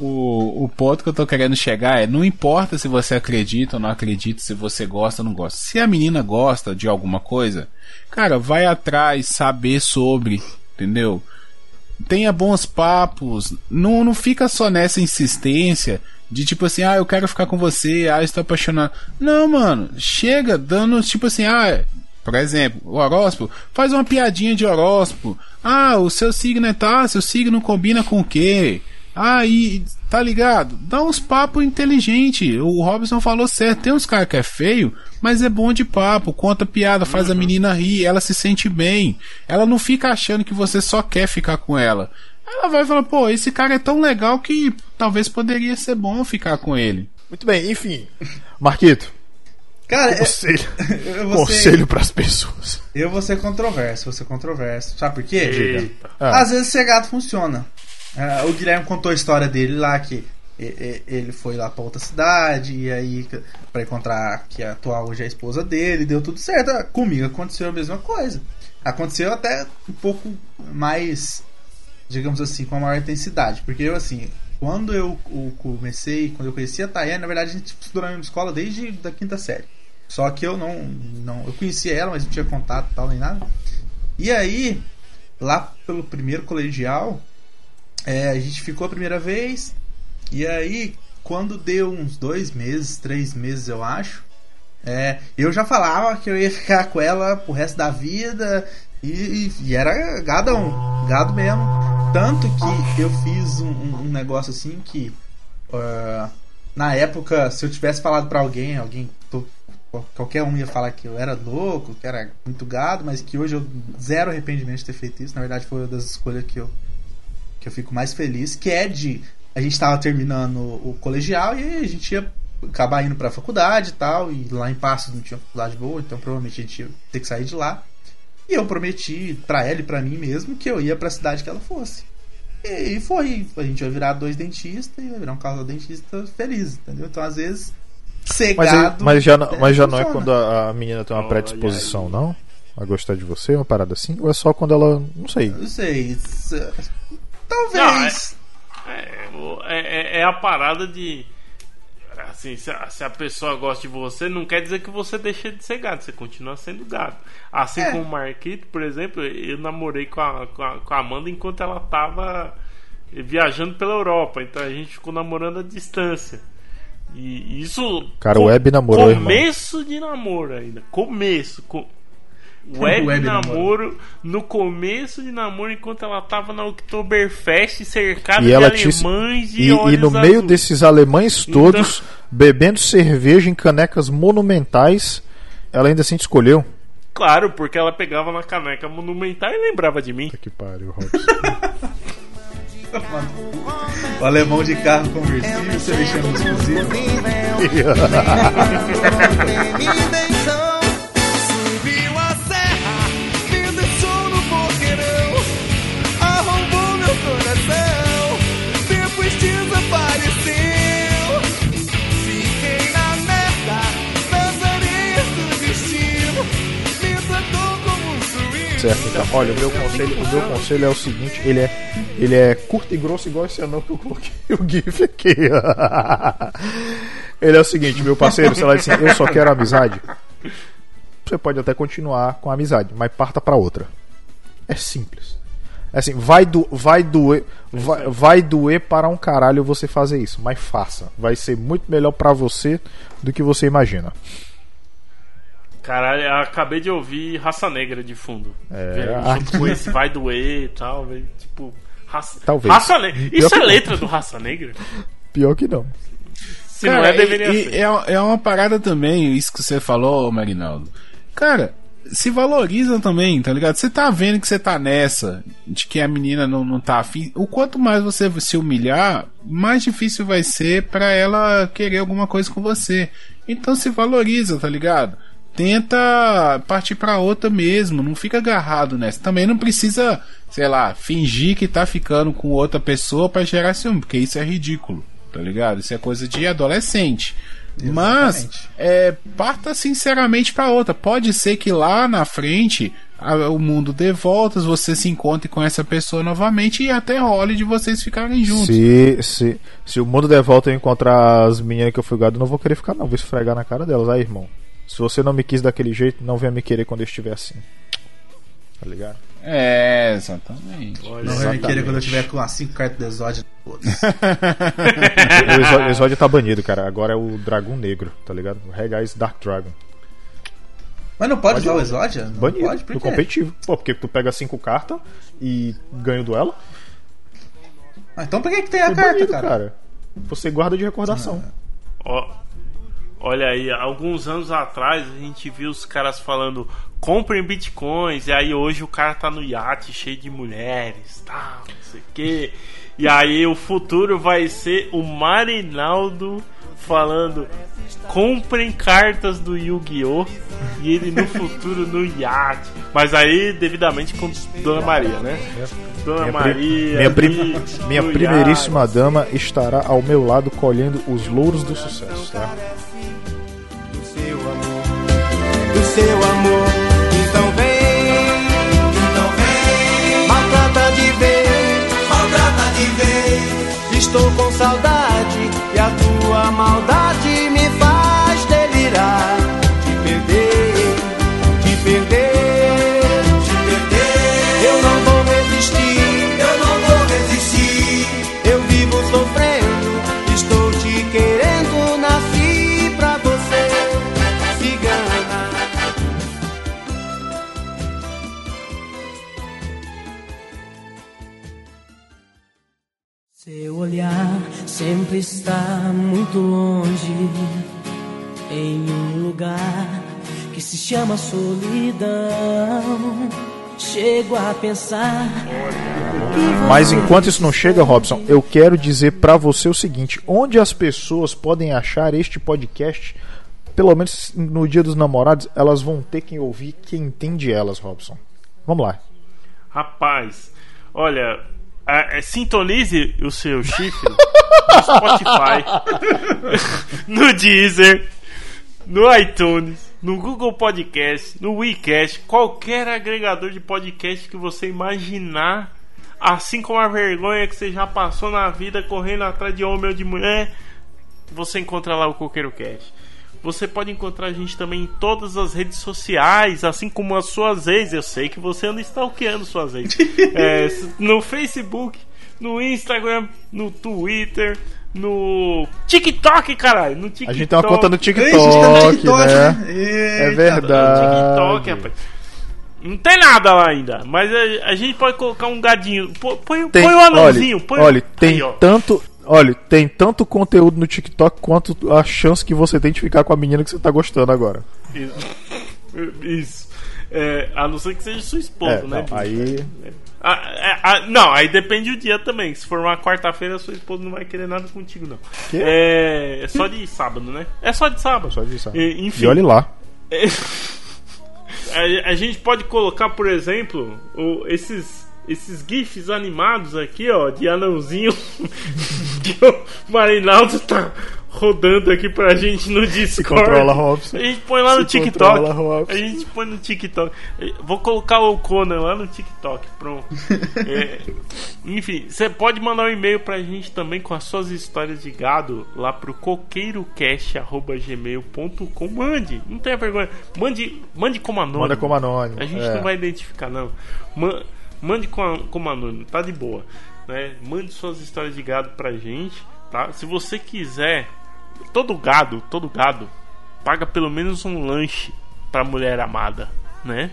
O, o ponto que eu tô querendo chegar é: não importa se você acredita ou não acredita, se você gosta ou não gosta. Se a menina gosta de alguma coisa, cara, vai atrás, saber sobre, entendeu? Tenha bons papos, não, não fica só nessa insistência de tipo assim, ah, eu quero ficar com você, ah, estou apaixonado. Não, mano, chega dando tipo assim, ah, por exemplo, o horóscopo, faz uma piadinha de horóscopo. Ah, o seu signo é tal, seu signo combina com o quê? Ah, e tá ligado? Dá uns papos inteligentes. O Robson falou certo. Tem uns caras que é feio, mas é bom de papo. Conta piada, faz a menina rir, ela se sente bem. Ela não fica achando que você só quer ficar com ela. Ela vai falar, pô, esse cara é tão legal que talvez poderia ser bom ficar com ele. Muito bem, enfim. Marquito, Cara, é- conselho, eu vou ser- conselho pras pessoas. Eu vou ser controverso, vou ser controverso. Sabe por quê? Eita. Ah. Às vezes ser gato funciona. Ah, o Guilherme contou a história dele lá que ele foi lá pra outra cidade e aí pra encontrar que a atual hoje é a esposa dele, deu tudo certo. Ah, Comigo aconteceu a mesma coisa. Aconteceu até um pouco mais, digamos assim, com a maior intensidade, porque eu assim, quando eu, comecei, quando eu conheci a Tayane, na verdade a gente estudou na mesma escola desde da quinta série. Só que eu não, não eu conhecia ela, mas não tinha contato tal nem nada. E aí, lá pelo primeiro colegial, é, a gente ficou a primeira vez. E aí, quando deu uns dois meses, três meses, eu acho, é, eu já falava que eu ia ficar com ela pro resto da vida. E, e- era gadão, gado mesmo. Tanto que eu fiz um, um- negócio assim que. ah, na época, se eu tivesse falado pra alguém, alguém. to- Qualquer um ia falar que eu era louco, que era muito gado, mas que hoje eu zero arrependimento de ter feito isso. Na verdade, foi uma das escolhas que eu, que eu fico mais feliz, que é de a gente estava terminando o colegial e aí a gente ia acabar indo para a faculdade e tal, e lá em Passos não tinha faculdade boa, então provavelmente a gente ia ter que sair de lá. E eu prometi para ela e para mim mesmo que eu ia para a cidade que ela fosse. E foi, a gente vai virar dois dentistas e vai virar um casal dentista feliz, entendeu? Então às vezes ser Mas, mas já, não- mas já não é quando a, a menina tem uma predisposição, não? A gostar de você, uma parada assim? Ou é só quando ela. Não sei. Não sei. Talvez. É, o- é, é- é a parada de. Assim, se a, se a pessoa gosta de você, não quer dizer que você deixa de ser gado, você continua sendo gado. Assim É. como o Marquito, por exemplo, eu namorei com a, com, a, com a Amanda enquanto ela tava viajando pela Europa, então a gente ficou namorando à distância. E isso. Cara, o web namorou, irmão. Começo de namoro ainda. Começo. Co web, Web namoro, no começo de namoro, enquanto ela tava na Oktoberfest cercada E de ela te. alemães de E, e olhos no meio desses alemães Então- todos, bebendo cerveja em canecas monumentais, ela ainda assim te escolheu. Claro, porque ela pegava na caneca monumental e lembrava de mim. Que pariu, Robson. O alemão de carro conversível, você mexendo nos. Certo, então, olha, o meu conselho, o meu conselho é o seguinte, ele é, ele é curto e grosso igual esse anão que eu coloquei o GIF aqui. ele é o seguinte, meu parceiro, sei lá, assim, eu só quero amizade. Você pode até continuar com a amizade, mas parta pra outra. É simples. É assim, vai, do, vai doer, vai, vai doer para um caralho você fazer isso, mas faça. Vai ser muito melhor pra você do que você imagina. Caralho, eu acabei de ouvir Raça Negra de fundo. É, junto com esse vai doer e tal, velho. Tipo, raça, Talvez. raça Negra. Pior Isso que é não. letra do Raça Negra? Pior que não. Se não é, deveria e- ser. e É, é uma parada também, isso que você falou, Marinaldo. Cara, se valoriza também, tá ligado? Você tá vendo que você tá nessa, de que a menina não, não tá afim. O quanto mais você se humilhar, mais difícil vai ser pra ela querer alguma coisa com você. Então se valoriza, tá ligado? Tenta partir pra outra mesmo, não fica agarrado nessa. Também não precisa, sei lá, fingir que tá ficando com outra pessoa pra gerar ciúme, porque isso é ridículo, tá ligado? Isso é coisa de adolescente. Mas é, parta sinceramente pra outra. Pode ser que lá na frente a- o mundo dê voltas, você se encontre com essa pessoa novamente e até role de vocês ficarem juntos. Se, se, se o mundo der volta e eu encontrar as meninas que eu fui gado, eu não vou querer ficar, não. Vou esfregar na cara delas. Aí, irmão. Se você não me quis daquele jeito, não venha me querer quando eu estiver assim. Tá ligado? É, exatamente. Não vai me querer quando eu tiver com as 5 cartas do Exódio. O Exódio, o Exódio tá banido, cara. Agora é o Dragão Negro, tá ligado? O Regais Dark Dragon. Mas não pode, Pode usar o não. Exódia? Não Banido. pode? Por competitivo. Pô, porque tu pega cinco cartas e ganha o duelo. Ah, então por que, que tem a É carta, banido, cara? Você guarda de recordação. Ó, olha aí, alguns anos atrás a gente viu os caras falando comprem bitcoins, e aí hoje o cara tá no iate cheio de mulheres, tal, não sei o quê. E aí o futuro vai ser o Marinaldo falando comprem cartas do Yu-Gi-Oh! e ele no futuro no iate. Mas aí devidamente com Dona Maria, né? Dona Minha, Maria. minha, pri- ali, minha primeiríssima dama estará ao meu lado colhendo os louros do sucesso, tá? do seu amor. Então vem, então vem, maltrata de maltrata de vez. Estou com saudade tua maldade me faz delirar. Te perder, te perder, olhar sempre está muito longe, em um lugar que se chama solidão. Chego a pensar. que Mas enquanto isso não chega, Robson, eu quero dizer pra você o seguinte: onde as pessoas podem achar este podcast, pelo menos no Dia dos Namorados, elas vão ter quem ouvir quem entende elas, Robson. Vamos lá. Rapaz, olha, é, é, sintonize o seu chifre no Spotify, no Deezer, no iTunes, no Google Podcast, no WeCast, qualquer agregador de podcast que você imaginar. Assim como a vergonha que você já passou na vida correndo atrás de homem ou de mulher, você encontra lá o Coqueiro Cast. Você pode encontrar a gente também em todas as redes sociais, assim como as suas ex. Eu sei que você anda stalkeando suas ex. É, no Facebook, no Instagram, no Twitter, no TikTok, caralho. No TikTok. A gente tem uma conta no TikTok, Ei, a gente tá no TikTok, né? né? É verdade. TikTok, rapaz. Não tem nada lá ainda, mas a, a gente pode colocar um gadinho. Põe, põe, Tem, põe um anãozinho. olha, põe olha, tem Aí, tanto, olha, tem tanto conteúdo no TikTok quanto a chance que você tem de ficar com a menina que você tá gostando agora. Isso. É, a não ser que seja sua esposa, É, né? não, bicho? aí- Ah, é, ah, não, aí depende do dia também. Se for uma quarta-feira, sua esposa não vai querer nada contigo, não. Quê? É, é só de sábado, né? É só de sábado. Só de sábado. E, enfim. E olhe lá. É, a, a gente pode colocar, por exemplo, o- esses, esses GIFs animados aqui, ó, de anãozinho que o Marinaldo tá rodando aqui pra gente no Discord. controla, Robson. A gente põe lá Se no TikTok. controla. A gente põe no TikTok. Vou colocar o Conan lá no TikTok. Pronto. É, enfim, você pode mandar um e-mail pra gente também com as suas histórias de gado lá pro coqueirocast.gmail.com. Mande, não tenha vergonha. Mande, mande como anônimo. Manda como anônimo, A gente é. não vai identificar, não. Ma- Mande com- como anônimo, tá de boa. Né? Mande suas histórias de gado pra gente, tá? Se você quiser, todo gado, todo gado, paga pelo menos um lanche pra mulher amada, né?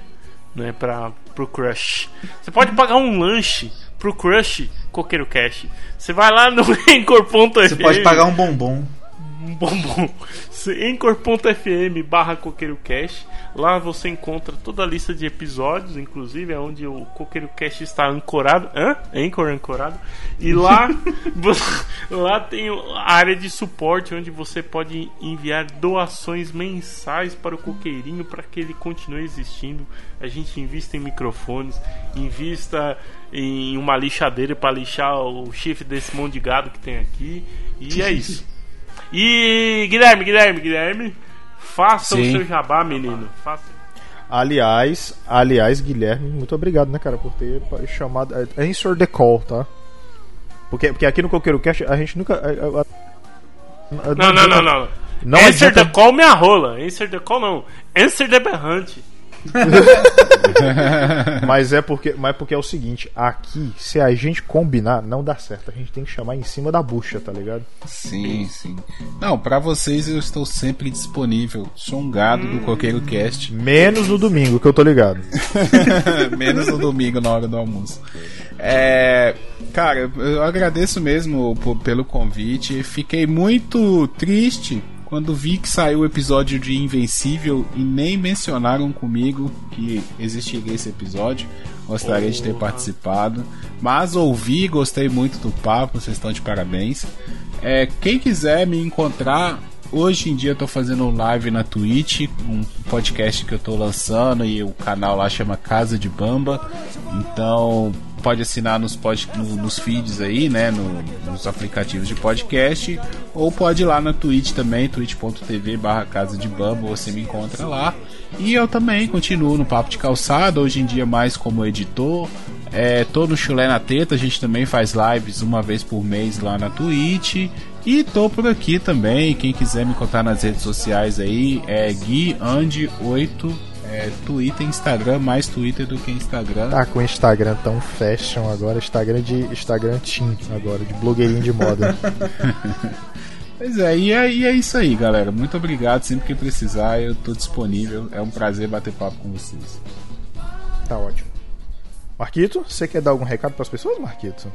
Né, pra, pro crush. Você pode pagar um lanche pro crush Coqueiro Cash. Você vai lá no Anchor.fm. Você pode pagar um bombom. um bombom. Anchor.fm barra. Lá você encontra toda a lista de episódios, inclusive é onde o Coqueiro Cash está ancorado. Hã? Anchor ancorado. E lá, lá tem a área de suporte onde você pode enviar doações mensais para o Coqueirinho para que ele continue existindo. A gente invista em microfones, invista em uma lixadeira para lixar o chifre desse monte de gado que tem aqui. E é isso. E Guilherme, Guilherme, Guilherme, faça Sim. o seu jabá, menino. Faça. Aliás, aliás, Guilherme, muito obrigado, né, cara, por ter chamado. é, Answer the call, tá? Porque, porque aqui no Coqueiro Cast a gente nunca. é, a- a- a- Não, não, não, não. Não Answer adianta- the call minha rola. Answer the call não. Answer the berrante. mas é porque, mas é porque é o seguinte, aqui, se a gente combinar, não dá certo. A gente tem que chamar em cima da bucha, tá ligado? Sim, sim. Não, pra vocês eu estou sempre disponível. Sou um gado do Coqueiro Cast. Menos no domingo, que eu tô ligado. Menos no domingo na hora do almoço. É, cara, eu agradeço mesmo pelo convite. Fiquei muito triste quando vi que saiu o episódio de Invencível e nem mencionaram comigo que existiria esse episódio. Gostaria de ter participado. Mas ouvi, gostei muito do papo, vocês estão de parabéns. É, quem quiser me encontrar, hoje em dia eu tô fazendo um live na Twitch, um podcast que eu tô lançando e o canal lá chama Casa de Bamba. Então pode assinar nos, pod, no- nos feeds aí, né? no- nos aplicativos de podcast. Ou pode ir lá na Twitch também, twitch.tv barra Casa de Bamba, você me encontra lá. E eu também continuo no Papo de Calçada, hoje em dia mais como editor. É, tô no Chulé na Teta, a gente também faz lives uma vez por mês lá na Twitch. E tô por aqui também, quem quiser me contar nas redes sociais aí, é GuiAnd8, é, Twitter, Instagram, mais Twitter do que Instagram. Tá com o Instagram tão fashion agora, Instagram de Instagram teen agora, de blogueirinho de moda. Pois é, e é, e é isso aí, galera. Muito obrigado. Sempre que precisar, eu tô disponível. É um prazer bater papo com vocês. Tá ótimo. Marquito, você quer dar algum recado pras pessoas, Marquito?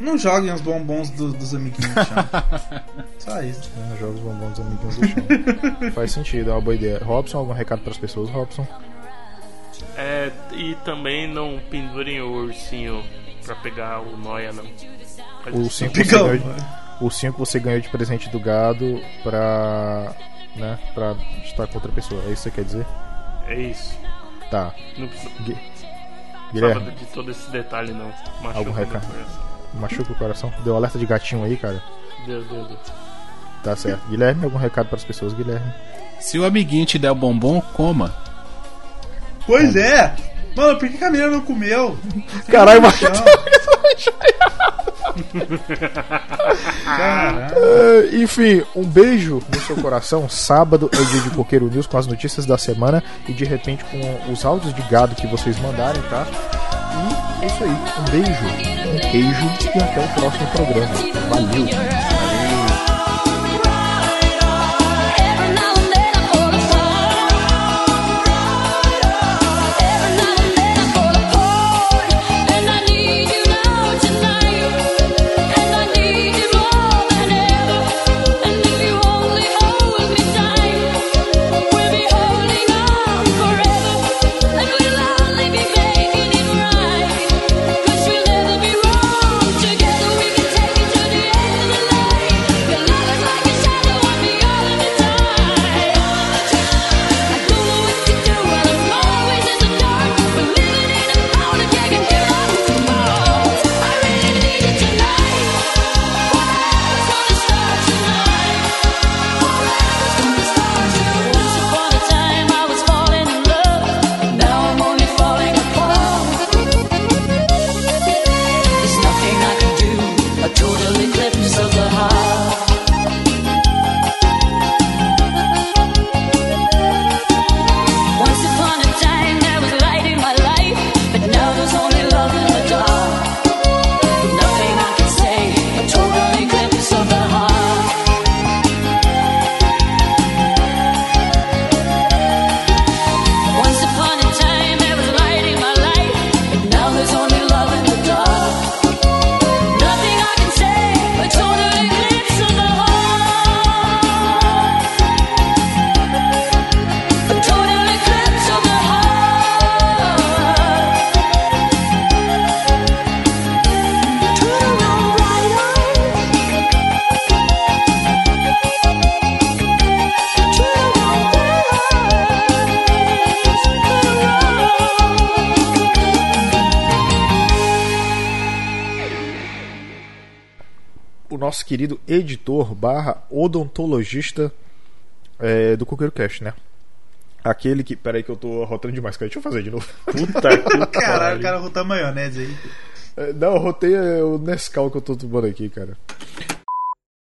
Não joguem os bombons do- dos amiguinhos no chão. Só isso. Não joga os bombons dos amiguinhos do chão. Faz sentido, é uma boa ideia. Robson, algum recado pras pessoas, Robson? É, e também não pendurem o ursinho pra pegar o noia, não. Faz O. 5 que, você ganhou de- o cinco que você ganhou de presente do gado pra. né? pra estar com outra pessoa. É isso que você quer dizer? É isso. Tá. Não precisa- Guilherme, de todo esse detalhe, não. Machuca algum recado? Machuca o coração? Deu alerta de gatinho aí, cara? Deu, deu, deu. Tá certo. Guilherme, algum recado pras pessoas, Guilherme? Se o amiguinho te der o bombom, coma. Pois é! Mano, por que a menina não comeu? Caralho. Caralho. Ah, enfim, um beijo no seu coração. Sábado é o dia de Coqueiro News com as notícias da semana e de repente com os áudios de gado que vocês mandarem, tá? E é isso aí. Um beijo, queijo e até o próximo programa. Valeu! Nosso querido editor barra odontologista é, do Coqueiro Cast, né? Aquele que. Peraí que eu tô rotando demais, cara. Deixa eu fazer de novo. Puta que Caralho, o cara rotou maionese aí. É, Não, eu rotei é, o Nescau que eu tô tomando aqui, cara.